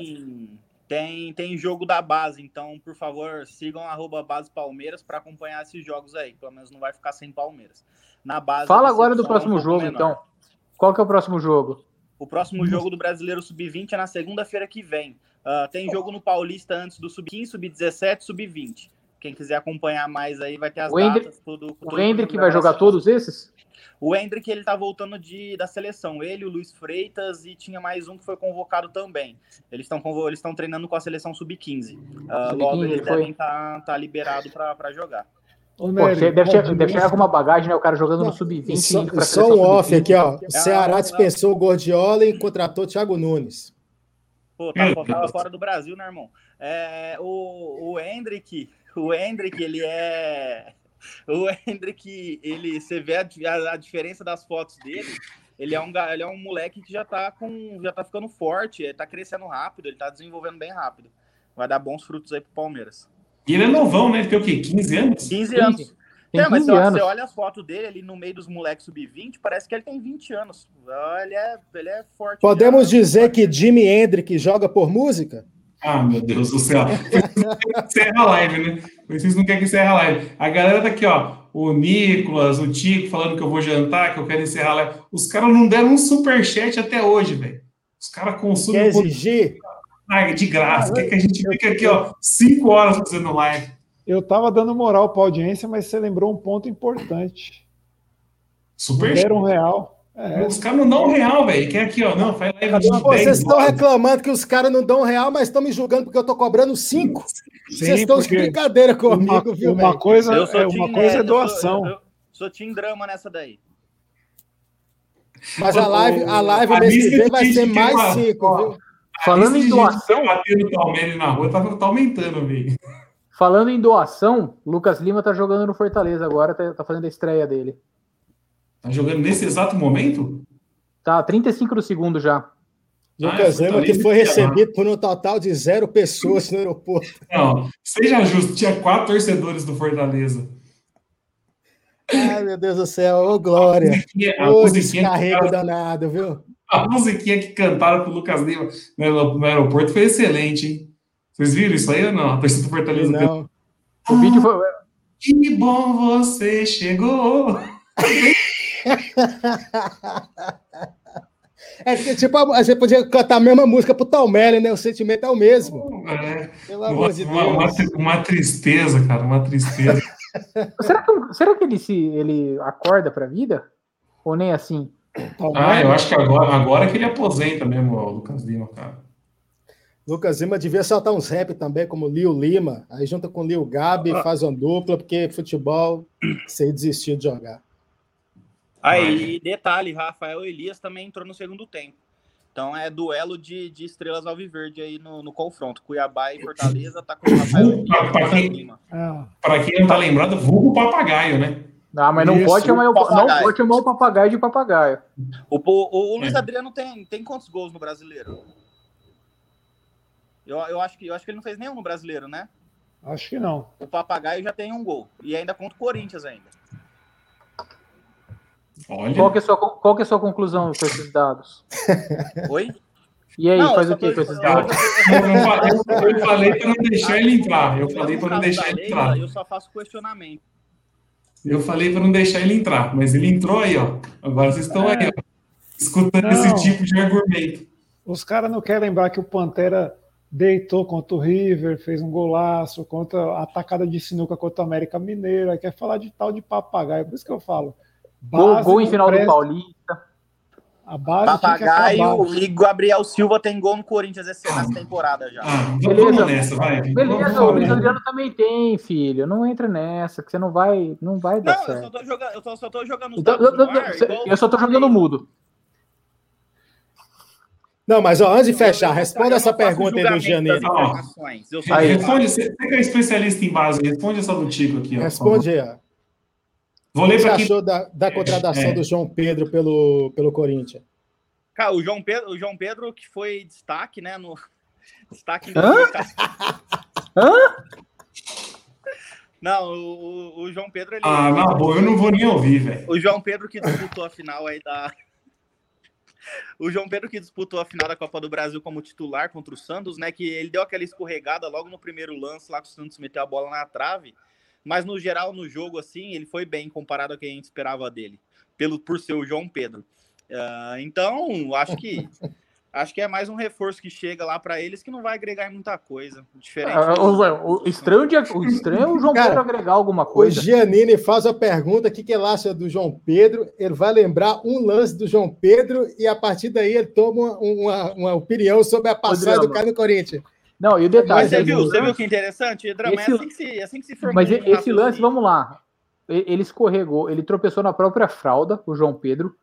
tem, tem jogo da base, então, por favor, sigam arroba base Palmeiras para acompanhar esses jogos aí. Pelo menos não vai ficar sem Palmeiras. Na base. Fala agora do um próximo pouco jogo, menor. então. Qual que é o próximo jogo? O próximo jogo do Brasileiro Sub-20 é na segunda-feira que vem. Ah, tem jogo no Paulista antes do Sub-15, Sub-17, Sub-20. Quem quiser acompanhar mais aí vai ter as O Hendrick- datas. Tudo, O Hendrick vai jogar todos esses? O Hendrick, ele tá voltando de, da seleção. Ele, o Luiz Freitas e tinha mais um que foi convocado também. Eles estão eles estão treinando com a seleção Sub-15. Ah, Sub-15 logo eles ele foi. devem estar tá, liberado para jogar. ô, Pô, Nery, che- deve, Valdívia- deve chegar com uma bagagem, né? O cara jogando no Não, sub-20 E só, indo pra só um off sub-15. aqui, ó. O É, Ceará é, dispensou o Gordiola e contratou o Thiago Nunes. Pô, tá, Meu tava fora do Brasil, né, irmão? É, o, o Hendrick, o Hendrick, ele é. O Hendrick, ele, você vê a, a- a diferença das fotos dele. Ele é, um, ele é um moleque que já tá com. já tá ficando forte, ele tá crescendo rápido, ele tá desenvolvendo bem rápido. Vai dar bons frutos aí pro Palmeiras. E ele é novão, né? Ele tem o quê? 15 anos? 15 15. anos. Tem É, mas 15 você, anos. você olha as fotos dele ali no meio dos moleques sub-20, parece que ele tem 20 anos. Ele é, ele é forte. Podemos já. dizer que Jimi Hendrix joga por música? Ah, meu Deus do céu. Encerra a live, né? Vocês não querem que encerre a live. A galera tá aqui, ó. O Nicolas, o Tico falando que eu vou jantar, que eu quero encerrar a live. Os caras não deram um superchat até hoje, velho. Os caras Quer consumem exigir? Ah, de graça. Quer que a gente fique aqui, ó, cinco horas fazendo live. Eu tava dando moral pra audiência, mas você lembrou um ponto importante. Super Deram um real. É, Os caras não dão um real, velho. Quer aqui, ó. Não, faz live de Pô, Vocês 10 estão reclamando que os caras não dão real, mas estão me julgando porque eu tô cobrando cinco. sim, Vocês estão de brincadeira comigo, uma, viu, uma velho? coisa, Eu sou é, team uma coisa é eu sou- doação. Eu, sou team drama nessa daí. Mas a live, a live A mês que lista vem de vai ser mais fala, cinco, ó, viu? Falando em doação, Batendo o Palmeiras na rua, tá, tá aumentando, velho. falando em doação, Lucas Lima tá jogando no Fortaleza agora, tá, tá fazendo a estreia dele. Tá jogando nesse exato momento? Tá, 35 do segundo já. Lucas Ah, Lima que foi recebido por um total de zero pessoas no aeroporto. Não, seja justo, tinha quatro torcedores do Fortaleza. Ai, meu Deus do céu, ô glória. musiquinha- a Ô musiquinha que descarrego cara- danado, viu? A musiquinha que cantaram pro Lucas Lima no aer- no aeroporto foi excelente, hein? Vocês viram isso aí ou não? A torcida do Fortaleza Não. O vídeo foi. Que bom você chegou! É que, tipo, gente podia cantar a mesma música pro Talmelli, né? O sentimento é o mesmo. É, Pelo amor de uma, uma, Deus. tri- uma tristeza, cara, uma tristeza. Será que, será que ele se ele acorda pra vida? Ou nem assim? ah, eu acho que agora, agora que ele aposenta mesmo, o Lucas Lima, cara. Lucas Lima devia soltar uns rap também, como Lio Lima. Aí junta com Lio Gabi, Ah. faz uma dupla, porque futebol você desistiu de jogar. Aí, detalhe, Rafael Elias também entrou no segundo tempo. Então é duelo de, de estrelas alviverde aí no, no confronto. Cuiabá e Fortaleza tá com o Rafael Elias e o Pra quem- Para quem não tá lembrado, vulgo papagaio, né? Ah, mas não Isso, pode, chamar, o- não papagaio. pode chamar o papagaio de papagaio. O, o, o Luiz É. Adriano tem, tem quantos gols no brasileiro? Eu, eu, acho que, eu acho que ele não fez nenhum no brasileiro, né? acho que não. O Papagaio já tem um gol. E ainda contra o Corinthians ainda. Olha. Qual que, é a sua, qual que é a sua conclusão com esses dados? Oi? E aí, Não, faz o que com esses dados? Eu, eu falei, para não deixar ele entrar. Eu falei para não deixar ele entrar. Eu só faço questionamento. Eu falei para não deixar ele entrar, mas ele entrou aí, ó. Agora vocês estão aí, ó, escutando Não. esse tipo de argumento. Os caras não querem lembrar que o Pantera deitou contra o River, fez um golaço, contra a atacada de sinuca contra o América Mineira, quer falar de tal de papagaio, por isso que eu falo. Gol, gol em final do Paulista. A base Papagaio e Gabriel Silva tem gol no Corinthians esse- nessa temporada já. Ah, Beleza. vamos nessa, vai. Beleza, Vamos o Luiz. Adriano também tem, filho. Não entra nessa, que você não vai, não vai dar Não, eu só certo. tô jogando, eu só, só tô jogando os Então, dados eu, no ar, igual- eu só tô jogando mudo. Não, mas ó, antes de fechar, responda essa pergunta aí do falo. Responde, você você que é especialista em base, responde essa do Tico aqui, ó. Responde aí. ó. Vou ler você para quem. achou da, da contratação É. do João Pedro pelo, pelo Corinthians? Cara, o João Pedro, o João Pedro que foi destaque, né, no destaque Hã? 2014. Hã? Não, o, o- o João Pedro ele Ah, na boa, eu não vou nem ouvir, velho. O João Pedro que disputou a final aí da. O João Pedro que disputou a final da Copa do Brasil como titular contra o Santos, né? Que ele deu aquela escorregada logo no primeiro lance, lá que o Santos meteu a bola na trave. Mas no geral, no jogo, assim, ele foi bem comparado ao que a gente esperava dele, pelo, por ser o João Pedro. Ah, então, acho que acho que é mais um reforço que chega lá para eles que não vai agregar em muita coisa. Diferente. Ah, O, o estranho de- o estranho é o João Cara, Pedro agregar alguma O coisa. Giannini faz a pergunta: o que, que ele acha do João Pedro? Ele vai lembrar um lance do João Pedro e a partir daí ele toma uma, uma opinião sobre a passagem do cara no Corinthians. Não, e o detalhe. Mas você é viu, que- você viu que interessante? Drama, Esse- é assim que se, é assim que se formou Mas um e- esse raciocínio. lance, vamos lá. Ele escorregou, ele tropeçou na própria fralda, o João Pedro.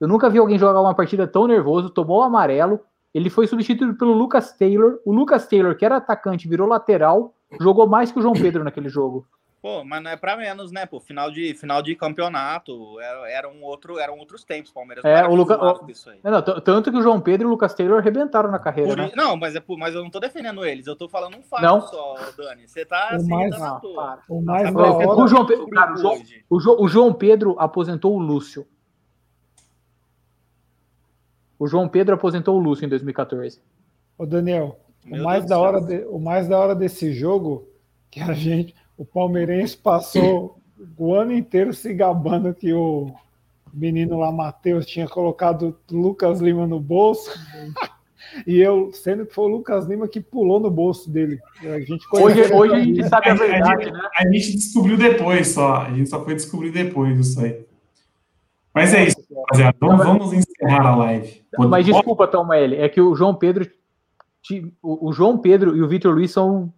Eu nunca vi alguém jogar uma partida tão nervoso, tomou o amarelo. Ele foi substituído pelo Lucas Taylor. O Lucas Taylor, que era atacante, virou lateral, jogou mais que o João Pedro naquele jogo. Pô, mas não é pra menos, né? Pô, final de, final de campeonato era, era um outro, eram outros tempos, Palmeiras. não É, o Luca- acostumado com isso aí. Não, t- tanto que o João Pedro e o Lucas Taylor arrebentaram na carreira, Por né? Não, mas, é, por- mas eu não tô defendendo eles, eu tô falando um fato Não. só, Dani. Você tá O assim, mais- dando à Ah, para. O mais Tá O. João um Pedro- cara, o João-. O, Jo- o João Pedro aposentou o Lúcio. O João Pedro aposentou o Lúcio em 2014. Ô, Daniel, o Meu mais, Deus da hora de- o mais da hora desse jogo que a gente, o palmeirense passou o ano inteiro se gabando que o menino lá, Matheus, tinha colocado Lucas Lima no bolso. E eu, sendo que foi o Lucas Lima que pulou no bolso dele. A gente Hoje, hoje a gente sabe a A gente- verdade, né? A gente descobriu depois só. A gente só foi descobrir depois disso aí. Mas é isso, rapaziada. Vamos, vamos encerrar a live. Mas desculpa, Tom L, é que o João Pedro, o João Pedro e o Vitor Luiz são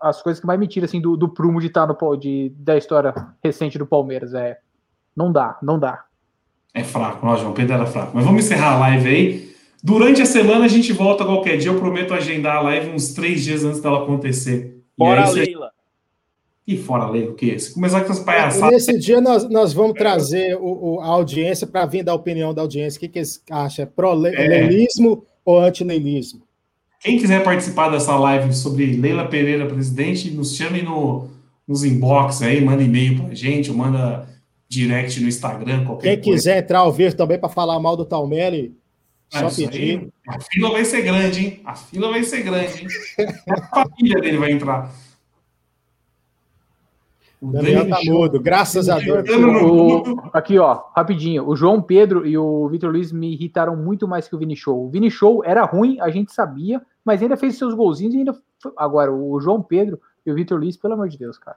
as coisas que mais me tiram assim do, do prumo de estar no pau- de da história recente do Palmeiras, é. Não dá, não dá. É fraco, ó, João Pedro era fraco. Mas vamos encerrar a live aí. Durante a semana a gente volta qualquer dia. Eu prometo agendar a live uns três dias antes dela acontecer. E aí, você- Leila. E fora lei, o quê? Se começar com essas E palhaçadas. nesse dia nós, nós vamos trazer o, o- a audiência para vir dar a opinião da audiência. O que, que eles acham? É pró-leilismo ou anti-leilismo? Quem quiser participar dessa live sobre Leila Pereira, presidente, nos chame no, nos inbox aí, manda e-mail pra gente, ou manda direct no Instagram, qualquer Quem coisa. quiser entrar ao vivo também para falar mal do Talmelli, só isso aí, pedir. a fila vai ser grande, hein? A fila vai ser grande, hein? A família dele vai entrar. O Daniel tá mudo, graças a Deus. O- aqui, ó, rapidinho. O João Pedro e o Vitor Luiz me irritaram muito mais que o Vini Show. O Vini Show era ruim, a gente sabia, mas ainda fez seus golzinhos e ainda. foi- Agora, o João Pedro e o Vitor Luiz, pelo amor de Deus, cara.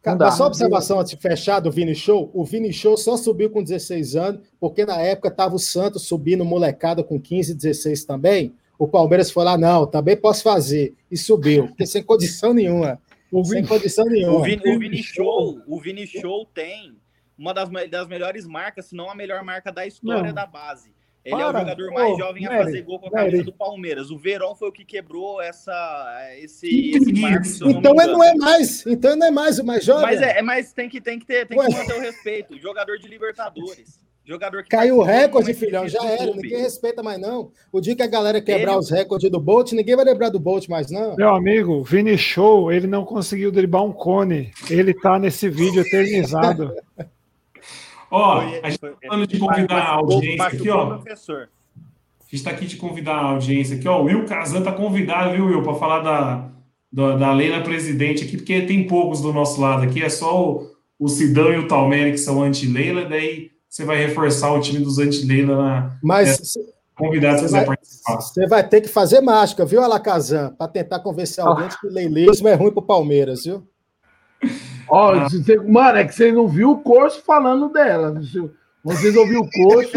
Cara, dá. mas só observação antes de fechar do Vini Show. O Vini Show só subiu com 16 anos, porque na época tava o Santos subindo molecada com 15, 16 também. O Palmeiras foi lá, não, também posso fazer. E subiu, porque sem condição nenhuma. sem condição nenhuma. O Vini, o Vini Show, o Vini Show tem uma das, das melhores marcas, se não a melhor marca da história Não. da base. Ele é Para. o jogador mais Ô, jovem a Nery, fazer gol com a camisa Nery. do Palmeiras. O Verón foi o que quebrou essa, esse, Que esse marco. Então ele engano. não é mais, então ele não é mais o mais jovem. Mas, é, mas tem que, tem que ter, tem Ué. que manter o respeito. Jogador de Libertadores. Jogador que Caiu o participou de recorde, filhão, já era. clube. Ninguém respeita mais, não. O dia que a galera quebrar Ele- os recordes do Bolt, ninguém vai lembrar do Bolt mais, não. Meu amigo, Vini Show, ele não conseguiu driblar um cone. Ele tá nesse vídeo eternizado. Ó, Foi- a gente foi- tá falando de convidar a audiência aqui, o ó. professor. A gente tá aqui de convidar a audiência aqui, ó. O Will Kazan tá convidado, viu, Will, para falar da, da, da Leila Presidente aqui, porque tem poucos do nosso lado aqui, é só o, o Sidão e o Talmere que são anti-Leila, daí você vai reforçar o time dos anti-Leila na Mas convidado se Você vai, participar. você vai ter que fazer mágica, viu, Alakazam? Para tentar convencer alguém de que o leilismo é ruim pro Palmeiras, viu? Ó, você- mano, é que vocês não viu o curso falando dela. Vocês ouviram o curso,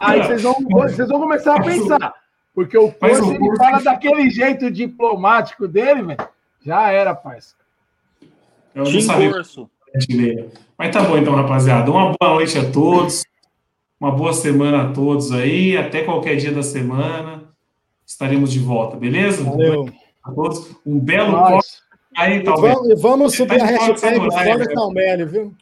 aí vocês vão, vocês vão começar a pensar. Porque o curso o ele curso- fala daquele jeito diplomático dele, velho. Já era, parça. Eu não sabia anti-Leila. Mas tá bom então, rapaziada. Uma boa noite a todos. Uma boa semana a todos aí. Até qualquer dia da semana. Estaremos de volta, beleza? Valeu. A todos. Um belo Nós. Aí, E talvez. vamos, e vamos subir a Tá fora hashtag fora né? Calmelli, viu?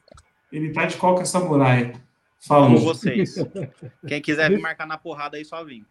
Ele tá de coca samurai. Com Falou. vocês. Quem quiser vir marcar na porrada aí, só vim.